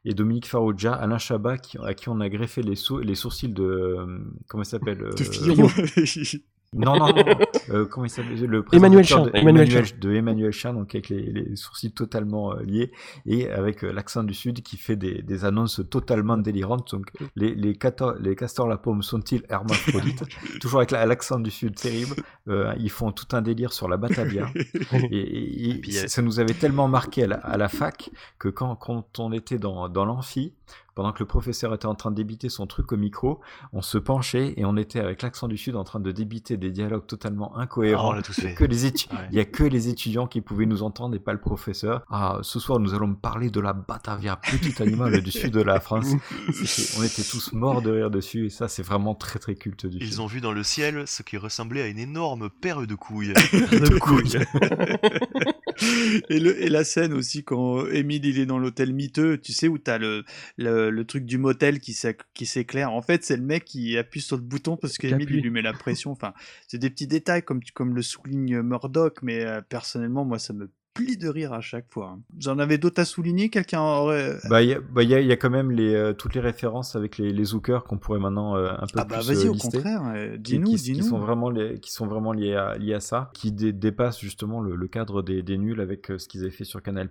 et Dominique Farrugia. Alain Chabat qui, à qui on a greffé les sou- les sourcils de euh, comment il s'appelle euh,
De Fillon.
Non non, non. Euh, comment il s'appelle? Le
Emmanuel Chan,
de
Emmanuel
Emmanuel-
Chan.
de Emmanuel Chan donc avec les, les sourcils totalement euh, liés et avec euh, l'accent du sud qui fait des, des annonces totalement délirantes. Donc les les, cato- les castors la pomme sont-ils hermaphrodites? Toujours avec la- l'accent du sud terrible. Euh, ils font tout un délire sur la Batavia. Et, et- et
puis,
ça ça nous avait tellement marqué à la, à la fac que quand, quand on était dans, dans l'amphi pendant que le professeur était en train de débiter son truc au micro, on se penchait et on était avec l'accent du Sud en train de débiter des dialogues totalement incohérents.
Ah, fait.
Que les étu-
Ouais.
Il y a que les étudiants qui pouvaient nous entendre et pas le professeur. Ah, ce soir, nous allons parler de la Batavia, petit animal du sud de la France. On était tous morts de rire dessus et ça, c'est vraiment très très culte du film.
Ils ont vu dans le ciel ce qui ressemblait à une énorme paire de couilles.
de couilles. et, le, et la scène aussi quand Émile il est dans l'hôtel miteux, tu sais où t'as le, le, le truc du motel qui s'éclaire. En fait, c'est le mec qui appuie sur le bouton parce il lui met la pression. Enfin, c'est des petits détails comme le souligne Murdoch, mais euh, personnellement, moi, ça me plie de rire à chaque fois. hein. Vous en avez d'autres à souligner? Quelqu'un aurait.
Bah, il y, a- bah, y a- il y a quand même les, euh, toutes les références avec les, les zookers qu'on pourrait maintenant euh, un peu
Ah bah
plus
vas-y,
euh,
au contraire, euh,
qui-
dis-nous,
qui, sont vraiment les, qui sont vraiment liés à, liés à ça, qui dé- dépassent justement le, le cadre des, des nuls avec ce qu'ils avaient fait sur Canal+.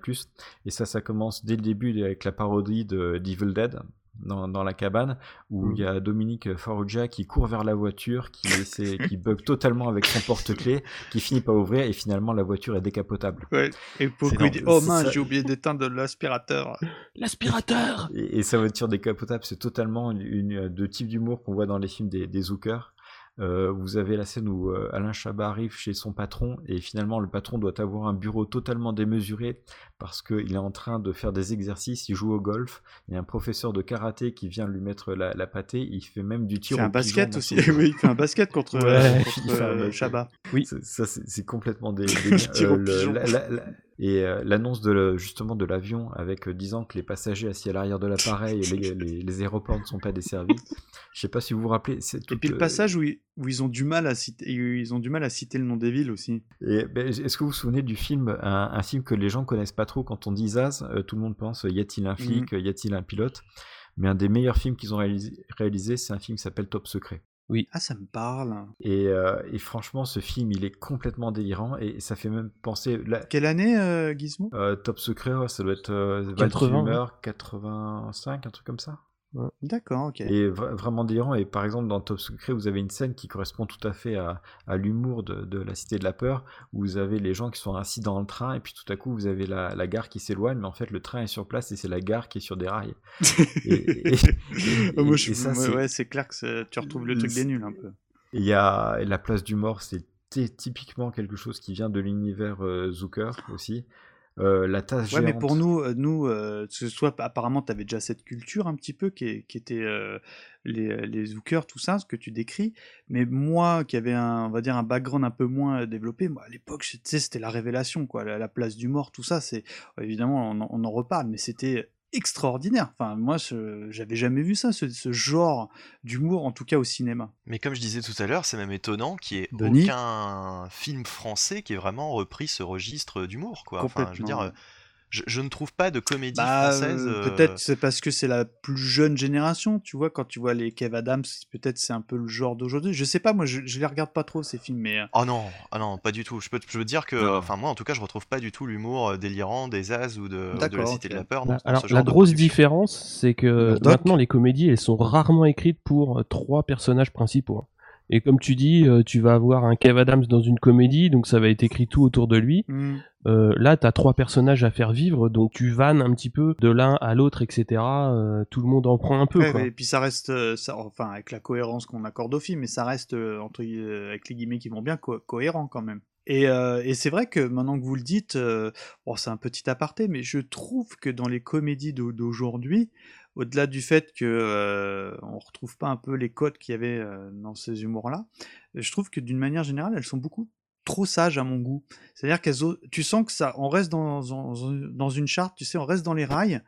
Et ça, ça commence dès le début avec la parodie de d'Evil Dead. Dans, dans la cabane où il y a Dominique Farrugia qui court vers la voiture qui essaie, qui bug totalement avec son porte-clés qui finit par ouvrir et finalement la voiture est décapotable
Ouais. Et
non,
dit, oh mince, j'ai oublié d'éteindre l'aspirateur.
L'aspirateur
Et, et sa voiture décapotable, c'est totalement une, une- de type d'humour qu'on voit dans les films des, des zookers. Euh, vous avez la scène où euh, Alain Chabat arrive chez son patron et finalement le patron doit avoir un bureau totalement démesuré parce qu'il est en train de faire des exercices, il joue au golf, il y a un professeur de karaté qui vient lui mettre la, la pâtée, il fait même du
Il
tir
fait
au
un
pigeon
basket aussi. oui, il fait un basket contre,
Ouais,
euh, contre euh. Chabat.
Oui.
Ça, ça, c'est c'est complètement des, le- la- la- et euh, l'annonce de le- justement de l'avion avec euh, disant que les passagers assis à l'arrière de l'appareil, les, les, les aéroports ne sont pas desservis. Je sais pas si vous vous rappelez.
Et puis le
euh,
passage où ils, où ils ont du mal à citer, ils ont du mal à citer le nom des villes aussi.
Ben, est-ce que vous vous souvenez du film, un, un film que les gens connaissent pas trop quand on dit Zaz, euh, tout le monde pense y a-t-il un flic, euh, y a-t-il un pilote? Mais un des meilleurs films qu'ils ont réalisé, réalisé, c'est un film qui s'appelle Top Secret.
Oui.
Ah, ça me parle.
Et, euh, et franchement, ce film, il est complètement délirant et ça fait même penser. la-
Quelle année, euh, Gizmo?
Euh, Top Secret, ouais, ça doit être euh, Val
80,
Kilmer, 85, un truc comme ça.
D'accord, ok.
Et vra- vraiment délirant. Et par exemple, dans Top Secret, vous avez une scène qui correspond tout à fait à, à l'humour de, de la Cité de la Peur, où vous avez les gens qui sont assis dans le train, et puis tout à coup, vous avez la, la gare qui s'éloigne, mais en fait, le train est sur place et c'est la gare qui est sur des rails. Et, et- et-
Oh, moi,
et
je,
ça,
ouais,
c'est-
ouais, clair que tu retrouves le truc des nuls un peu.
Il y a la place du mort, c'est typiquement quelque chose qui vient de l'univers euh, Zucker aussi. Euh, la tasse
Ouais, mais pour nous, euh, nous, euh, ce soit apparemment, tu avais déjà cette culture un petit peu qui, est- qui était euh, les, les zookers, tout ça, ce que tu décris. Mais moi, qui avais un, on va dire, un background un peu moins développé, moi, à l'époque, c'était la révélation, quoi. La, la place du mort, tout ça, c'est évidemment, on, on en reparle, mais c'était extraordinaire. Enfin, moi, je- j'avais jamais vu ça, ce, ce genre d'humour, en tout cas au cinéma.
Mais comme je disais tout à l'heure, c'est même étonnant qu'il n'y ait
Denis
aucun film français qui ait vraiment repris ce registre d'humour, quoi. Enfin, je veux dire, je, je ne trouve pas de comédie
Bah,
française.
euh,
euh,
peut-être c'est parce que c'est la plus jeune génération, tu vois, quand tu vois les Kev Adams, peut-être c'est un peu le genre d'aujourd'hui. Je sais pas, moi je, je les regarde pas trop ces films, mais euh,
Oh non, ah non, pas du tout. Je peux, je peux te dire que, enfin moi en tout cas, je retrouve pas du tout l'humour délirant des As ou de, de la Cité de la Peur. dans-
Bah,
dans
Alors,
ce genre
la grosse différence, c'est que maintenant, les comédies, elles sont rarement écrites pour trois personnages principaux. Et comme tu dis, euh, tu vas avoir un Kev Adams dans une comédie, donc ça va être écrit tout autour de lui.
hmm.
Euh, là, t'as trois personnages à faire vivre, donc tu vannes un petit peu de l'un à l'autre, etc. Euh, tout le monde en prend un peu.
Ouais,
quoi.
ouais, et puis ça reste, euh, ça, enfin avec la cohérence qu'on accorde au film, mais ça reste entre avec les guillemets qui vont bien co- cohérent quand même. Et, euh, et c'est vrai que maintenant que vous le dites, bon, c'est un petit aparté, mais je trouve que dans les comédies d'au- d'aujourd'hui, au-delà du fait que euh, on retrouve pas un peu les codes qu'il y avait euh, dans ces humours-là, je trouve que d'une manière générale, elles sont beaucoup trop sages à mon goût. C'est-à-dire qu'elles, tu sens que ça, on reste dans, dans une charte, tu sais, on reste dans les rails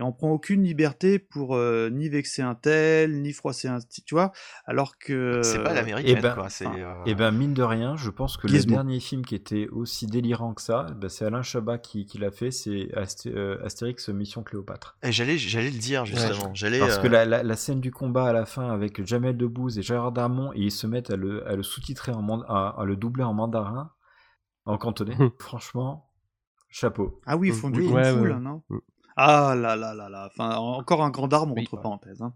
et on prend aucune liberté pour euh, ni vexer un tel, ni froisser un, tu vois, alors que
C'est pas l'américaine,
ben,
quoi. C'est, euh,
et ben mine de rien, je pense que
Gizmo.
le dernier film qui était aussi délirant que ça, ben, c'est Alain Chabat qui, qui l'a fait, c'est Asté- euh, Astérix Mission Cléopâtre.
Et j'allais, j'allais le dire justement.
Parce que
euh,
la, la- la scène du combat à la fin avec Jamel Debbouze et Gérard Darmon, et ils se mettent à le, à le sous-titrer, en mand- à, à le doubler en mandarin, en cantonais, franchement, chapeau.
Ah oui, ils font du
Oui.
Ouais,
là, non? Ah là là là là, enfin, encore un grand arme, entre parenthèses. hein.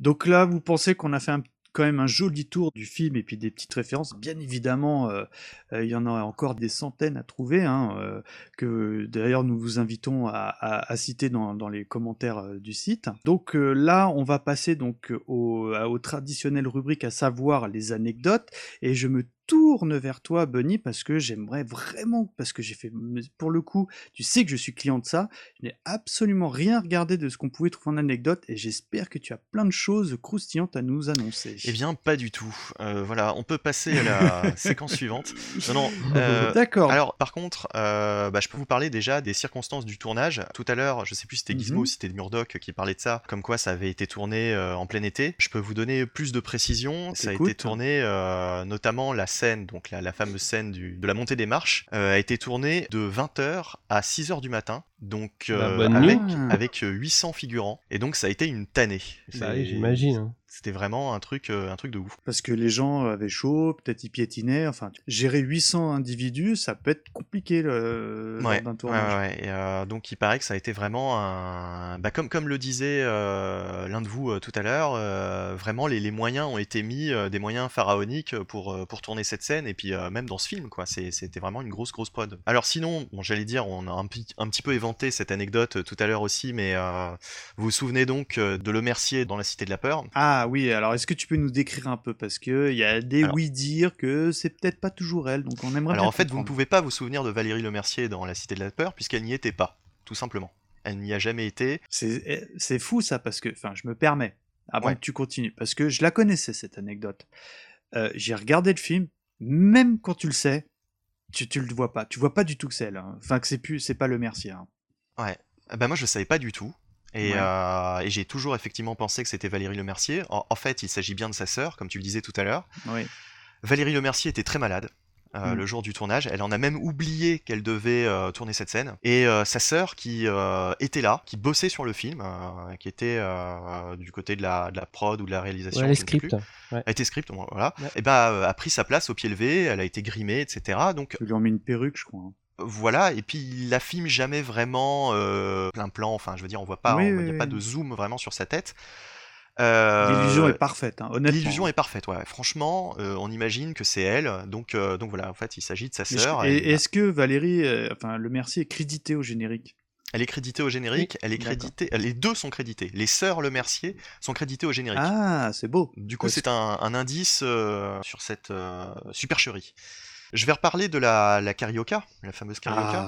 Donc là, vous pensez qu'on a fait un quand même un joli tour du film et puis des petites références. Bien évidemment, euh, euh, il y en a encore des centaines à trouver, hein, euh, que d'ailleurs nous vous invitons à, à- à citer dans, dans les commentaires du site. Donc là, on va passer donc au, à- aux traditionnelles rubriques, à savoir les anecdotes, et je me tourne vers toi, Bunny, parce que j'aimerais vraiment, parce que j'ai fait, pour le coup, tu sais que je suis client de ça, je n'ai absolument rien regardé de ce qu'on pouvait trouver en anecdote, et j'espère que tu as plein de choses croustillantes à nous annoncer.
Eh bien, pas du tout. Euh, voilà, on peut passer à la séquence suivante. Non, non. euh,
D'accord.
Alors, par contre, euh, bah, je peux vous parler déjà des circonstances du tournage. Tout à l'heure, je sais plus si c'était Gizmo
Mhm.
ou si c'était Murdoch qui parlait de ça, comme quoi ça avait été tourné en plein été. Je peux vous donner plus de précisions. Ça a été tourné, notamment la scène, donc la, la fameuse scène du- de la montée des marches, euh, a été tournée de 20h à 6h du matin. Donc, euh, avec, avec 800 figurants. Et donc, ça a été une tannée.
Bah j'imagine, hein.
C'était vraiment un truc, euh, un truc de ouf.
Parce que les gens avaient chaud, peut-être ils piétinaient, enfin, gérer 800 individus, ça peut être compliqué le,
Ouais,
d'un
ouais,
tournage.
ouais, et, euh, donc il paraît que ça a été vraiment un... Bah, comme, comme le disait euh, l'un de vous euh, tout à l'heure, vraiment les, les moyens ont été mis, des moyens pharaoniques pour, pour tourner cette scène, et puis même dans ce film, quoi. C'était vraiment une grosse, grosse prod. Alors sinon, bon, j'allais dire, on a un, petit- un petit peu éventé cette anecdote tout à l'heure aussi, mais vous vous souvenez donc de Le Mercier dans La Cité de la Peur?
Ah oui, alors est-ce que tu peux nous décrire un peu? Parce qu'il y a des
Alors-
oui-dire que c'est peut-être pas toujours elle, donc on aimerait
Alors en fait, vous ne pouvez pas vous souvenir de Valérie Lemercier dans La Cité de la Peur, puisqu'elle n'y était pas, tout simplement. Elle n'y a jamais été.
C'est eh, fou ça, parce que, enfin, je me permets, avant
Ouais.
que tu continues, parce que je la connaissais cette anecdote. Euh, J'ai regardé le film, même quand tu le sais, tu, tu le vois pas. Tu vois pas du tout que c'est elle. hein. Enfin, que c'est plus, c'est pas le Mercier. hein.
Ouais. Ah Bah moi je savais pas du tout. Et,
Ouais.
euh, et j'ai toujours effectivement pensé que c'était Valérie Lemercier. En, en fait, il s'agit bien de sa sœur, comme tu le disais tout à l'heure.
Oui.
Valérie Lemercier était très malade. euh,
Mm.
le jour du tournage, elle en a même oublié qu'elle devait euh, tourner cette scène. Et euh, sa sœur qui euh, était là, qui bossait sur le film, euh, qui était euh, du côté de la, de la prod ou de la réalisation,
Ouais,
ne sais plus.
ouais.
Elle était script, voilà.
Ouais.
Et bah euh, a pris sa place au pied levé, elle a été grimée, etc. Donc
Ils lui ont mis une perruque, je crois. hein.
Voilà, et puis il la filme jamais vraiment euh, plein plan, enfin je veux dire, on voit pas, il
oui,
n'y a pas de zoom vraiment sur sa tête. Euh,
L'illusion est parfaite, hein, honnêtement.
L'illusion est parfaite, ouais. Franchement, euh, on imagine que c'est elle, donc, euh, donc voilà, en fait, il s'agit de sa sœur.
et est-ce que Valérie, euh, enfin, le Mercier est crédité au générique?
Elle est créditée au générique, elle est créditée, les deux sont crédités. Les sœurs Le Mercier sont créditées au générique.
Ah, c'est beau.
Du coup, c'est un, un indice euh, sur cette euh, supercherie. Je vais reparler de la, la carioca, la fameuse carioca.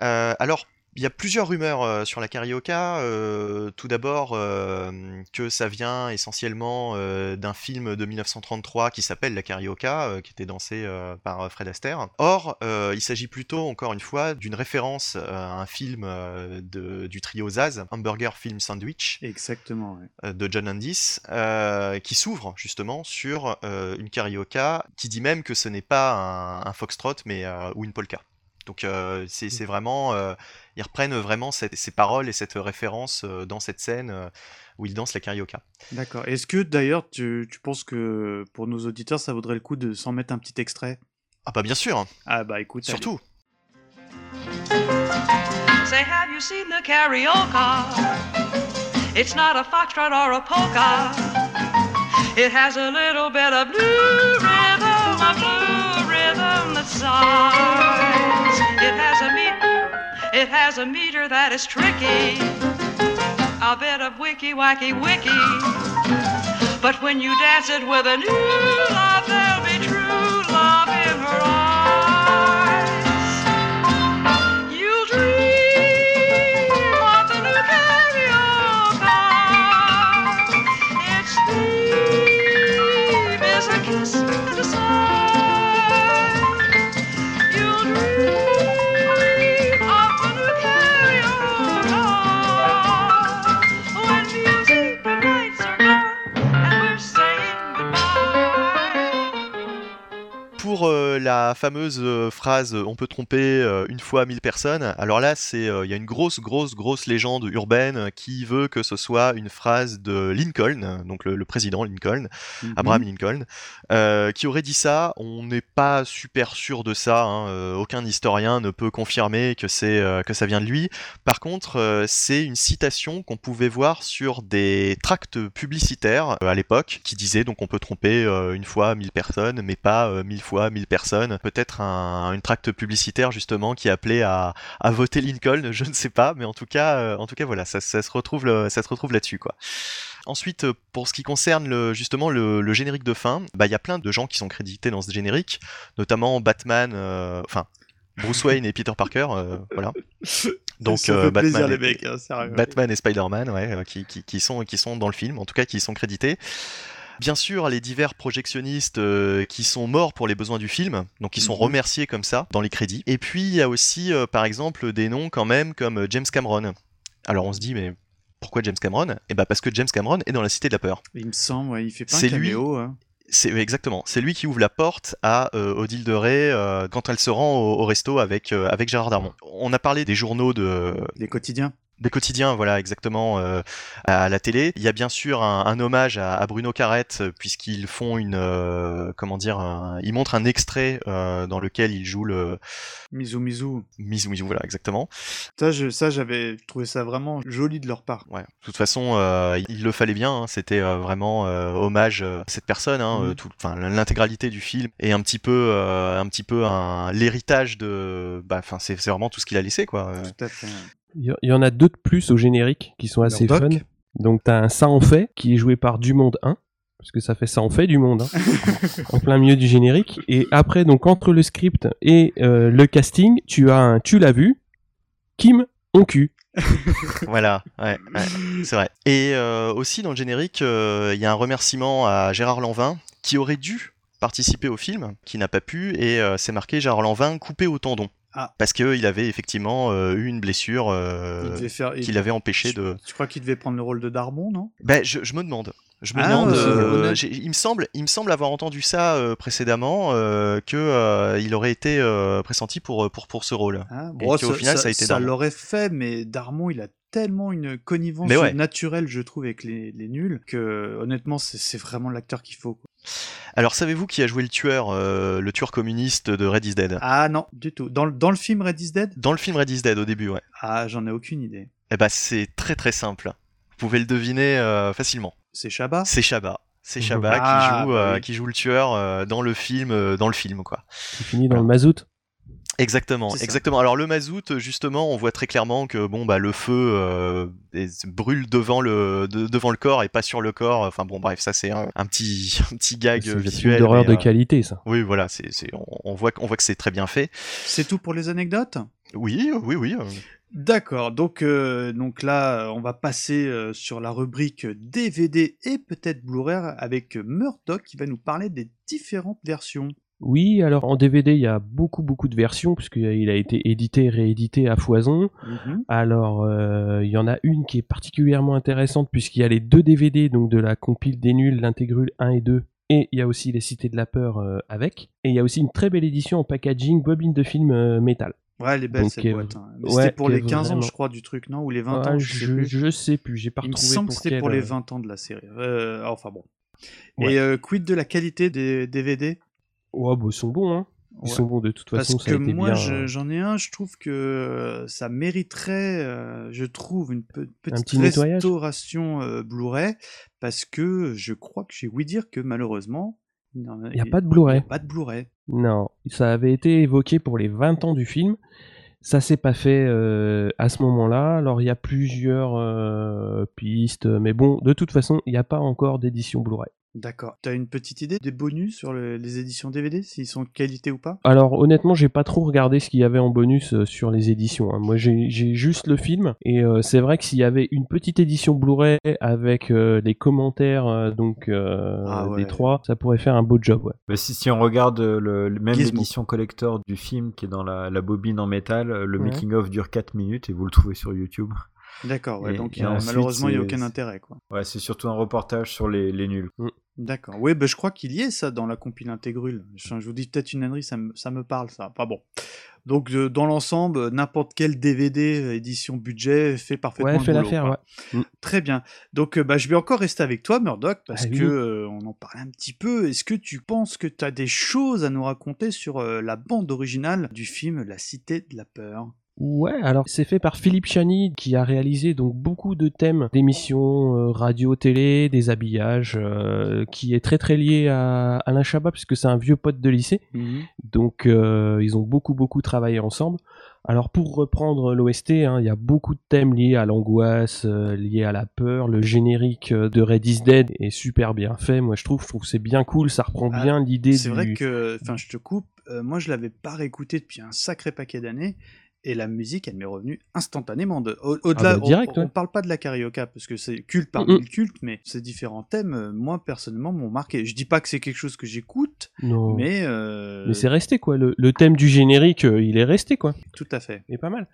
Ah.
Euh, alors, y a plusieurs rumeurs euh, sur la carioca. Euh, tout d'abord, euh, que ça vient essentiellement euh, d'un film de 1933 qui s'appelle La carioca, euh, qui était dansé euh, par Fred Astaire. Or, euh, il s'agit plutôt, encore une fois, d'une référence à un film euh, de- du trio Zaz, Hamburger Film Sandwich,
Exactement,
euh, de John Landis, euh, qui s'ouvre justement sur euh, une carioca, qui dit même que ce n'est pas un, un foxtrot, mais euh, ou une polka. Donc euh, c'est c'est vraiment, euh, ils reprennent vraiment cette- ces paroles et cette référence euh, dans cette scène euh, où ils dansent la carioca.
D'accord. Est-ce que d'ailleurs, tu, tu penses que pour nos auditeurs, ça vaudrait le coup de s'en mettre un petit extrait?
Ah bah bien sûr.
Ah bah écoute.
Surtout.
Say, have you seen the carioca? It's not a foxtrot or a polka. It has a little bit of blue rhythm, a blue sighs. It has a meter, it has a meter that is tricky. A bit of wicky wacky wicky. But when you dance it with a new love, there'll be
Pour euh, la fameuse euh, phrase euh, on peut tromper euh, une fois 1000 personnes, alors là c'est il y a une grosse grosse grosse légende urbaine qui veut que ce soit une phrase de Lincoln, donc le, le président Lincoln,
Mhm.
Abraham Lincoln, qui aurait dit ça. On n'est pas super sûr de ça. hein, aucun historien ne peut confirmer que c'est que ça vient de lui. Par contre, c'est une citation qu'on pouvait voir sur des tracts publicitaires à l'époque qui disaient donc on peut tromper une fois 1000 personnes, mais pas euh, 1000 fois 1000 personnes. Peut-être un, une tract publicitaire justement qui appelait à, à voter Lincoln, je ne sais pas, mais en tout cas, euh, en tout cas voilà, ça, ça se retrouve, le- ça se retrouve là-dessus quoi. Ensuite, pour ce qui concerne le, justement le, le générique de fin, bah, il y a plein de gens qui sont crédités dans ce générique, notamment Batman, euh, enfin Bruce Wayne et Peter Parker, euh, voilà. Donc euh,
plaisir, les mecs, hein.
Batman et Spider-Man, ouais, qui, qui, qui sont qui sont dans le film, en tout cas qui sont crédités. Bien sûr, les divers projectionnistes euh, qui sont morts pour les besoins du film, donc ils sont
Mhm.
remerciés comme ça dans les crédits. Et puis il y a aussi, euh, par exemple, des noms quand même comme euh, James Cameron. Alors on se dit, mais pourquoi James Cameron? Eh ben parce que James Cameron est dans la Cité de la Peur.
Il me semble, ouais, il fait pas un
lui.
caméo. hein.
C'est exactement. C'est lui qui ouvre la porte à euh, Odile de Ré euh, quand elle se rend au, au resto avec euh, avec Gérard Darmon. On a parlé des journaux de
Des quotidiens.
Des quotidiens, voilà, exactement, euh, à la télé. Il y a bien sûr un, un hommage à, à Bruno Carrette, euh, puisqu'ils font une, euh, comment dire, un- ils montrent un extrait euh, dans lequel il joue le
Misou Misou.
Misou Misou, voilà, exactement.
Ça, je- ça, j'avais trouvé ça vraiment joli de leur part.
Ouais. De toute façon, euh, il le fallait bien. hein, C'était euh, vraiment euh, hommage à cette personne. Hein, tout- enfin, l'intégralité du film et un petit peu, euh, un petit peu un- l'héritage de. Bah, enfin, c'est c'est vraiment tout ce qu'il a laissé, quoi.
Tout à fait.
Il y, en a deux de plus au générique qui sont assez
Murdoch.
fun. Donc t'as un Ça en fait qui est joué par Dumond 1, parce que ça fait ça en fait du monde, hein, en plein milieu du générique. Et après, donc entre le script et euh, le casting, tu as un Tu l'as vu, Kim on cul.
voilà, ouais, ouais, c'est vrai. Et euh, aussi dans le générique, euh, il y a un remerciement à Gérard Lanvin qui aurait dû participer au film, qui n'a pas pu, et euh, c'est marqué Gérard Lanvin coupé au tendon.
Ah.
Parce qu'il avait effectivement euh, eu une blessure euh, qui l'avait empêché de.
Tu crois qu'il devait prendre le rôle de Darmon, non?
Ben, je, je me demande. Je me
Ah,
demande. euh, il me semble, il me semble avoir entendu ça euh, précédemment euh, que euh, il aurait été pressenti pour pour pour ce rôle.
Ah,
Et
bon,
qu'au final, ça, a été Darmon.
l'aurait fait, mais Darmon, il a tellement une connivence
ouais.
naturelle, je trouve, avec les, les nuls, que honnêtement, c'est vraiment l'acteur qu'il faut. quoi.
Alors savez-vous qui a joué le tueur, euh, le tueur communiste de Red is Dead?
Ah non, du tout. Dans, le- dans le film Red is Dead?
Dans le film Red is Dead au début, ouais.
Ah, j'en ai aucune idée.
Eh ben c'est très très simple. Vous pouvez le deviner euh, facilement.
C'est Chabat
C'est Chabat. C'est Chabat
Ah,
qui joue
bah
euh,
oui.
qui joue le tueur euh, dans le film euh, dans le film quoi.
Qui finit dans le mazout.
Exactement, exactement. Alors le mazout, justement, on voit très clairement que bon bah le feu euh, est- brûle devant le de- devant le corps et pas sur le corps. Enfin bon bref, ça c'est un, un petit un petit gag visuel.
d'horreur de qualité, ça.
Oui voilà, c'est c'est on, on voit on voit que c'est très bien fait.
C'est tout pour les anecdotes?
Oui oui oui. Euh,
D'accord, donc, euh, donc là, on va passer euh, sur la rubrique DVD et peut-être Blu-ray avec Murdoch qui va nous parler des différentes versions.
Oui, alors en DVD, il y a beaucoup beaucoup de versions puisqu'il a été édité réédité à foison.
Mhm.
Alors, euh, il y en a une qui est particulièrement intéressante puisqu'il y a les deux DVD donc de la compile des nuls, l'intégrule 1 et 2 et il y a aussi les Cités de la peur euh, avec et il y a aussi une très belle édition en packaging bobine de film euh, métal.
Ouais, elle est belle
Donc,
cette
euh,
boîte. hein. Mais
ouais,
C'était pour les
est
15 ans, je crois, du truc, non Ou les 20
Ah,
ans, je, sais plus.
je sais plus, j'ai pas
Il me
retrouvé
semble que
pour
c'était pour les
euh,
20 ans de la série. Euh, enfin bon.
Ouais.
Et euh, quid de la qualité des DVD
Ouais, bah, ils sont bons, hein. Ils sont bons de toute façon,
Parce
ça a
que
été
moi, je-
euh,
j'en ai un, je trouve que euh, ça mériterait, euh, je trouve, une pe- petite
petit
restauration euh, Blu-ray, parce que je crois que j'ai ouï dire que malheureusement, il n'y
y a pas de Blu-ray.
a pas de Blu-ray.
Non, ça avait été évoqué pour les 20 ans du film. Ça s'est pas fait euh, à ce moment-là. Alors il y a plusieurs euh, pistes, mais bon, de toute façon, il n'y a pas encore d'édition Blu-ray.
D'accord. Tu as une petite idée des bonus sur le- les éditions DVD, s'ils sont de qualité ou pas?
Alors honnêtement, j'ai pas trop regardé ce qu'il y avait en bonus euh, sur les éditions. hein. Moi, j'ai juste le film, et euh, c'est vrai que s'il y avait une petite édition Blu-ray avec euh, les commentaires euh, donc euh,
Ah ouais.
des trois, ça pourrait faire un beau job. Ouais.
Bah, si, si on regarde le, le- même
Gizmo.
l'édition collector du film qui est dans la, la bobine en métal, le
Ouais.
making of dure 4 minutes et vous le trouvez sur YouTube.
D'accord, ouais, donc
et
il y a-
ensuite,
malheureusement, il n'y a
c'est-
aucun intérêt. Quoi.
Ouais, c'est surtout un reportage sur les, les nuls.
D'accord. Oui, ben, je crois qu'il y est ça dans la compile intégrule. Je, je vous dis peut-être une ânerie, ça me, ça me parle ça. Pas bon. Donc euh, dans l'ensemble, euh, n'importe quel DVD euh, édition budget fait parfaitement
Ouais, fait l'affaire, ouais. Mm.
Très bien. Donc euh, bah, je vais encore rester avec toi, Murdoch, parce
Ah oui.
que euh, on en parlait un petit peu. Est-ce que tu penses que tu as des choses à nous raconter sur euh, la bande originale du film La Cité de la Peur?
Ouais, alors c'est fait par Philippe Chani qui a réalisé donc beaucoup de thèmes d'émissions euh, radio, télé, des habillages, euh, qui est très très lié à Alain Chabat puisque c'est un vieux pote de lycée. Donc euh, ils ont beaucoup beaucoup travaillé ensemble. Alors pour reprendre l'OST, hein, il y a beaucoup de thèmes liés à l'angoisse, euh, liés à la peur. Le générique de Red is Dead est super bien fait. Moi je trouve, je trouve que c'est bien cool. Ça reprend
Ah,
bien l'idée
C'est
du.
vrai que, enfin, je te coupe. euh, moi, je l'avais pas réécouté depuis un sacré paquet d'années. Et la musique, elle m'est revenue instantanément. De, au- au-delà,
Ah bah, direct,
on,
ouais.
on parle pas de la carioca parce que c'est culte parmi
Mm-mm.
le culte, mais ces différents thèmes, euh, moi personnellement, m'ont marqué. Je dis pas que c'est quelque chose que j'écoute, mais euh,
Mais c'est resté quoi. Le, le thème du générique, euh, il est resté quoi.
tout à fait.
Il est pas mal.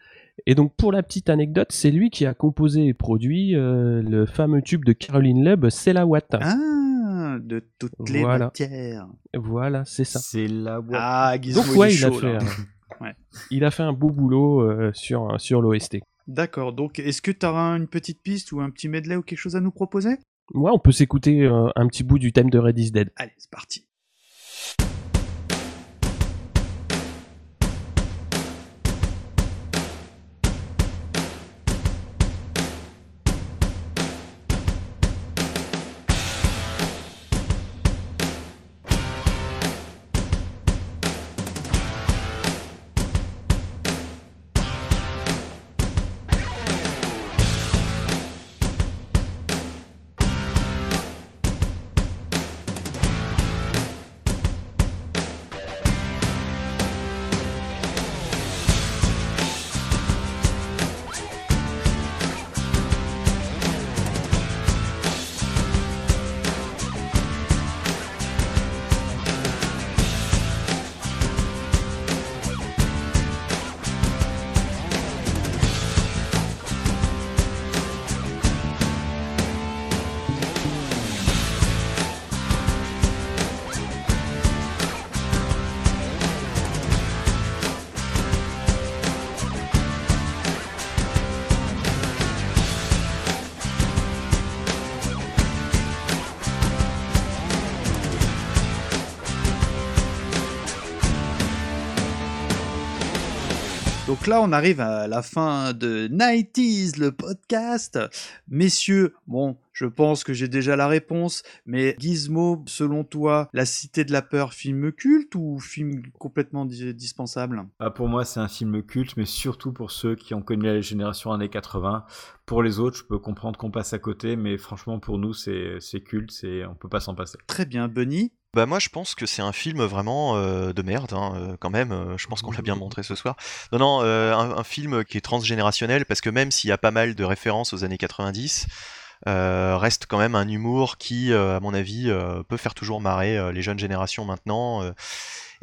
Et donc pour la petite anecdote, c'est lui qui a composé et produit euh, le fameux tube de Caroline Leb, C'est la Watt.
Ah, de toutes les
Voilà.
matières.
Voilà, c'est ça.
C'est la
Ah, Gizmo,
Donc
il
ouais,
est
il, a fait,
là.
euh,
Ouais.
il a fait un beau boulot euh, sur sur l'OST.
D'accord. Donc, est-ce que tu auras une petite piste ou un petit medley ou quelque chose à nous proposer?
Ouais, on peut s'écouter euh, un petit bout du thème de Red is Dead.
Allez, c'est parti. Donc là, on arrive à la fin de 90s, le podcast. Messieurs, bon, je pense que j'ai déjà la réponse, mais Gizmo, selon toi, La Cité de la Peur, film culte ou film complètement di- dispensable?
Ah, pour moi, c'est un film culte, mais surtout pour ceux qui ont connu la génération années 80. Pour les autres, je peux comprendre qu'on passe à côté, mais franchement, pour nous, c'est culte, c'est on peut pas s'en passer.
Très bien, Bunny
Bah moi je pense que c'est un film vraiment euh, de merde hein, euh, quand même. euh, je pense qu'on l'a bien montré ce soir. Non non, euh, un, un film qui est transgénérationnel parce que même s'il y a pas mal de références aux années 90, euh, reste quand même un humour qui, à mon avis, peut faire toujours marrer les jeunes générations maintenant.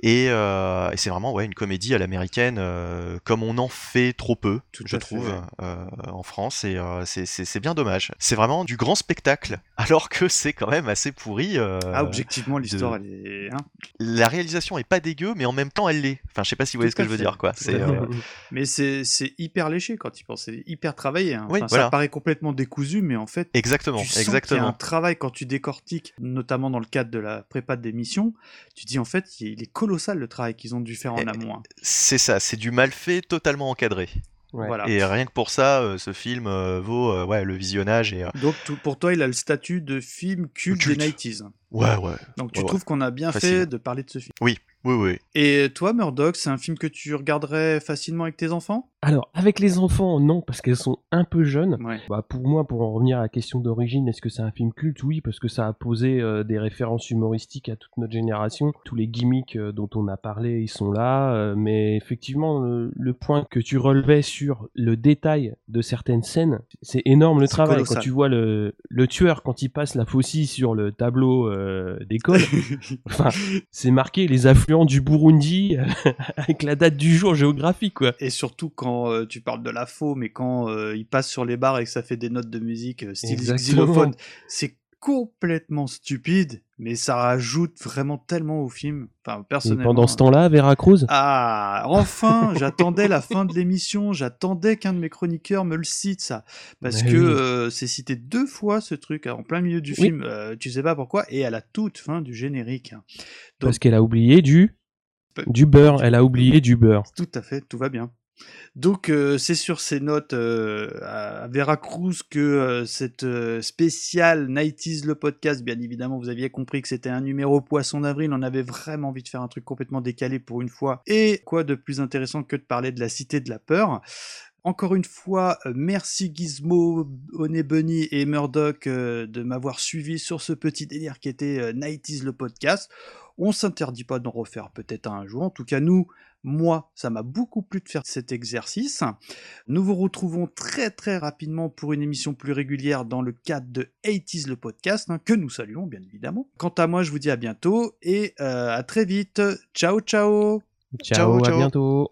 Euh, et, et c'est vraiment ouais une comédie à l'américaine euh, comme on en fait trop peu, je
fait,
trouve,
ouais.
euh, en France. Et c'est- bien dommage. C'est vraiment du grand spectacle, alors que c'est quand même assez pourri.
Ah, objectivement,
de-
l'histoire, elle est... hein
la réalisation est pas dégueu, mais en même temps elle l'est. Enfin, je sais pas si vous voyez ce que je veux
fait,
dire, quoi. C'est euh,
Mais c'est hyper léché quand tu penses, c'est hyper travaillé. hein.
Oui, voilà.
Ça paraît complètement décousu, mais en fait,
Exactement,
tu sens qu'il y a
exactement.
un travail quand tu décortiques, notamment dans le cadre de la prépa d'émission. Tu dis en fait, il est colossal le travail qu'ils ont dû faire en amont. hein.
c'est ça, c'est du mal fait, totalement encadré.
Voilà.
Et rien que pour ça, euh, ce film euh, vaut euh, ouais, le visionnage et euh,
Donc tout- pour toi, il a le statut de film culte,
Culte.
des 90s.
ouais, ouais.
Donc tu
ouais,
trouves
ouais.
qu'on a bien
Facile.
fait de parler de ce film.
Oui, oui, oui.
Et toi, Murdoch, c'est un film que tu regarderais facilement avec tes enfants?
Alors, avec les enfants, non, parce qu'elles sont un peu jeunes.
Ouais.
Bah, pour moi, pour en revenir à la question d'origine, est-ce que c'est un film culte? Oui, parce que ça a posé euh, des références humoristiques à toute notre génération. Tous les gimmicks euh, dont on a parlé, ils sont là. euh, mais effectivement, le, le point que tu relevais sur le détail de certaines scènes, c'est énorme le travail.
colossal.
Quand tu vois le, le tueur, quand il passe la faucille sur le tableau euh, d'école, enfin, c'est marqué les affluents affluent du Burundi avec la date du jour géographique, quoi.
Et surtout quand euh, tu parles de la faux, mais quand euh, il passe sur les bars et que ça fait des notes de musique euh, style xylophone, c'est complètement stupide, mais ça rajoute vraiment tellement au film. Enfin,
Et
personnellement.
pendant ce temps-là, Veracruz
Ah, enfin, j'attendais la fin de l'émission, j'attendais qu'un de mes chroniqueurs me le cite, ça. Parce
Mais
que
oui.
euh, c'est cité deux fois ce truc, en plein milieu du
Oui.
film, euh, tu sais pas pourquoi, et à la toute fin du générique. hein. Donc,
Parce qu'elle a oublié du du beurre. Elle a oublié du beurre.
tout à fait, tout va bien. Donc euh, c'est sur ces notes euh, à Veracruz que euh, cette spéciale 90s le podcast, bien évidemment, vous aviez compris que c'était un numéro poisson d'avril, on avait vraiment envie de faire un truc complètement décalé pour une fois. Et quoi de plus intéressant que de parler de la cité de la peur? Encore une fois, merci Gizmo, Honey Bunny et Murdoch de m'avoir suivi sur ce petit délire qui était 90s le podcast. On s'interdit pas d'en refaire peut-être un jour. En tout cas, nous, moi, ça m'a beaucoup plu de faire cet exercice. Nous vous retrouvons très très rapidement pour une émission plus régulière dans le cadre de 80s le podcast, hein, que nous saluons bien évidemment. Quant à moi, je vous dis à bientôt et euh, à très vite. Ciao ciao
Ciao, à bientôt.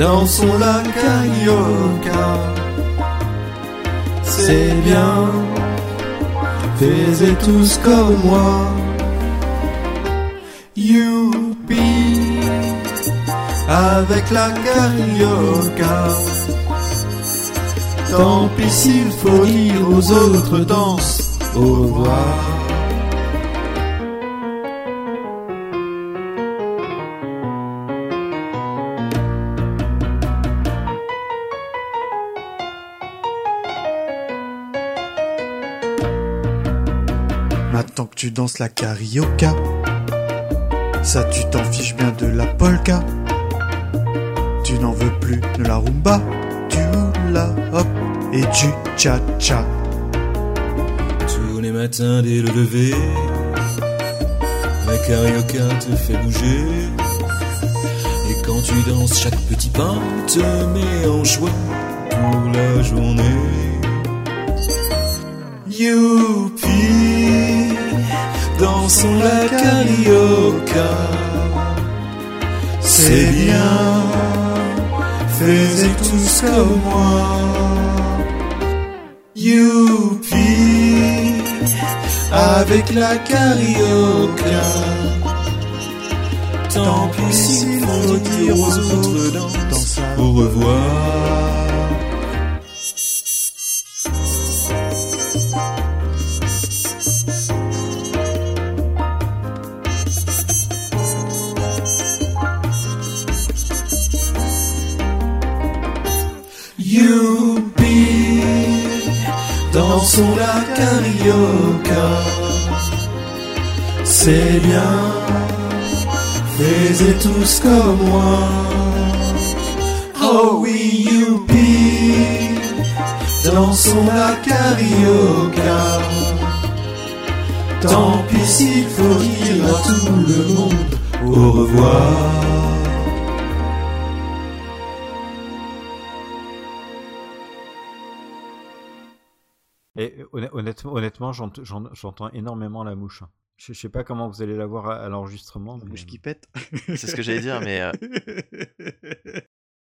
dansons la carioca. C'est bien, faites tous comme moi. Youpi, avec la carioca. Tant pis s'il faut dire aux autres danse au revoir.
La carioca, ça tu t'en fiches bien de la polka. Tu n'en veux plus de la rumba, du hula hop et du cha cha.
Tous les matins dès le lever, la carioca te fait bouger. Et quand tu danses, chaque petit pas te met en joie pour la journée.
Dansons la carioca. C'est bien, faites tous comme moi. Youpi, avec la carioca. Tant pis s'il faut dire aux autres danse au revoir. C'est bien, faites tous comme moi. Oh oui, youpi, dansons la carioca. Tant pis s'il faut dire à tout le monde au revoir.
Et honn- honnêtement, honnêtement j'ent- j'en- j'entends énormément la mouche. Je, sais pas comment vous allez la voir à, à l'enregistrement. mais-
mouche qui pète.
C'est ce que j'allais dire, mais. euh,